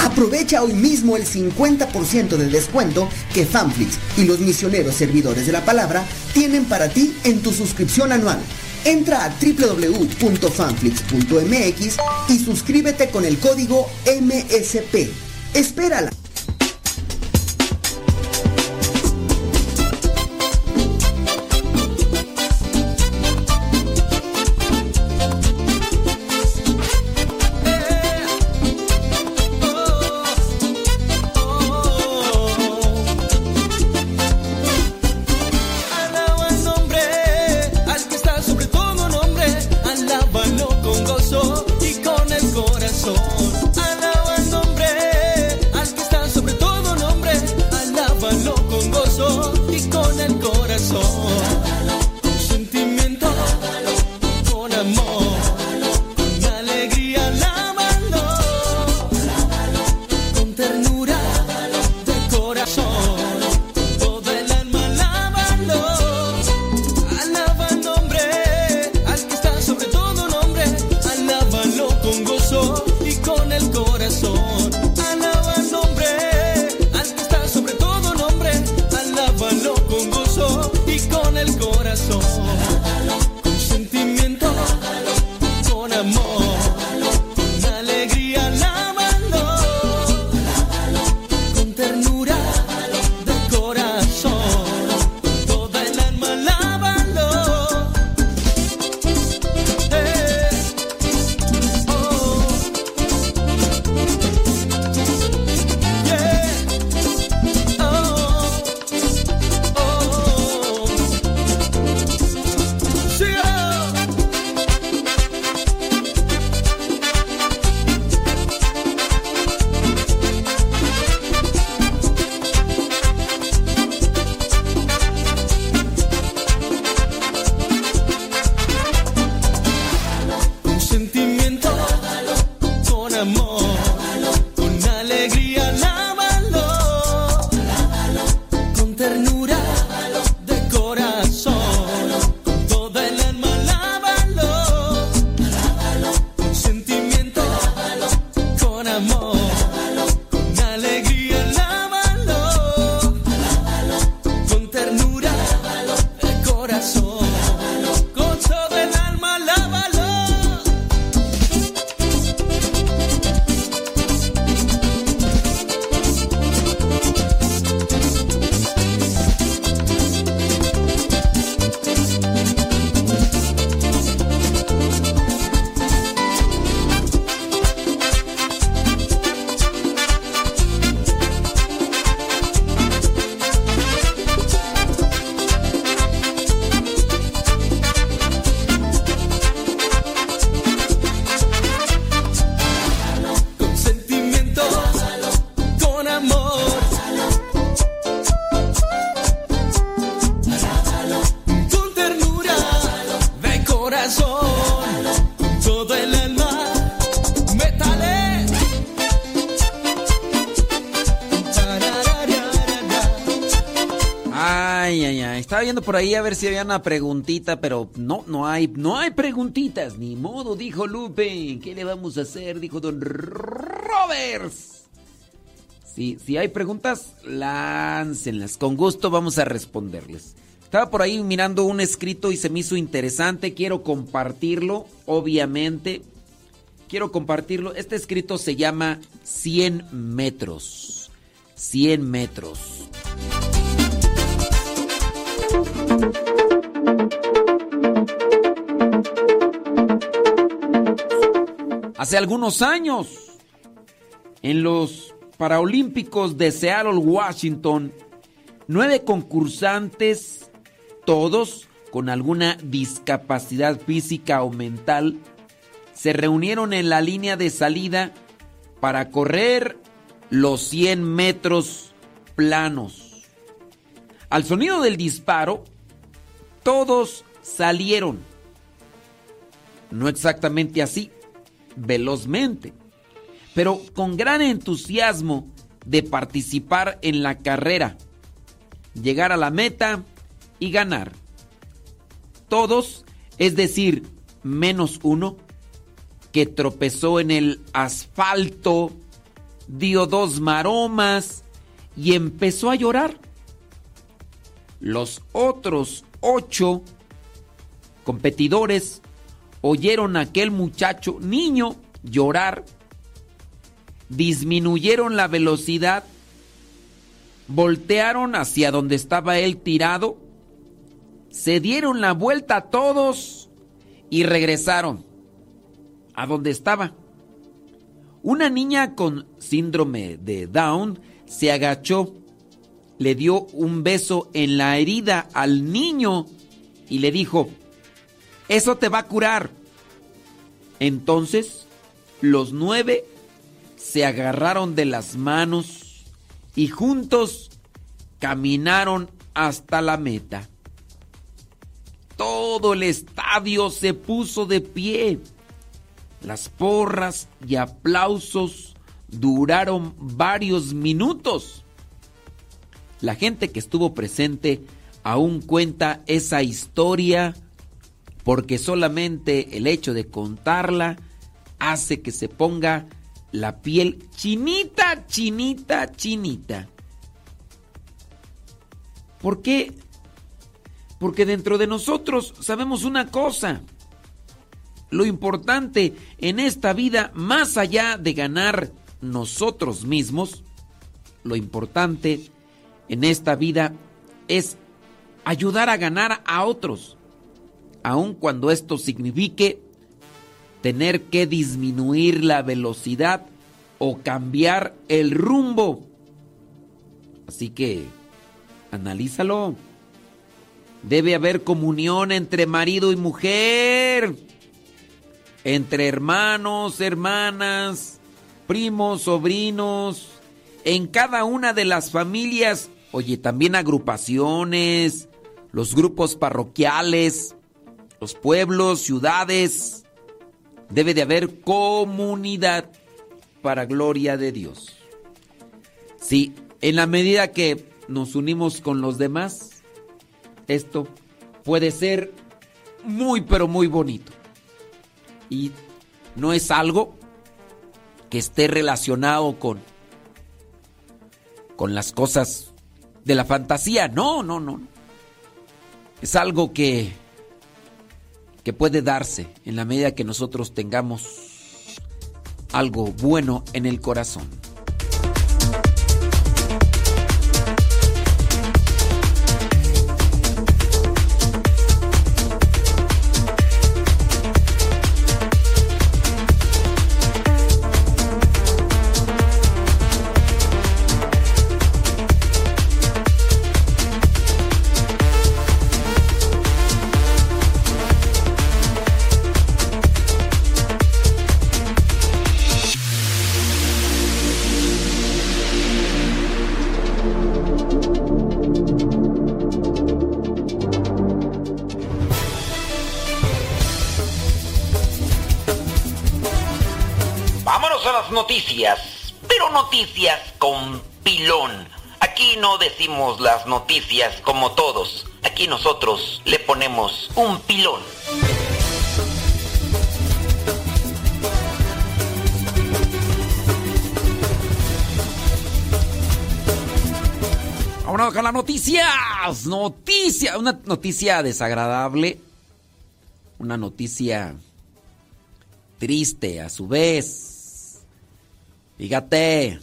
Aprovecha hoy mismo el 50% de descuento que Fanflix y los misioneros servidores de la palabra tienen para ti en tu suscripción anual. Entra a www.fanflix.mx y suscríbete con el código MSP. Espérala. Por ahí a ver si había una preguntita, pero no, no hay, no hay preguntitas. Ni modo, dijo Lupe. ¿Qué le vamos a hacer? Dijo Don Roberts. Si, si hay preguntas, láncenlas. Con gusto vamos a responderles. Estaba por ahí mirando un escrito y se me hizo interesante. Quiero compartirlo, obviamente. Quiero compartirlo. Este escrito se llama 100 metros. 100 metros. Hace algunos años, en los Paraolímpicos de Seattle, Washington, nueve concursantes, todos con alguna discapacidad física o mental, se reunieron en la línea de salida para correr los 100 metros planos. Al sonido del disparo, todos salieron. No exactamente así, velozmente, pero con gran entusiasmo de participar en la carrera, llegar a la meta y ganar. Todos, es decir, menos uno, que tropezó en el asfalto, dio dos maromas y empezó a llorar. Los otros ocho competidores oyeron a aquel muchacho, niño, llorar, disminuyeron la velocidad, voltearon hacia donde estaba él tirado, se dieron la vuelta todos y regresaron a donde estaba. Una niña con síndrome de Down se agachó, le dio un beso en la herida al niño y le dijo, eso te va a curar. Entonces los nueve se agarraron de las manos y juntos caminaron hasta la meta. Todo el estadio se puso de pie. Las porras y aplausos duraron varios minutos. La gente que estuvo presente aún cuenta esa historia porque solamente el hecho de contarla hace que se ponga la piel chinita, chinita, chinita. ¿Por qué? Porque dentro de nosotros sabemos una cosa. Lo importante en esta vida, más allá de ganar nosotros mismos, lo importante en esta vida es ayudar a ganar a otros, aun cuando esto signifique tener que disminuir la velocidad o cambiar el rumbo. Así que, analízalo. Debe haber comunión entre marido y mujer, entre hermanos, hermanas, primos, sobrinos, en cada una de las familias, oye, también agrupaciones, los grupos parroquiales, los pueblos, ciudades. Debe de haber comunidad para gloria de Dios. Sí, en la medida que nos unimos con los demás, esto puede ser muy pero muy bonito. Y no es algo que esté relacionado con con las cosas de la fantasía. No, no, no. Es algo que que puede darse en la medida que nosotros tengamos algo bueno en el corazón. Decimos las noticias como todos. Aquí nosotros le ponemos un pilón. Vámonos con las noticias. Noticia, una noticia desagradable. Una noticia triste a su vez. Fíjate,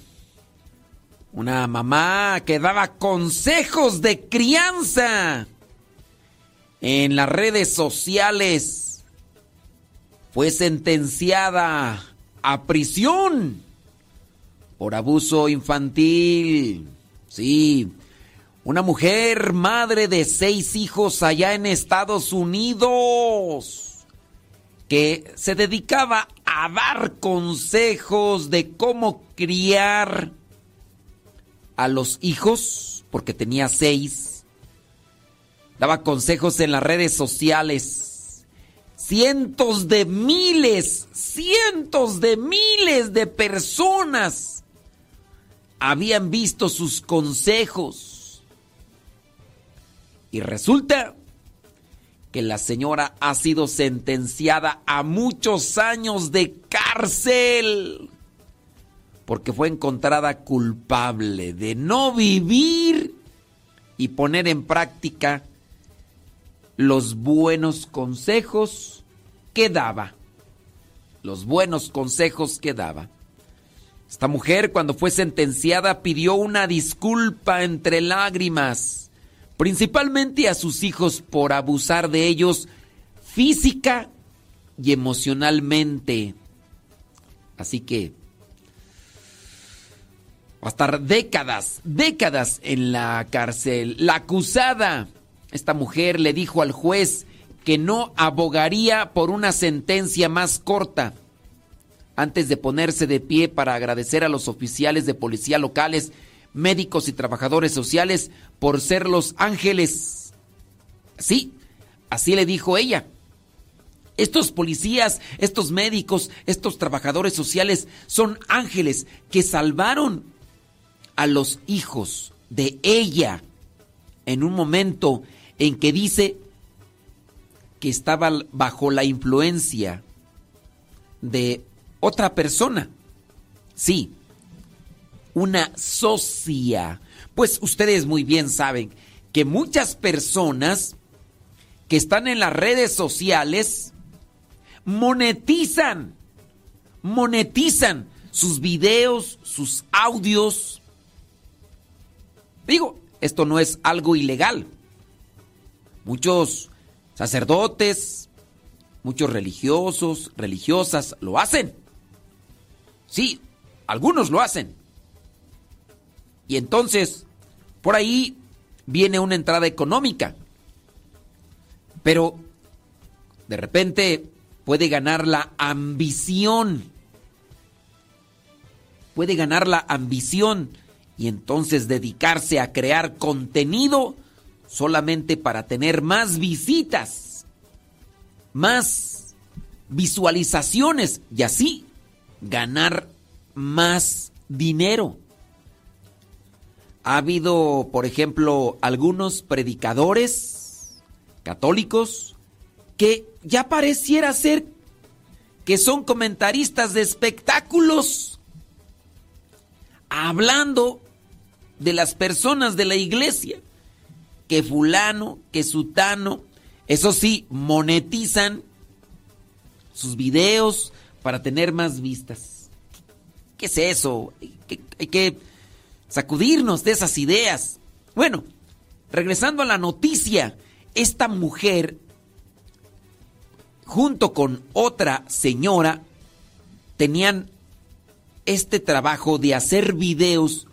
una mamá que daba consejos de crianza en las redes sociales fue sentenciada a prisión por abuso infantil. Sí, una mujer madre de seis hijos allá en Estados Unidos que se dedicaba a dar consejos de cómo criar a los hijos, porque tenía seis. Daba consejos en las redes sociales. Cientos de miles, cientos de miles de personas habían visto sus consejos. Y resulta que la señora ha sido sentenciada a muchos años de cárcel porque fue encontrada culpable de no vivir y poner en práctica los buenos consejos que daba. Los buenos consejos que daba. Esta mujer cuando fue sentenciada pidió una disculpa entre lágrimas, principalmente a sus hijos por abusar de ellos física y emocionalmente. Así que va a estar décadas, décadas en la cárcel. La acusada, esta mujer le dijo al juez que no abogaría por una sentencia más corta. Antes de ponerse de pie para agradecer a los oficiales de policía locales, médicos y trabajadores sociales por ser los ángeles. Sí, así le dijo ella. Estos policías, estos médicos, estos trabajadores sociales son ángeles que salvaron a los hijos de ella en un momento en que dice que estaba bajo la influencia de otra persona. Sí, una socia. Pues ustedes muy bien saben que muchas personas que están en las redes sociales monetizan, monetizan sus videos, sus audios. Digo, esto no es algo ilegal. Muchos sacerdotes, muchos religiosos, religiosas lo hacen. Sí, algunos lo hacen. Y entonces, por ahí viene una entrada económica. Pero, de repente, puede ganar la ambición. Puede ganar la ambición y entonces dedicarse a crear contenido solamente para tener más visitas, más visualizaciones y así ganar más dinero. Ha habido, por ejemplo, algunos predicadores católicos que ya pareciera ser que son comentaristas de espectáculos, hablando de las personas de la iglesia, que fulano, que sutano, eso sí, monetizan sus videos para tener más vistas. ¿Qué es eso? Hay que, sacudirnos de esas ideas. Bueno, regresando a la noticia, esta mujer junto con otra señora, tenían este trabajo de hacer videos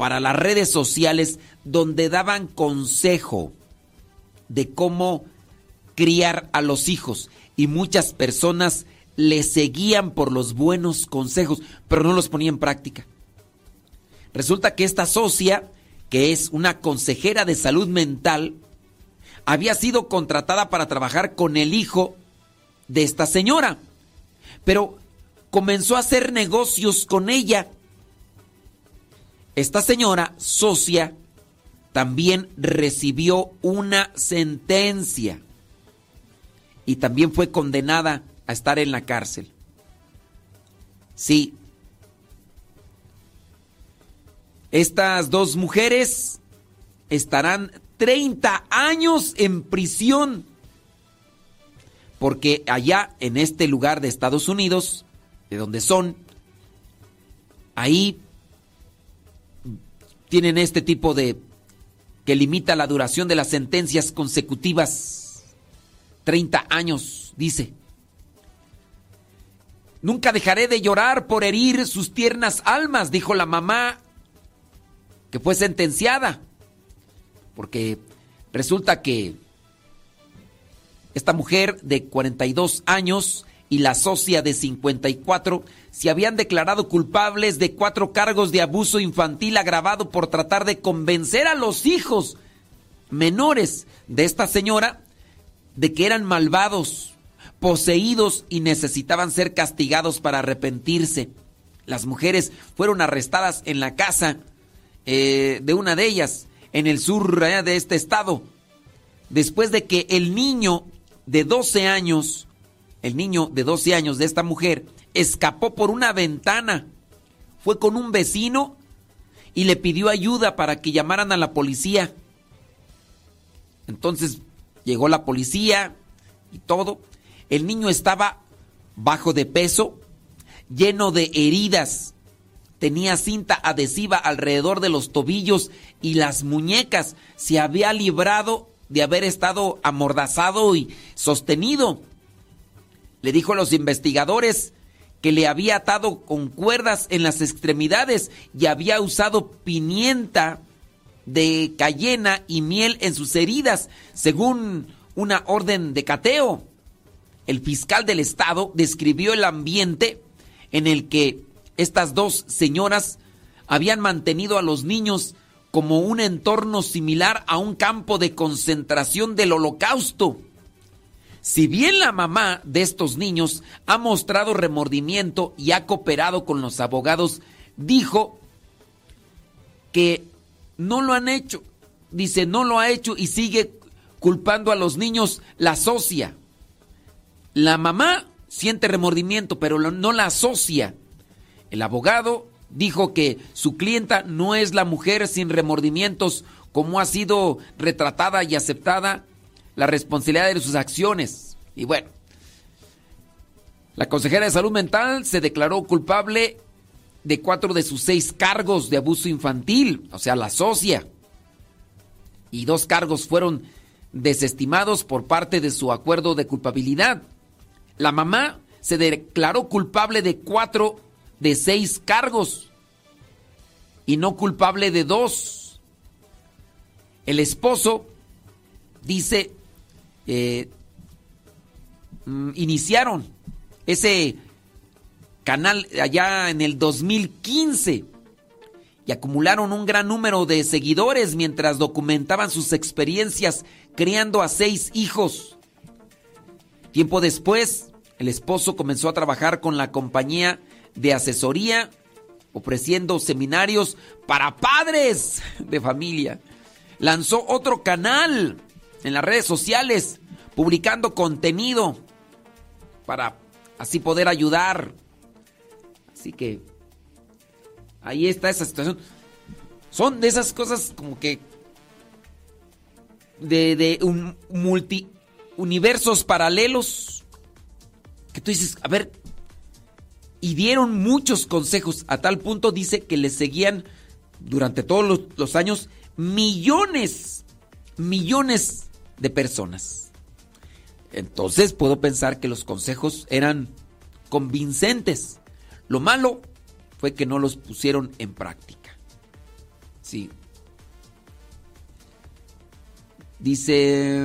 para las redes sociales donde daban consejo de cómo criar a los hijos y muchas personas le seguían por los buenos consejos, pero no los ponía en práctica. Resulta que esta socia, que es una consejera de salud mental, había sido contratada para trabajar con el hijo de esta señora. Pero comenzó a hacer negocios con ella. Esta señora, socia, también recibió una sentencia y también fue condenada a estar en la cárcel. Sí. Estas dos mujeres estarán 30 años en prisión porque allá en este lugar de Estados Unidos, de donde son, ahí tienen este tipo de que limita la duración de las sentencias consecutivas. 30 años, dice. Nunca dejaré de llorar por herir sus tiernas almas, dijo la mamá que fue sentenciada. Porque resulta que esta mujer de 42 años y la socia de 54 se habían declarado culpables de cuatro cargos de abuso infantil agravado por tratar de convencer a los hijos menores de esta señora de que eran malvados, poseídos y necesitaban ser castigados para arrepentirse. Las mujeres fueron arrestadas en la casa eh, de una de ellas, en el sur de este estado, después de que el niño de 12 años, el niño de 12 años de esta mujer, escapó por una ventana. Fue con un vecino y le pidió ayuda para que llamaran a la policía. Entonces llegó la policía y todo. El niño estaba bajo de peso, lleno de heridas. Tenía cinta adhesiva alrededor de los tobillos y las muñecas. Se había librado de haber estado amordazado y sostenido. Le dijo a los investigadores que le había atado con cuerdas en las extremidades y había usado pimienta de cayena y miel en sus heridas, según una orden de cateo. El fiscal del estado describió el ambiente en el que estas dos señoras habían mantenido a los niños como un entorno similar a un campo de concentración del holocausto. Si bien la mamá de estos niños ha mostrado remordimiento y ha cooperado con los abogados, dijo que no lo han hecho. Dice, no lo ha hecho y sigue culpando a los niños, la asocia. La mamá siente remordimiento, pero no la asocia. El abogado dijo que su clienta no es la mujer sin remordimientos como ha sido retratada y aceptada la responsabilidad de sus acciones. Y bueno, la consejera de salud mental se declaró culpable de cuatro de sus seis cargos de abuso infantil, o sea, la socia. Y dos cargos fueron desestimados por parte de su acuerdo de culpabilidad. La mamá se declaró culpable de cuatro de seis cargos y no culpable de dos. El esposo dice, eh, mm, iniciaron ese canal allá en el 2015 y acumularon un gran número de seguidores mientras documentaban sus experiencias criando a seis hijos. Tiempo después, el esposo comenzó a trabajar con la compañía de asesoría, ofreciendo seminarios para padres de familia. Lanzó otro canal en las redes sociales, publicando contenido para así poder ayudar. Así que ahí está esa situación. Son de esas cosas como que de, de un multi universos paralelos que tú dices, a ver, y dieron muchos consejos, a tal punto dice que le seguían durante todos los años millones, millones de personas. Entonces puedo pensar que los consejos eran convincentes. Lo malo fue que no los pusieron en práctica. Sí. Dice,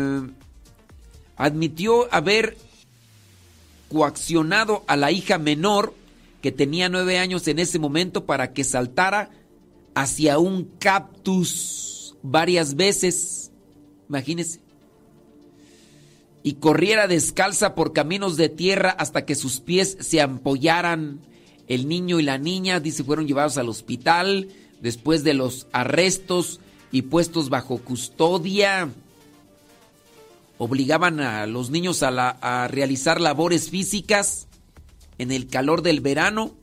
admitió haber coaccionado a la hija menor que tenía nueve años en ese momento para que saltara hacia un cactus varias veces. Imagínense. Y corriera descalza por caminos de tierra hasta que sus pies se ampollaran. El niño y la niña, dice, fueron llevados al hospital después de los arrestos y puestos bajo custodia. Obligaban a los niños a, la, a realizar labores físicas en el calor del verano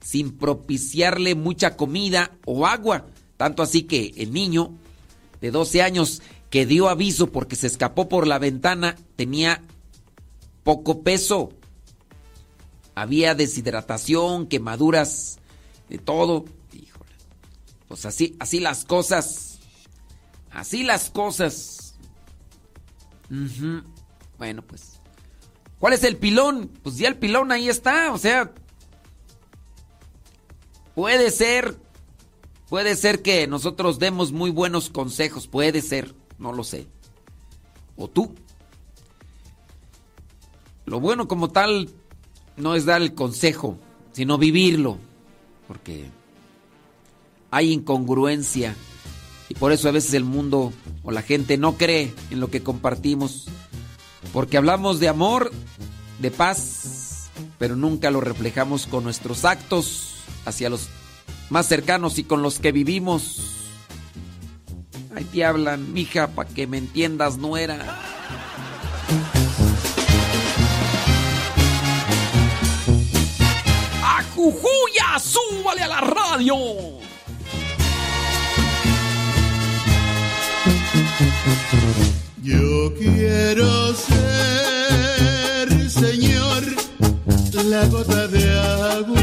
sin propiciarle mucha comida o agua. Tanto así que el niño de 12 años que dio aviso porque se escapó por la ventana tenía poco peso. Había deshidratación, quemaduras, de todo. Híjole. Pues así, así las cosas. Así las cosas. Bueno, pues. ¿Cuál es el pilón? Pues ya el pilón ahí está, o sea, puede ser, puede ser que nosotros demos muy buenos consejos, puede ser, no lo sé. O tú. Lo bueno como tal no es dar el consejo, sino vivirlo, porque hay incongruencia y por eso a veces el mundo o la gente no cree en lo que compartimos porque hablamos de amor, de paz, pero nunca lo reflejamos con nuestros actos hacia los más cercanos y con los que vivimos. Ahí te hablan, mija, para que me entiendas, no era. ¡A Jujuya! ¡Súbale a la radio! Yo quiero ser, Señor, la gota de agua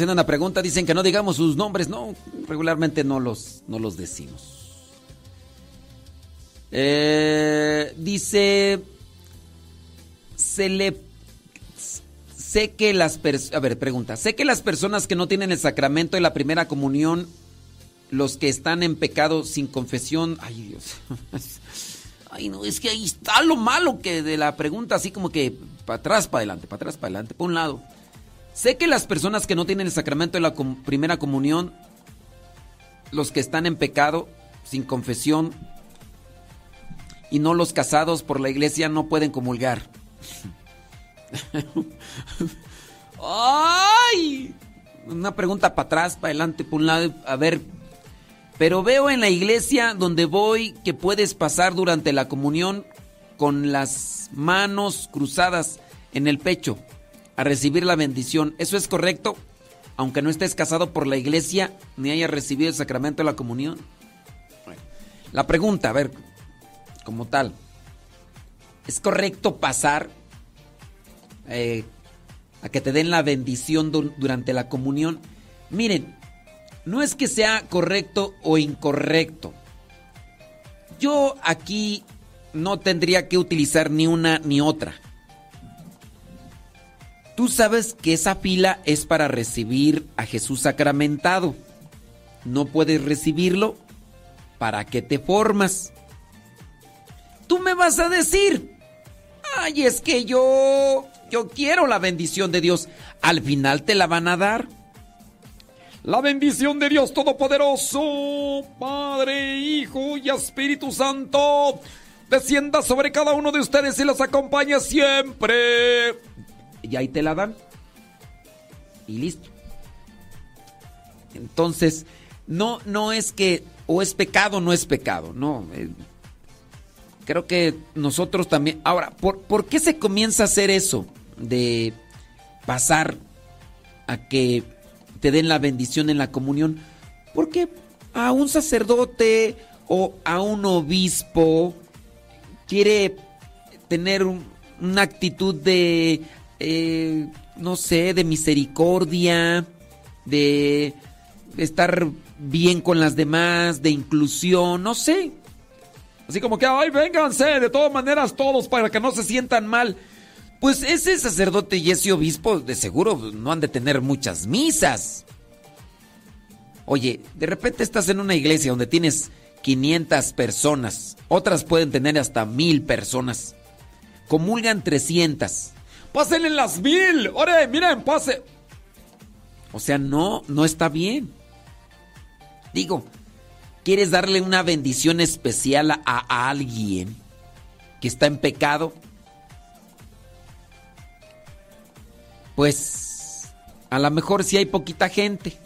haciendo una pregunta, dicen que no digamos sus nombres. No, regularmente no los, no los decimos. Eh, dice, se le... Sé que las. A ver, pregunta. Sé que las personas que no tienen el sacramento de la primera comunión, los que están en pecado sin confesión... Ay, Dios. Ay, no, es que ahí está lo malo que de la pregunta, así como que para atrás, para adelante, para atrás, para adelante, por un lado. Sé que las personas que no tienen el sacramento de la com- primera comunión, los que están en pecado, sin confesión, y no los casados por la iglesia, no pueden comulgar. ¡Ay! Una pregunta para atrás, para adelante, por un lado. A ver, pero veo en la iglesia donde voy que puedes pasar durante la comunión con las manos cruzadas en el pecho a recibir la bendición. ¿Eso es correcto? Aunque no estés casado por la iglesia ni hayas recibido el sacramento de la comunión. La pregunta, a ver, como tal, ¿es correcto pasar eh, a que te den la bendición du- durante la comunión? Miren, no es que sea correcto o incorrecto. Yo aquí no tendría que utilizar ni una ni otra. Tú sabes que esa fila es para recibir a Jesús sacramentado. No puedes recibirlo. ¿Para qué te formas? Tú me vas a decir, ay, es que yo, yo quiero la bendición de Dios. Al final te la van a dar. La bendición de Dios Todopoderoso, Padre, Hijo y Espíritu Santo, descienda sobre cada uno de ustedes y los acompañe siempre. Y ahí te la dan. Y listo. Entonces, no, no es que o es pecado o no es pecado, no. eh, creo que nosotros también. Ahora, ¿por, por qué se comienza a hacer eso? De pasar a que te den la bendición en la comunión. Porque a un sacerdote o a un obispo quiere tener un- una actitud de, eh, no sé, de misericordia, de estar bien con las demás, de inclusión, no sé. Así como que, ay, vénganse, de todas maneras todos para que no se sientan mal. Pues ese sacerdote y ese obispo de seguro no han de tener muchas misas. Oye, de repente estás en una iglesia donde tienes 500 personas, otras pueden tener hasta mil personas. Comulgan 300. Pásenle las mil. Ore, miren, pase. O sea, no, no está bien. Digo, ¿quieres darle una bendición especial a, alguien que está en pecado? Pues a lo mejor si hay poquita gente,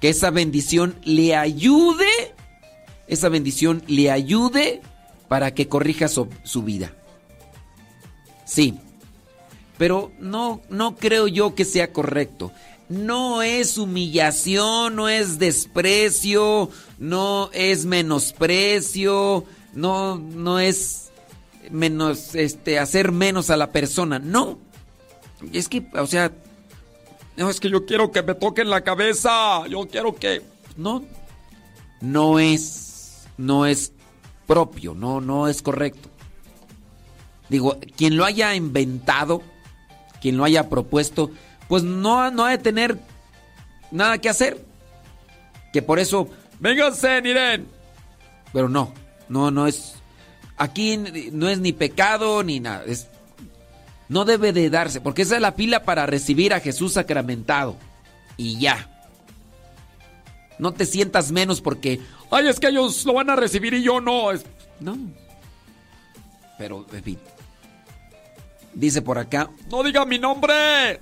que esa bendición le ayude, esa bendición le ayude para que corrija su, su vida. Sí, pero no, no creo yo que sea correcto. No es humillación, no es desprecio, no es menosprecio, no, no es menos, este, hacer menos a la persona. No. Es que, o sea, No, es que yo quiero que me toquen la cabeza. Yo quiero que. no, no es, no es propio, no, no es correcto. Digo, quien lo haya inventado, quien lo haya propuesto, pues no, no ha de tener nada que hacer. Que por eso, Vénganse, miren. pero no, no, no es, aquí no es ni pecado ni nada, es, no debe de darse, porque esa es la fila para recibir a Jesús sacramentado. Y ya. No te sientas menos porque, Ay, es que ellos lo van a recibir y yo no. Es- no. Pero, en fin. Dice por acá, No diga mi nombre.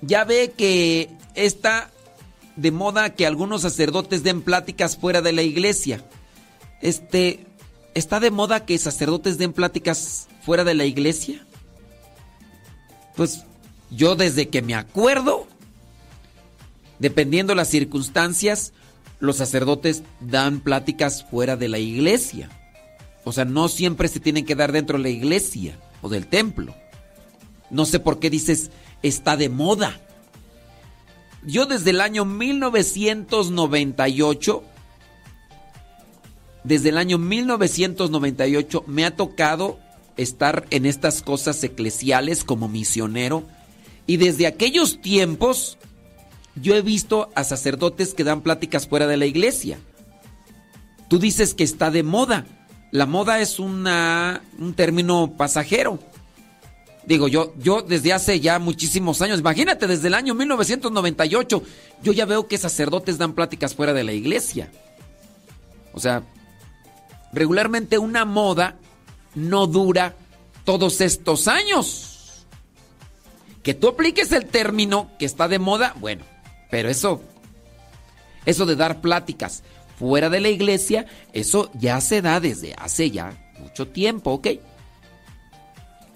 ya ve que está de moda que algunos sacerdotes den pláticas fuera de la iglesia. Este, ¿está de moda que sacerdotes den pláticas fuera de la iglesia? Pues yo desde que me acuerdo, dependiendo las circunstancias, los sacerdotes dan pláticas fuera de la iglesia. O sea, no siempre se tienen que dar dentro de la iglesia o del templo. No sé por qué dices está de moda. Yo desde el año 1998 desde el año 1998 me ha tocado estar en estas cosas eclesiales como misionero y desde aquellos tiempos yo he visto a sacerdotes que dan pláticas fuera de la iglesia. Tú dices que está de moda. La moda es una, un término pasajero. Digo, yo, yo desde hace ya muchísimos años, imagínate, desde el año 1998, yo ya veo que sacerdotes dan pláticas fuera de la iglesia. O sea, regularmente una moda no dura todos estos años. Que tú apliques el término que está de moda, bueno, pero eso, eso de dar pláticas fuera de la iglesia, eso ya se da desde hace ya mucho tiempo, ¿ok?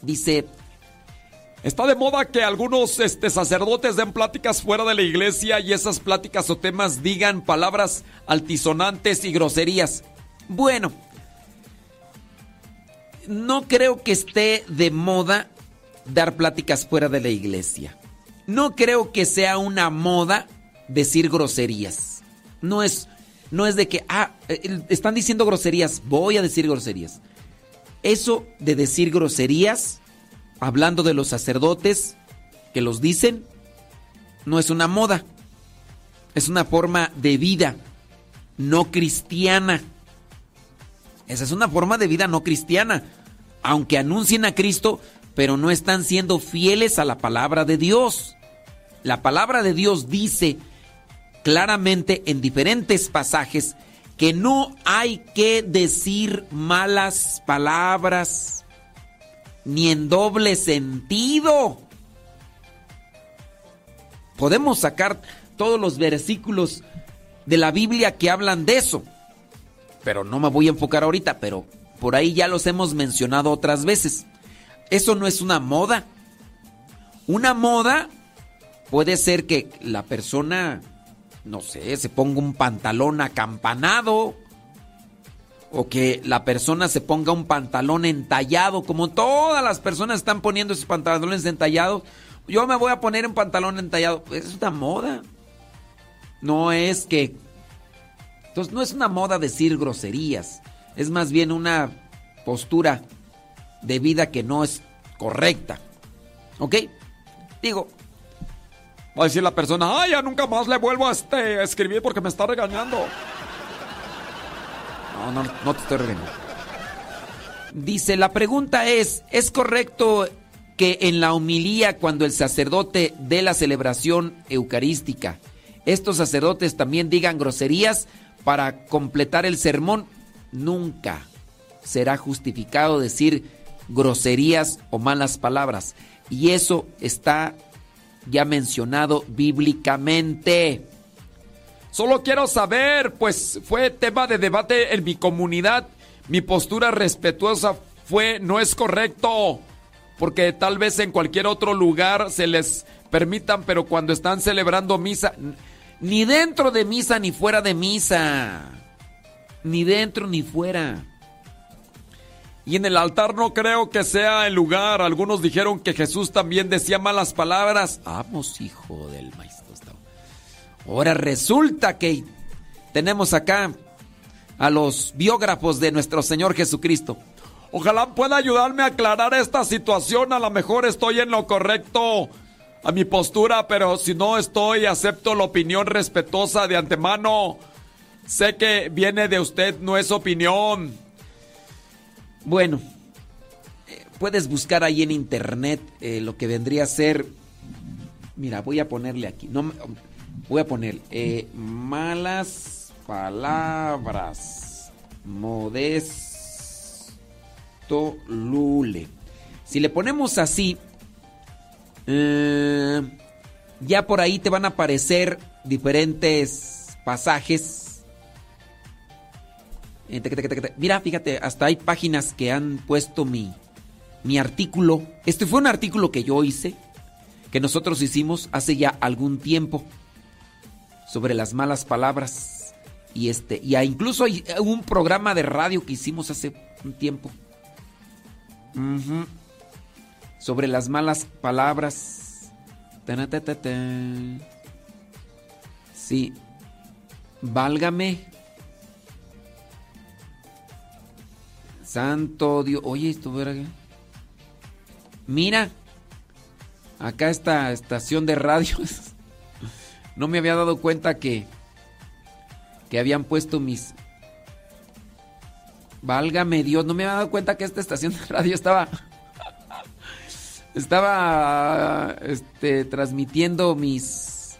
Dice, Está de moda que algunos este, sacerdotes den pláticas fuera de la iglesia y esas pláticas o temas digan palabras altisonantes y groserías. Bueno, no creo que esté de moda dar pláticas fuera de la iglesia. No creo que sea una moda decir groserías. No es, no es de que, ah, eh, están diciendo groserías, voy a decir groserías. Eso de decir groserías, hablando de los sacerdotes que los dicen, no es una moda. Es una forma de vida no cristiana. Esa es una forma de vida no cristiana. Aunque anuncien a Cristo, pero no están siendo fieles a la palabra de Dios. La palabra de Dios dice claramente en diferentes pasajes que no hay que decir malas palabras ni en doble sentido. Podemos sacar todos los versículos de la Biblia que hablan de eso, pero no me voy a enfocar ahorita, pero por ahí ya los hemos mencionado otras veces. Eso no es una moda. Una moda puede ser que la persona, no sé, se ponga un pantalón acampanado. O que la persona se ponga un pantalón entallado, como todas las personas están poniendo esos pantalones entallados. Yo me voy a poner un pantalón entallado. Es una moda. No es que... Entonces no es una moda decir groserías. Es más bien una postura de vida que no es correcta. ¿Ok? Digo, Va a decir la persona, ay, ya nunca más le vuelvo a, este, escribir porque me está regañando. No, no, no te estoy regañando. Dice, la pregunta es, ¿es correcto que en la homilía cuando el sacerdote dé la celebración eucarística, estos sacerdotes también digan groserías para completar el sermón? Nunca será justificado decir groserías o malas palabras. Y eso está ya mencionado bíblicamente. Solo quiero saber, pues fue tema de debate en mi comunidad. Mi postura respetuosa fue, no es correcto, porque tal vez en cualquier otro lugar se les permitan, pero cuando están celebrando misa, ni dentro de misa ni fuera de misa, ni dentro ni fuera. Y en el altar no creo que sea el lugar. Algunos dijeron que Jesús también decía malas palabras. Vamos, hijo del maestro. Ahora resulta que tenemos acá a los biógrafos de nuestro Señor Jesucristo. Ojalá pueda ayudarme a aclarar esta situación. A lo mejor estoy en lo correcto a mi postura, pero si no estoy, acepto la opinión respetuosa de antemano. Sé que viene de usted, no es opinión. Bueno, eh, puedes buscar ahí en internet eh, lo que vendría a ser. Mira, voy a ponerle aquí. No, voy a poner eh, malas palabras. Modesto Lule. Si le ponemos así, ya por ahí te van a aparecer diferentes pasajes Mira, fíjate, hasta hay páginas que han puesto mi, mi artículo. Este fue un artículo que yo hice, que nosotros hicimos hace ya algún tiempo, sobre las malas palabras. Y este, y incluso hay un programa de radio que hicimos hace un tiempo. Sobre las malas palabras. Sí. Válgame. Santo Dios. Oye, esto verá. Mira. Acá esta estación de radio. No me había dado cuenta que. Que habían puesto mis. Válgame Dios, no me había dado cuenta que esta estación de radio estaba. Estaba. Este. transmitiendo mis.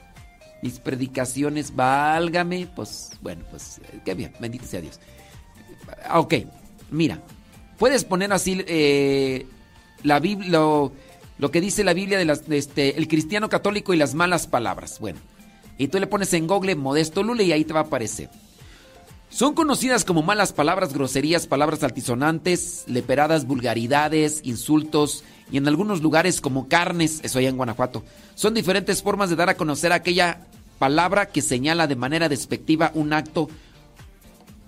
Mis predicaciones. Válgame. Pues. Bueno, pues. Qué bien. Bendito sea Dios. Ok. Mira. Puedes poner así. Eh, la Biblia. Lo, que dice la Biblia de, las, este, el cristiano católico y las malas palabras. Bueno, y tú le pones en Google Modesto Lule y ahí te va a aparecer. Son conocidas como malas palabras, groserías, palabras altisonantes, leperadas, vulgaridades, insultos y en algunos lugares como carnes, eso allá en Guanajuato. Son diferentes formas de dar a conocer aquella palabra que señala de manera despectiva un acto,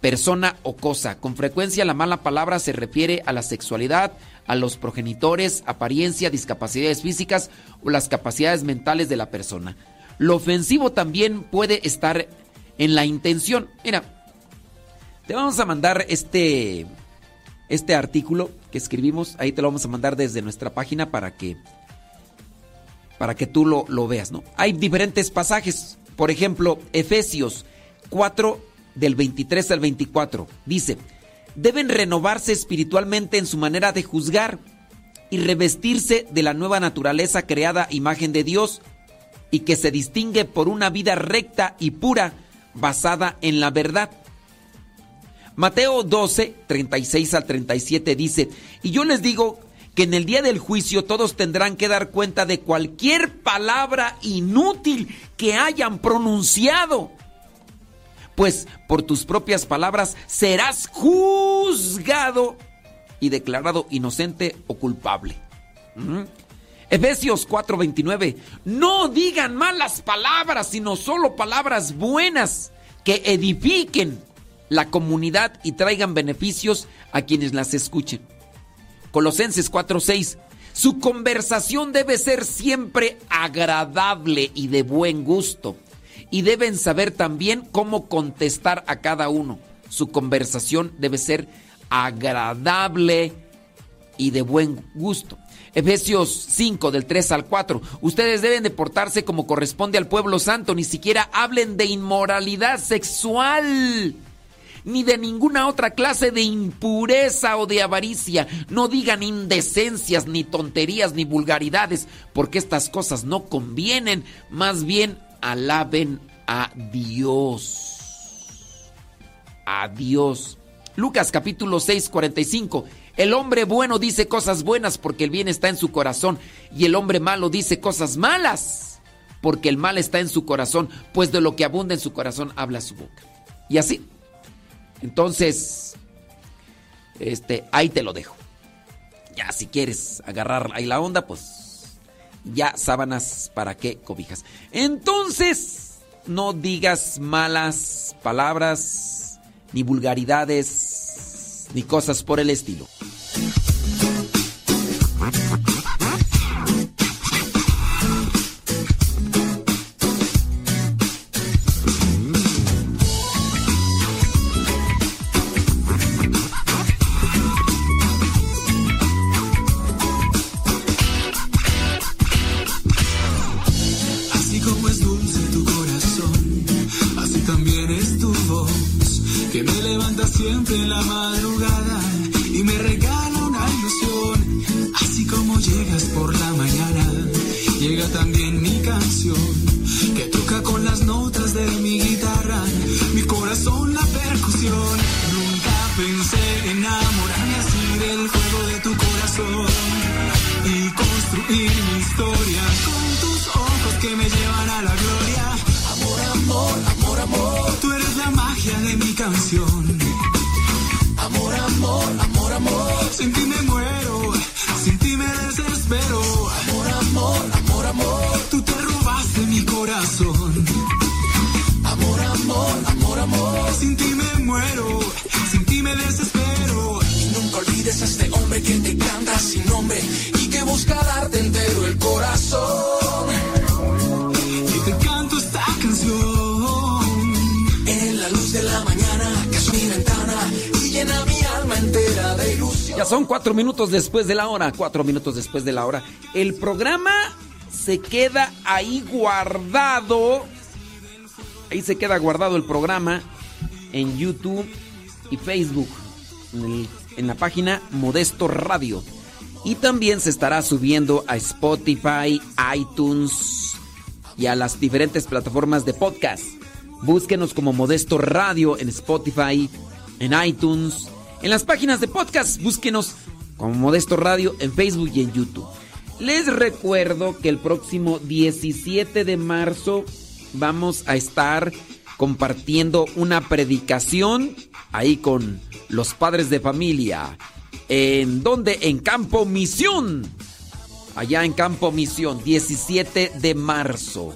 persona o cosa. Con frecuencia la mala palabra se refiere a la sexualidad, a los progenitores, apariencia, discapacidades físicas o las capacidades mentales de la persona. Lo ofensivo también puede estar en la intención. Mira, te vamos a mandar este, este artículo que escribimos, ahí te lo vamos a mandar desde nuestra página para que, para que tú lo, lo veas, ¿no? Hay diferentes pasajes, por ejemplo, Efesios 4 del 23 al 24, dice, deben renovarse espiritualmente en su manera de juzgar y revestirse de la nueva naturaleza creada imagen de Dios y que se distingue por una vida recta y pura basada en la verdad. Mateo 12, 36 al 37 dice, y yo les digo que en el día del juicio todos tendrán que dar cuenta de cualquier palabra inútil que hayan pronunciado pues por tus propias palabras serás juzgado y declarado inocente o culpable. Efesios 4:29, no digan malas palabras, sino solo palabras buenas que edifiquen la comunidad y traigan beneficios a quienes las escuchen. Colosenses 4:6, su conversación debe ser siempre agradable y de buen gusto y deben saber también cómo contestar a cada uno. Su conversación debe ser agradable y de buen gusto. Efesios 5 del 3 al 4. Ustedes deben de portarse como corresponde al pueblo santo, ni siquiera hablen de inmoralidad sexual, ni de ninguna otra clase de impureza o de avaricia. No digan indecencias, ni tonterías, ni vulgaridades, porque estas cosas no convienen. Más bien alaben a Dios. A Dios. Lucas capítulo 6, 45. El hombre bueno dice cosas buenas porque el bien está en su corazón y el hombre malo dice cosas malas porque el mal está en su corazón, pues de lo que abunda en su corazón habla su boca. Y así. Entonces, este, ahí te lo dejo. Ya si quieres agarrar ahí la onda, pues ya sábanas para qué cobijas. Entonces, no digas malas palabras, ni vulgaridades, ni cosas por el estilo. Después de la hora, cuatro minutos después de la hora. El programa se queda ahí guardado. Ahí se queda guardado el programa en YouTube y Facebook, en, la página Modesto Radio. Y también se estará subiendo a Spotify, iTunes y a las diferentes plataformas de podcast. Búsquenos como Modesto Radio en Spotify, en iTunes, en las páginas de podcast. Búsquenos como Modesto Radio en Facebook y en YouTube. Les recuerdo que el próximo 17 de marzo vamos a estar compartiendo una predicación ahí con los padres de familia. ¿En dónde? En Campo Misión. Allá en Campo Misión, 17 de marzo.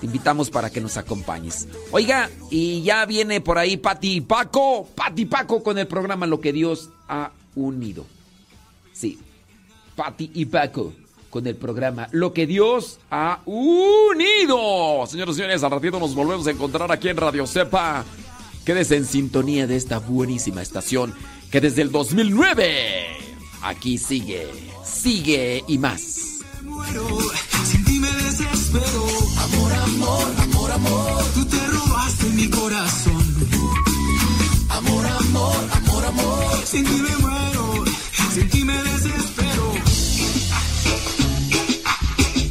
Te invitamos para que nos acompañes. Oiga, y ya viene por ahí Pati Paco. Pati Paco con el programa Lo que Dios ha unido. Sí, Pati y Paco con el programa Lo que Dios ha unido. Señoras y señores, al ratito nos volvemos a encontrar aquí en Radio Cepa. Quédese en sintonía de esta buenísima estación que desde el 2009 aquí sigue, sigue y más. Sin ti me desespero. Amor, amor, amor, amor. Tú te robaste mi corazón. Amor, amor, amor, amor. Sin ti me sin ti me desespero.